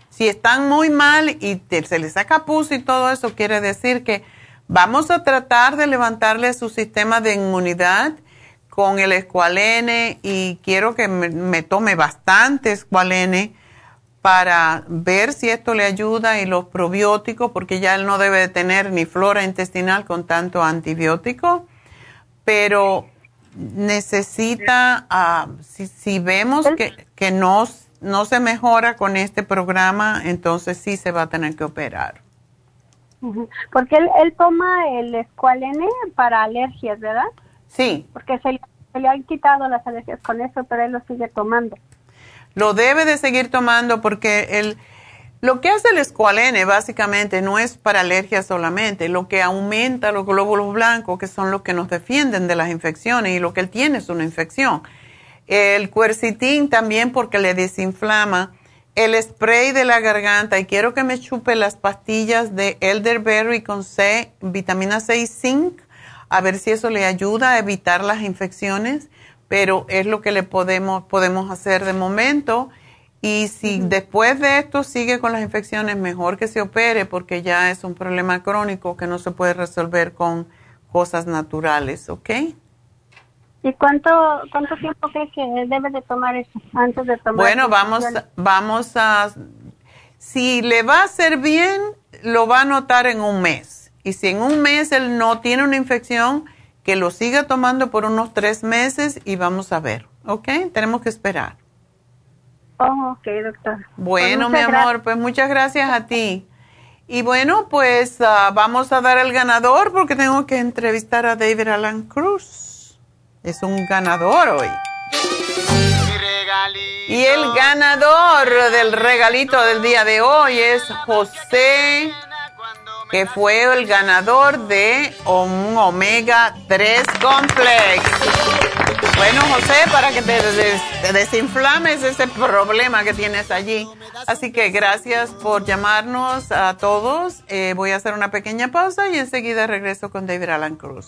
Si están muy mal y te- se les saca pus y todo eso, quiere decir que vamos a tratar de levantarle su sistema de inmunidad con el escualene y quiero que me, me tome bastante escualene para ver si esto le ayuda y los probióticos, porque ya él no debe de tener ni flora intestinal con tanto antibiótico, pero necesita, ah, si, si vemos que, que no, no se mejora con este programa, entonces sí se va a tener que operar. Porque él, él toma el escualene para alergias, ¿verdad? Sí. Porque se, le- se le han quitado las alergias con eso, pero él lo sigue tomando. Lo debe de seguir tomando porque el, Lo que hace el escualene básicamente no es para alergias solamente, lo que aumenta los glóbulos blancos, que son los que nos defienden de las infecciones, y lo que él tiene es una infección. El cuercitín también porque le desinflama. El spray de la garganta, y quiero que me chupe las pastillas de elderberry con C, vitamina C y zinc, a ver si eso le ayuda a evitar las infecciones, pero es lo que le podemos, podemos hacer de momento y si después de esto sigue con las infecciones, mejor que se opere porque ya es un problema crónico que no se puede resolver con cosas naturales, ¿ok? ¿Y cuánto, cuánto tiempo cree que debe de tomar eso antes de tomar? Bueno, vamos, vamos a... Si le va a hacer bien, lo va a notar en un mes. Y si en un mes él no tiene una infección, que lo siga tomando por unos tres meses y vamos a ver, ¿ok? Tenemos que esperar. Oh, ok, doctor. Bueno, pues mi amor, pues muchas gracias a ti. Y bueno, pues ah, vamos a dar el ganador porque tengo que entrevistar a David Alan Cruz. Es un ganador hoy. Y el ganador del regalito del día de hoy es José, que fue el ganador de un Omega 3 Complex. Bueno, José, para que te, desinflames ese problema que tienes allí. Así que gracias por llamarnos a todos. Eh, voy a hacer una pequeña pausa y enseguida regreso con David Alan Cruz.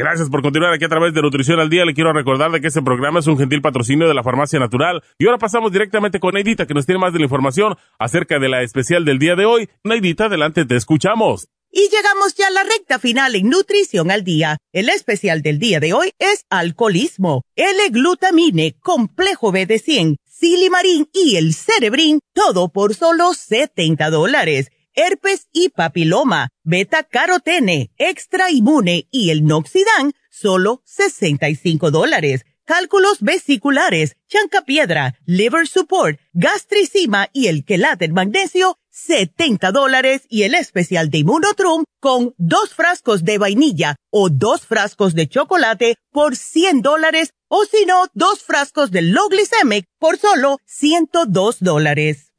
Gracias por continuar aquí a través de Nutrición al Día. Le quiero recordar de que este programa es un gentil patrocinio de la Farmacia Natural. Y ahora pasamos directamente con Neidita, que nos tiene más de la información acerca de la especial del día de hoy. Neidita, adelante, te escuchamos. Y llegamos ya a la recta final en Nutrición al Día. El especial del día de hoy es alcoholismo, L-glutamine, complejo B de 100, silimarín y el cerebrín, todo por solo 70 dólares herpes y papiloma, beta carotene, extra inmune y el noxidán, solo 65 dólares. Cálculos vesiculares, chancapiedra, liver support, gastricima y el quelate magnesio, 70 dólares y el especial de Immunotrum con dos frascos de vainilla o dos frascos de chocolate por 100 dólares o si no, dos frascos de low glycemic por solo 102 dólares.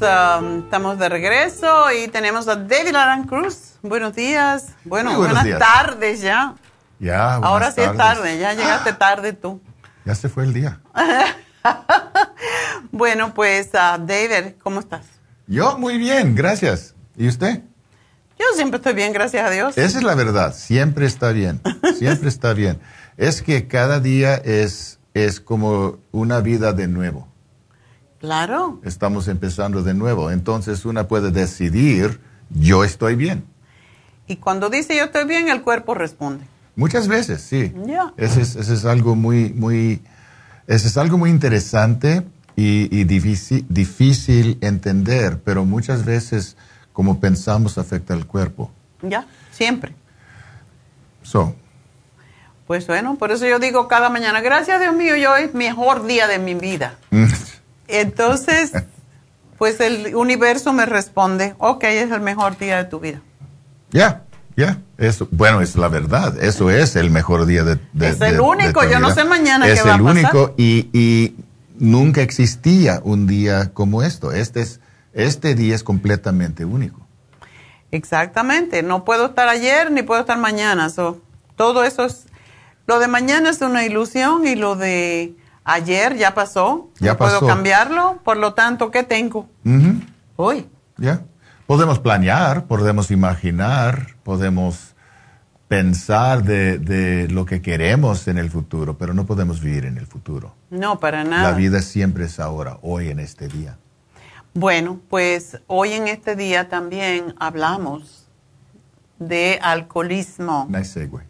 Um, estamos de regreso y tenemos a David Aran Cruz. Buenos días. Bueno, buenos buenas días. tardes ya. Ya, buenas Ahora sí es tarde, ya llegaste *gasps* tarde tú. Ya se fue el día. *laughs* Bueno, pues uh, David, ¿cómo estás? Yo muy bien, gracias. ¿Y usted? Yo siempre estoy bien, gracias a Dios. Esa es la verdad, siempre está bien, siempre está bien. Es que cada día es, es como una vida de nuevo. Claro. Estamos empezando de nuevo. Entonces una puede decidir, yo estoy bien. Y cuando dice yo estoy bien, el cuerpo responde. Muchas veces, sí. Ya. Ese es, ese es algo muy, muy, ese es algo muy interesante y, y difícil, difícil entender, pero muchas veces como pensamos afecta al cuerpo. Ya, siempre. So, Pues bueno, por eso yo digo cada mañana, gracias Dios mío, yo es mejor día de mi vida. Entonces, *laughs* pues el universo me responde, ok, es el mejor día de tu vida. ya, ya, eso, bueno, es la verdad, eso es el mejor día de, de- Es el de único, tu yo no vida. sé mañana es qué va a el pasar. único y, y nunca existía un día como esto. Este, es, este día es completamente único. Exactamente, no puedo estar ayer ni puedo estar mañana. so, todo eso es, lo de mañana es una ilusión y lo de ayer ya pasó. Ya no puedo pasó. cambiarlo, por lo tanto, ¿qué tengo? Ujú. Hoy. Ya. Podemos planear, podemos imaginar, podemos pensar de, de lo que queremos en el futuro, pero no podemos vivir en el futuro. No, para nada. La vida siempre es ahora, hoy en este día. Bueno, pues hoy en este día también hablamos de alcoholismo. Nice segue.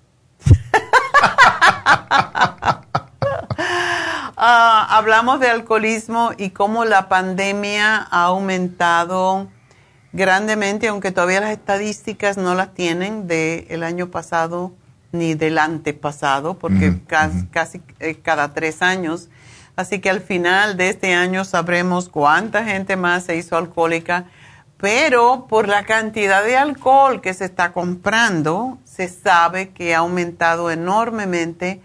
*laughs* Ah, hablamos de alcoholismo y cómo la pandemia ha aumentado grandemente, aunque todavía las estadísticas no las tienen del año pasado ni del antepasado, porque casi eh, cada tres años. Así que al final de este año sabremos cuánta gente más se hizo alcohólica, pero por la cantidad de alcohol que se está comprando, se sabe que ha aumentado enormemente.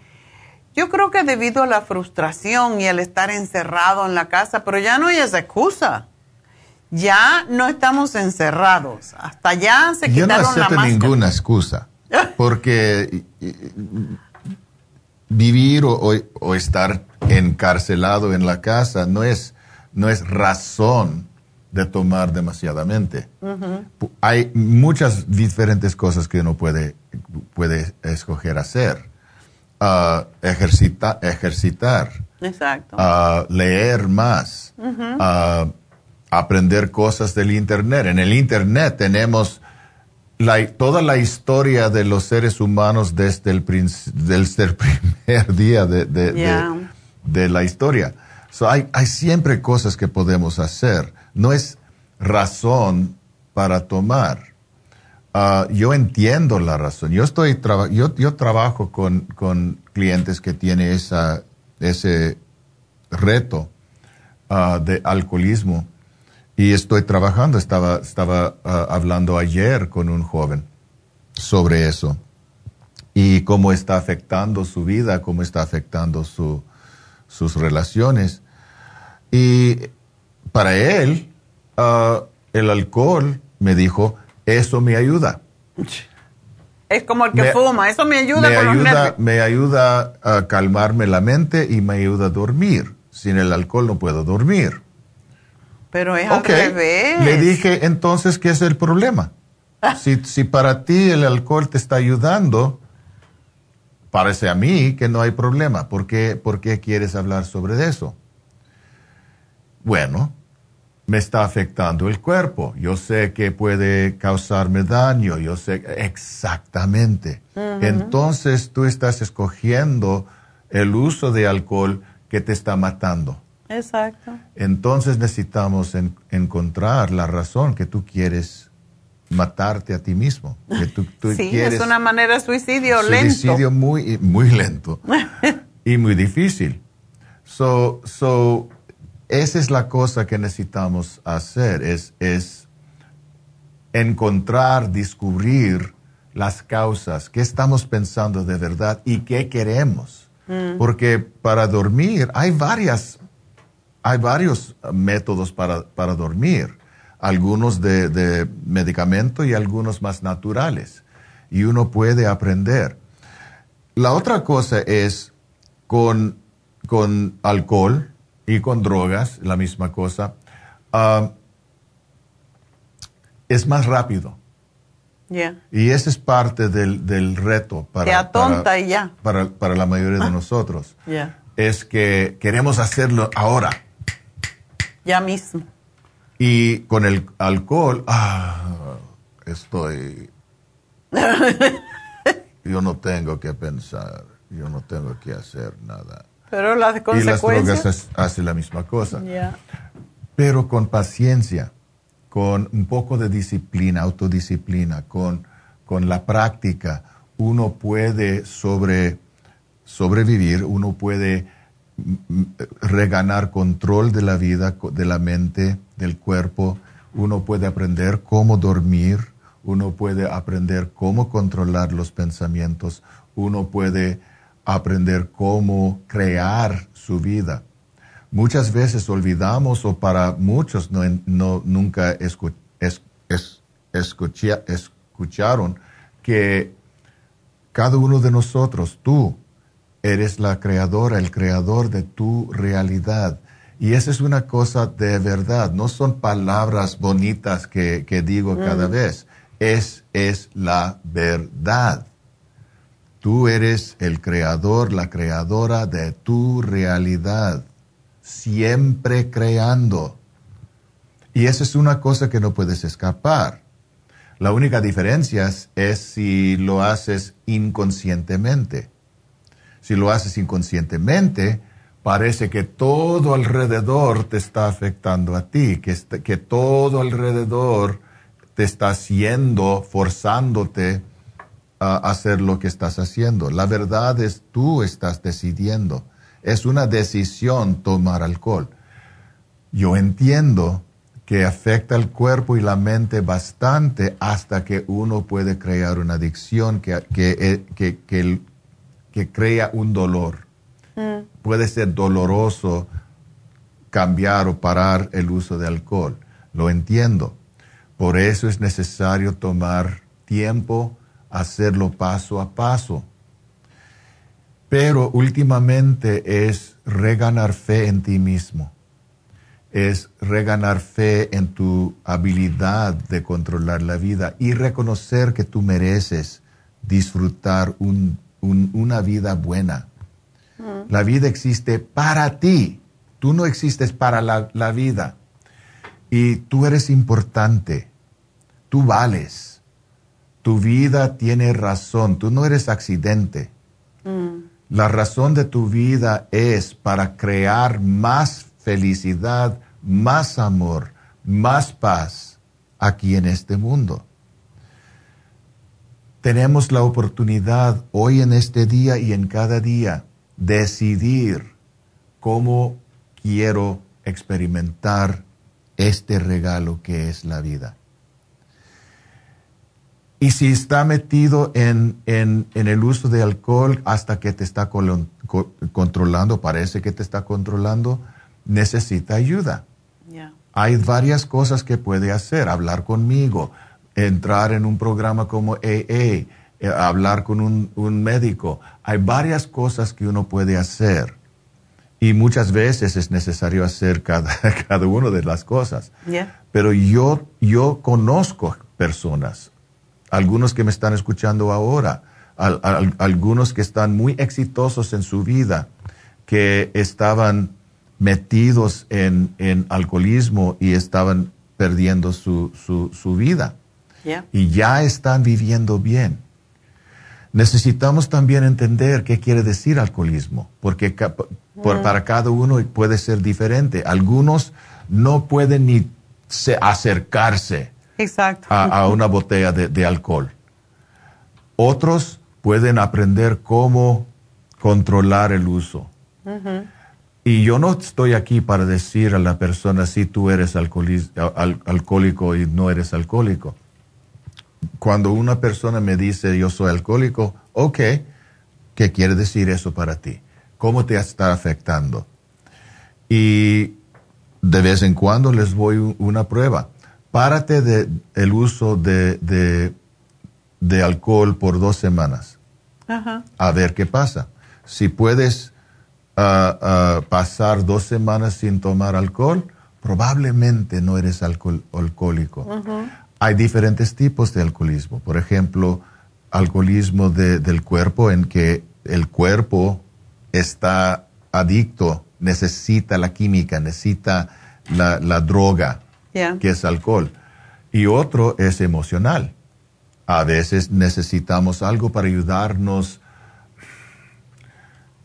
Yo creo que debido a la frustración y al estar encerrado en la casa, pero ya no hay esa excusa. Ya no estamos encerrados. Hasta ya se Yo no la acepto máscara. ninguna excusa, *laughs* porque vivir o, o- o estar encarcelado en la casa no es, no es razón de tomar demasiadamente. Hay muchas diferentes cosas que uno puede, puede escoger hacer. Ah, ejercita- ejercitar, Exacto. ah, leer más, Ujú. ah, aprender cosas del Internet. En el Internet tenemos la- toda la historia de los seres humanos desde el, desde el *laughs* primer día de, de- de- Yeah. de la historia. So, hay, hay siempre cosas que podemos hacer. No es razón para tomar. Ah, yo entiendo la razón. Yo estoy traba- yo, yo trabajo con, con clientes que tienen esa, ese reto ah, de alcoholismo y estoy trabajando. Estaba, estaba ah, hablando ayer con un joven sobre eso y cómo está afectando su vida, cómo está afectando su, sus relaciones. Y para él, el alcohol, me dijo, eso me ayuda. Es como el que Me- fuma. Eso me ayuda me con los ayuda, nervios. me ayuda a calmarme la mente y me ayuda a dormir. Sin el alcohol no puedo dormir. Pero es Ok. al revés. Le dije entonces, ¿qué es el problema? *laughs* Si, si para ti el alcohol te está ayudando, parece a mí que no hay problema. ¿Por qué, por qué quieres hablar sobre eso? Bueno, me está afectando el cuerpo. Yo sé que puede causarme daño. Yo sé exactamente. Entonces tú estás escogiendo el uso de alcohol que te está matando. Exacto. Entonces necesitamos en- encontrar la razón que tú quieres matarte a ti mismo. Que tú, tú sí, quieres es una manera de suicidio, suicidio lento. muy, muy lento *laughs* y muy difícil. So, so, esa es la cosa que necesitamos hacer, es, es encontrar, descubrir las causas, qué estamos pensando de verdad y qué queremos. Mm. Porque para dormir hay varias, hay varios métodos para, para dormir, algunos de, de medicamento y algunos más naturales. Y uno puede aprender. La otra cosa es con, con alcohol y con drogas, la misma cosa, ah, es más rápido. Yeah. Y ese es parte del, del reto para, para- y ya. para, para la mayoría de Ah. nosotros. Yeah. Es que queremos hacerlo ahora. Ya mismo. Y con el alcohol, ah, estoy... *laughs* Yo no tengo que pensar, yo no tengo que hacer nada. Pero las Y las drogas hacen la misma cosa. Pero con paciencia, con un poco de disciplina, autodisciplina, con, con la práctica, uno puede sobre, sobrevivir, uno puede mm, mm, reganar control de la vida, de la mente, del cuerpo, uno puede aprender cómo dormir, uno puede aprender cómo controlar los pensamientos, uno puede aprender cómo crear su vida. Muchas veces olvidamos o para muchos no, no- nunca escu- es- es- escucha- escucharon que cada uno de nosotros, tú, eres la creadora, el creador de tu realidad. Y esa es una cosa de verdad, no son palabras bonitas que, que digo cada vez, es, es la verdad. Tú eres el creador, la creadora de tu realidad, siempre creando. Y esa es una cosa que no puedes escapar. La única diferencia es, si lo haces inconscientemente. Si lo haces inconscientemente, parece que todo alrededor te está afectando a ti, que, que todo alrededor te está haciendo, forzándote a hacer lo que estás haciendo. La verdad es tú estás decidiendo. Es una decisión tomar alcohol. Yo entiendo que afecta el cuerpo y la mente bastante hasta que uno puede crear una adicción que, que, eh, que, que crea un dolor. Puede ser doloroso cambiar o parar el uso de alcohol. Lo entiendo. Por eso es necesario tomar tiempo, hacerlo paso a paso. Pero últimamente es reganar fe en ti mismo. Es reganar fe en tu habilidad de controlar la vida y reconocer que tú mereces disfrutar un- un- una vida buena. La vida existe para ti. Tú no existes para la, la vida. Y tú eres importante. Tú vales. Tu vida tiene razón. Tú no eres accidente. La razón de tu vida es para crear más felicidad, más amor, más paz aquí en este mundo. Tenemos la oportunidad hoy en este día y en cada día decidir cómo quiero experimentar este regalo que es la vida. Y si está metido en, en- en el uso de alcohol hasta que te está colon- co- controlando, parece que te está controlando, necesita ayuda. Hay varias cosas que puede hacer, hablar conmigo, entrar en un programa como AA, eh, hablar con un, un médico. Hay varias cosas que uno puede hacer y muchas veces es necesario hacer cada, *laughs* cada una de las cosas. Yeah. Pero yo, yo conozco personas, algunos que me están escuchando ahora, al- al- algunos que están muy exitosos en su vida, que estaban metidos en, en alcoholismo y estaban perdiendo su, su, su vida Yeah. y ya están viviendo bien. necesitamos también entender qué quiere decir alcoholismo, porque por, para cada uno puede ser diferente. Algunos no pueden ni acercarse A, una botella de, alcohol. Otros pueden aprender cómo controlar el uso. Y yo no estoy aquí para decir a la persona si tú eres alcohólico y no eres alcohólico. Cuando una persona me dice yo soy alcohólico, ok, ¿qué quiere decir eso para ti? ¿Cómo te está afectando? Y de vez en cuando les voy una prueba. Párate del el uso de, de, alcohol por dos semanas. A ver qué pasa. Si puedes ah, ah, pasar dos semanas sin tomar alcohol, probablemente no eres alcohólico. Hay diferentes tipos de alcoholismo. Por ejemplo, alcoholismo del cuerpo en que el cuerpo está adicto, necesita la química, necesita la, droga, que es alcohol. Y otro es emocional. A veces necesitamos algo para ayudarnos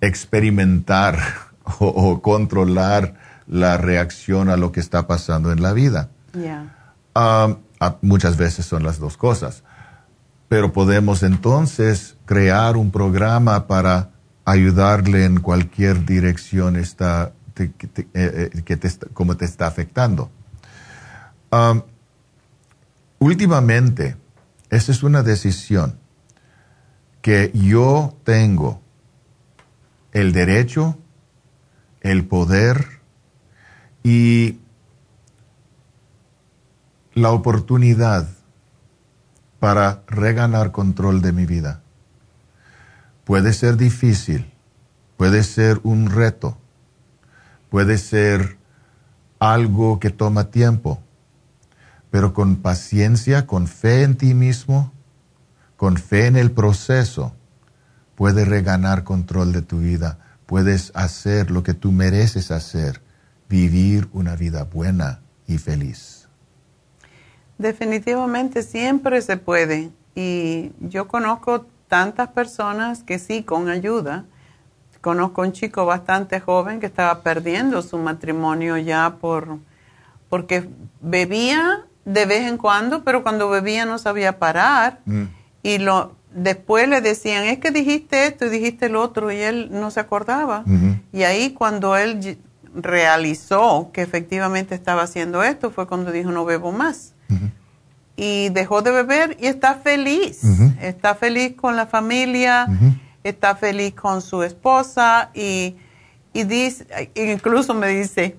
a experimentar *laughs* o, controlar la reacción a lo que está pasando en la vida. Um, muchas veces son las dos cosas. Pero podemos entonces crear un programa para ayudarle en cualquier dirección está, que te, eh, eh, como te está afectando. Últimamente, esa es una decisión que yo tengo el derecho, el poder y la oportunidad para reganar control de mi vida. Puede ser difícil, puede ser un reto, puede ser algo que toma tiempo, pero con paciencia, con fe en ti mismo, con fe en el proceso, puedes reganar control de tu vida, puedes hacer lo que tú mereces hacer, vivir una vida buena y feliz. Definitivamente siempre se puede. Y yo conozco tantas personas que sí, con ayuda. Conozco un chico bastante joven que estaba perdiendo su matrimonio ya por porque bebía de vez en cuando, pero cuando bebía no sabía parar. Mm. Y lo después le decían, es que dijiste esto y dijiste el otro, y él no se acordaba. Y ahí cuando él realizó que efectivamente estaba haciendo esto, fue cuando dijo, no bebo más y dejó de beber y está feliz. Está feliz con la familia, está feliz con su esposa y, dice, incluso me dice,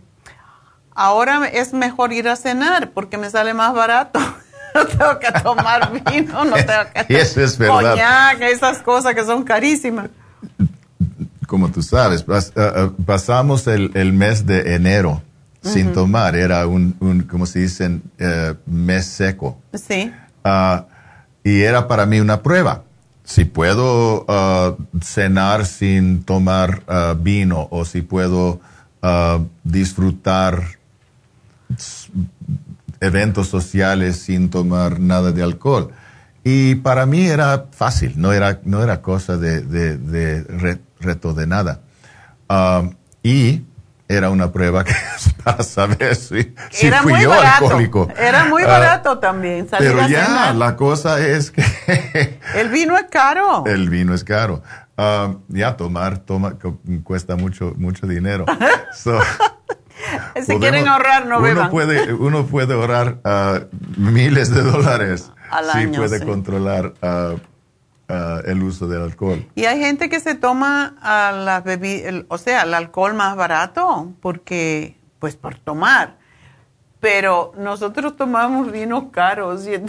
ahora es mejor ir a cenar porque me sale más barato. *laughs* no tengo que tomar *laughs* vino, no tengo que y eso es verdad. esas cosas que son carísimas. Como tú sabes, eh, eh, pasamos el, el mes de enero sin tomar. Era un, un como se dice, eh, mes seco. Sí. Ah, y era para mí una prueba. Si puedo ah, cenar sin tomar ah, vino o si puedo disfrutar eventos sociales sin tomar nada de alcohol. Y para mí era fácil, no era, no era cosa de, de, reto de nada. y era una prueba que *laughs* para saber si, si fui yo alcohólico. Era muy ah, barato también. Pero ya, la cosa es que... *laughs* el vino es caro. El vino es caro. Ah, ya tomar toma, cuesta mucho, mucho dinero. *laughs* *laughs* si quieren ahorrar, no uno Puede, uno puede ahorrar ah, miles de dólares *laughs* Al si puede controlar Ah, el uso del alcohol. Y hay gente que se toma a la o sea, el alcohol más barato, porque, pues por tomar. Pero nosotros tomamos vinos caros. Y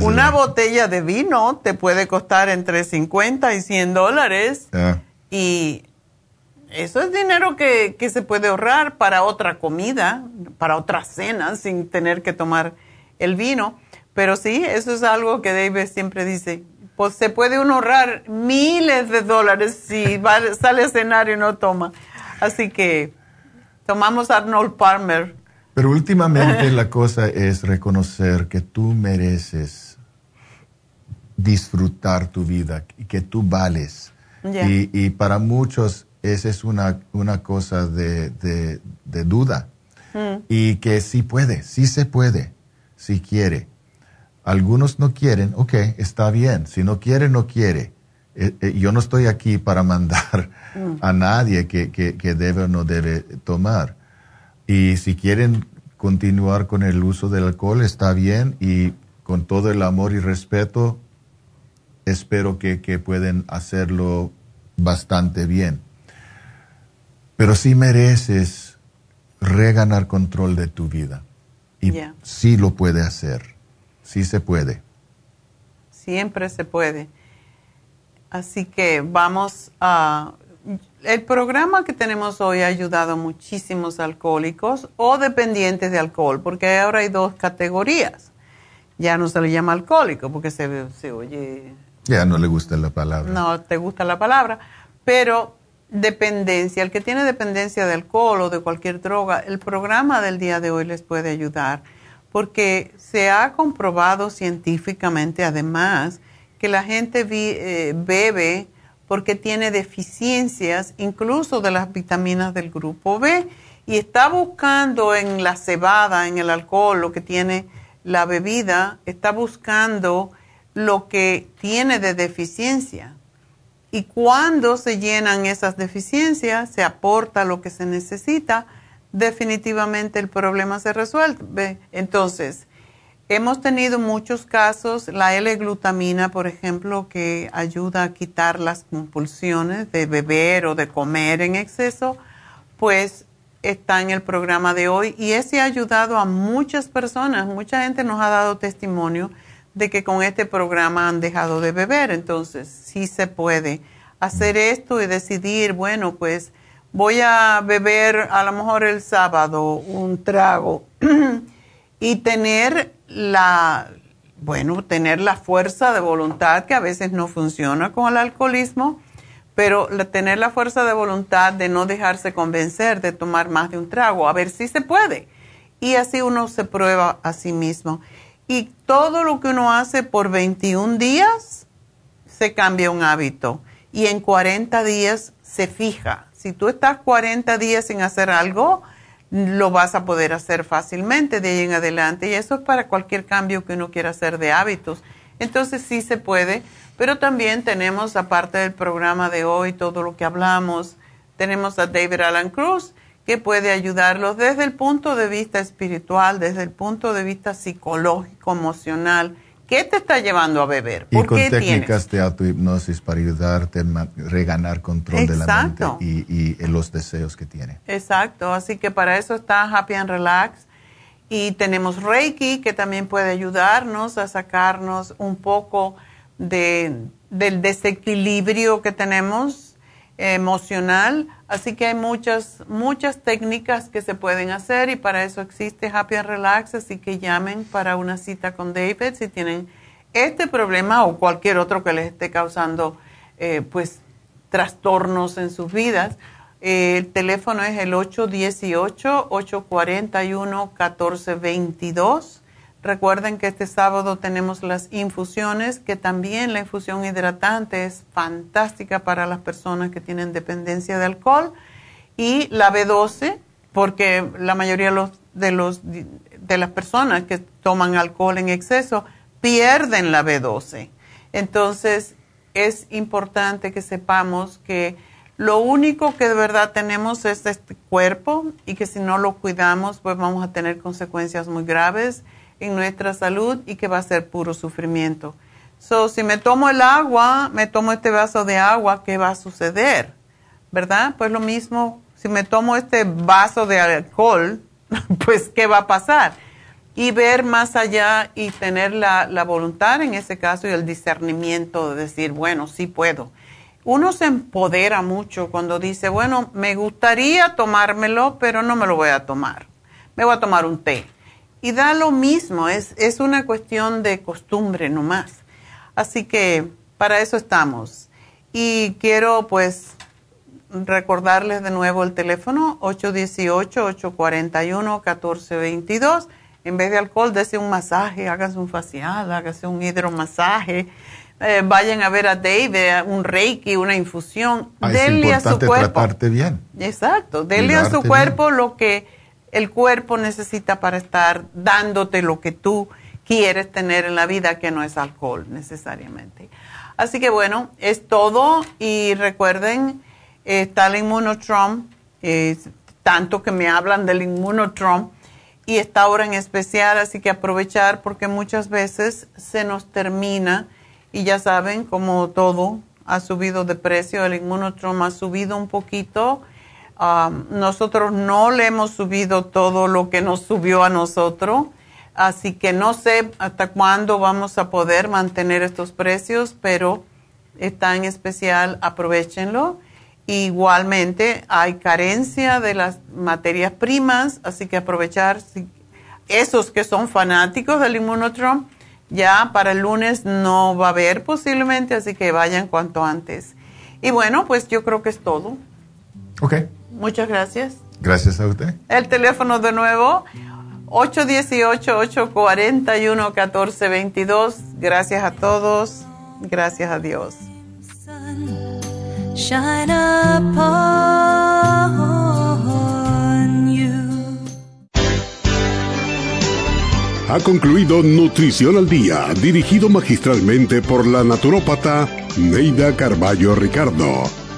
*laughs* Una botella de vino te puede costar entre 50 y 100 dólares. Ah. Y eso es dinero que, que, se puede ahorrar para otra comida, para otra cena, sin tener que tomar el vino. Pero sí, eso es algo que David siempre dice. Pues se puede uno ahorrar miles de dólares si sale a cenar y no toma. Así que tomamos Arnold Palmer. Pero últimamente la cosa es reconocer que tú mereces disfrutar tu vida y que tú vales. Y, y para muchos esa es una, una cosa de, de, de duda. Mm. Y que sí puede, sí se puede, si quiere. Algunos no quieren, ok, está bien. Si no quiere, no quiere. Eh, eh, yo no estoy aquí para mandar Mm. a nadie que, que, que debe o no debe tomar. Y si quieren continuar con el uso del alcohol, está bien. Y con todo el amor y respeto, espero que, que pueden hacerlo bastante bien. Pero sí mereces reganar control de tu vida. Y sí lo puede hacer. Sí se puede. Siempre se puede. Así que vamos a... El programa que tenemos hoy ha ayudado a muchísimos alcohólicos o dependientes de alcohol, porque ahora hay dos categorías. Ya no se le llama alcohólico porque se, se oye Ya no le gusta la palabra. no te gusta la palabra, pero dependencia, el que tiene dependencia de alcohol o de cualquier droga, el programa del día de hoy les puede ayudar, porque se ha comprobado científicamente además que la gente eh, bebe porque tiene deficiencias incluso de las vitaminas del grupo B y está buscando en la cebada, en el alcohol, lo que tiene la bebida, está buscando lo que tiene de deficiencia. Y cuando se llenan esas deficiencias, se aporta lo que se necesita, definitivamente el problema se resuelve. Entonces, hemos tenido muchos casos, la L-glutamina, por ejemplo, que ayuda a quitar las compulsiones de beber o de comer en exceso, pues está en el programa de hoy y ese ha ayudado a muchas personas. Mucha gente nos ha dado testimonio de que con este programa han dejado de beber. Entonces, sí se puede hacer esto y decidir, bueno, pues voy a beber a lo mejor el sábado un trago *clears throat* y tener la, bueno, tener la fuerza de voluntad que a veces no funciona con el alcoholismo, pero tener la fuerza de voluntad de no dejarse convencer de tomar más de un trago, a ver si se puede. Y así uno se prueba a sí mismo. Y todo lo que uno hace por 21 días se cambia un hábito. Y en 40 días se fija. Si tú estás 40 días sin hacer algo, lo vas a poder hacer fácilmente de ahí en adelante. Y eso es para cualquier cambio que uno quiera hacer de hábitos. Entonces sí se puede, pero también tenemos, aparte del programa de hoy, todo lo que hablamos, tenemos a David Alan Cruz, que puede ayudarlos desde el punto de vista espiritual, desde el punto de vista psicológico, emocional. ¿Qué te está llevando a beber? Y ¿Por con qué técnicas de autohipnosis para ayudarte a reganar control de la mente y, y en los deseos que tiene. Exacto, así que para eso está Happy and Relax. Y tenemos Reiki que también puede ayudarnos a sacarnos un poco de, del desequilibrio que tenemos emocional. Así que hay muchas, muchas técnicas que se pueden hacer y para eso existe Happy and Relax. Así que llamen para una cita con David si tienen este problema o cualquier otro que les esté causando eh, pues trastornos en sus vidas. Eh, el teléfono es el 818-841-1422. Recuerden que este sábado tenemos las infusiones, que también la infusión hidratante es fantástica para las personas que tienen dependencia de alcohol. Y la B12, porque la mayoría de, los, de, los, las personas que toman alcohol en exceso pierden la B12. Entonces, es importante que sepamos que lo único que de verdad tenemos es este cuerpo y que si no lo cuidamos, pues vamos a tener consecuencias muy graves en nuestra salud y que va a ser puro sufrimiento. So, si me tomo el agua, me tomo este vaso de agua, ¿qué va a suceder? ¿Verdad? Pues lo mismo, si me tomo este vaso de alcohol, *laughs* pues ¿qué va a pasar? Y ver más allá y tener la, la voluntad en ese caso y el discernimiento de decir, bueno, sí puedo. Uno se empodera mucho cuando dice, bueno, me gustaría tomármelo, pero no me lo voy a tomar. Me voy a tomar un té. Y da lo mismo, es, es una cuestión de costumbre nomás. Así que para eso estamos. Y quiero pues recordarles de nuevo el teléfono 818-841-1422. En vez de alcohol, dése un masaje, hágase un facial, hágase un hidromasaje, eh, vayan a ver a Dave, un reiki, una infusión. Ah, denle a su cuerpo. tratarte bien. Exacto, denle a su cuerpo lo que el cuerpo necesita para estar dándote lo que tú quieres tener en la vida, que no es alcohol necesariamente. Así que bueno, es todo y recuerden, está el Inmunotron, tanto que me hablan del Inmunotron y está ahora en especial, así que aprovechar porque muchas veces se nos termina y ya saben, como todo ha subido de precio, el Inmunotron ha subido un poquito. Um, nosotros no le hemos subido todo lo que nos subió a nosotros Así que no sé hasta cuándo vamos a poder mantener estos precios, pero está en especial, aprovechenlo. Igualmente hay carencia de las materias primas, así que aprovechar esos que son fanáticos del inmunotron, ya para el lunes no va a haber posiblemente, así que vayan cuanto antes. Y bueno, pues yo creo que es todo. Ok. Muchas gracias. Gracias a usted. El teléfono de nuevo, 818-841-1422. Gracias a todos. Gracias a Dios. Ha concluido Nutrición al Día, dirigido magistralmente por la naturópata Neida Carballo Ricardo.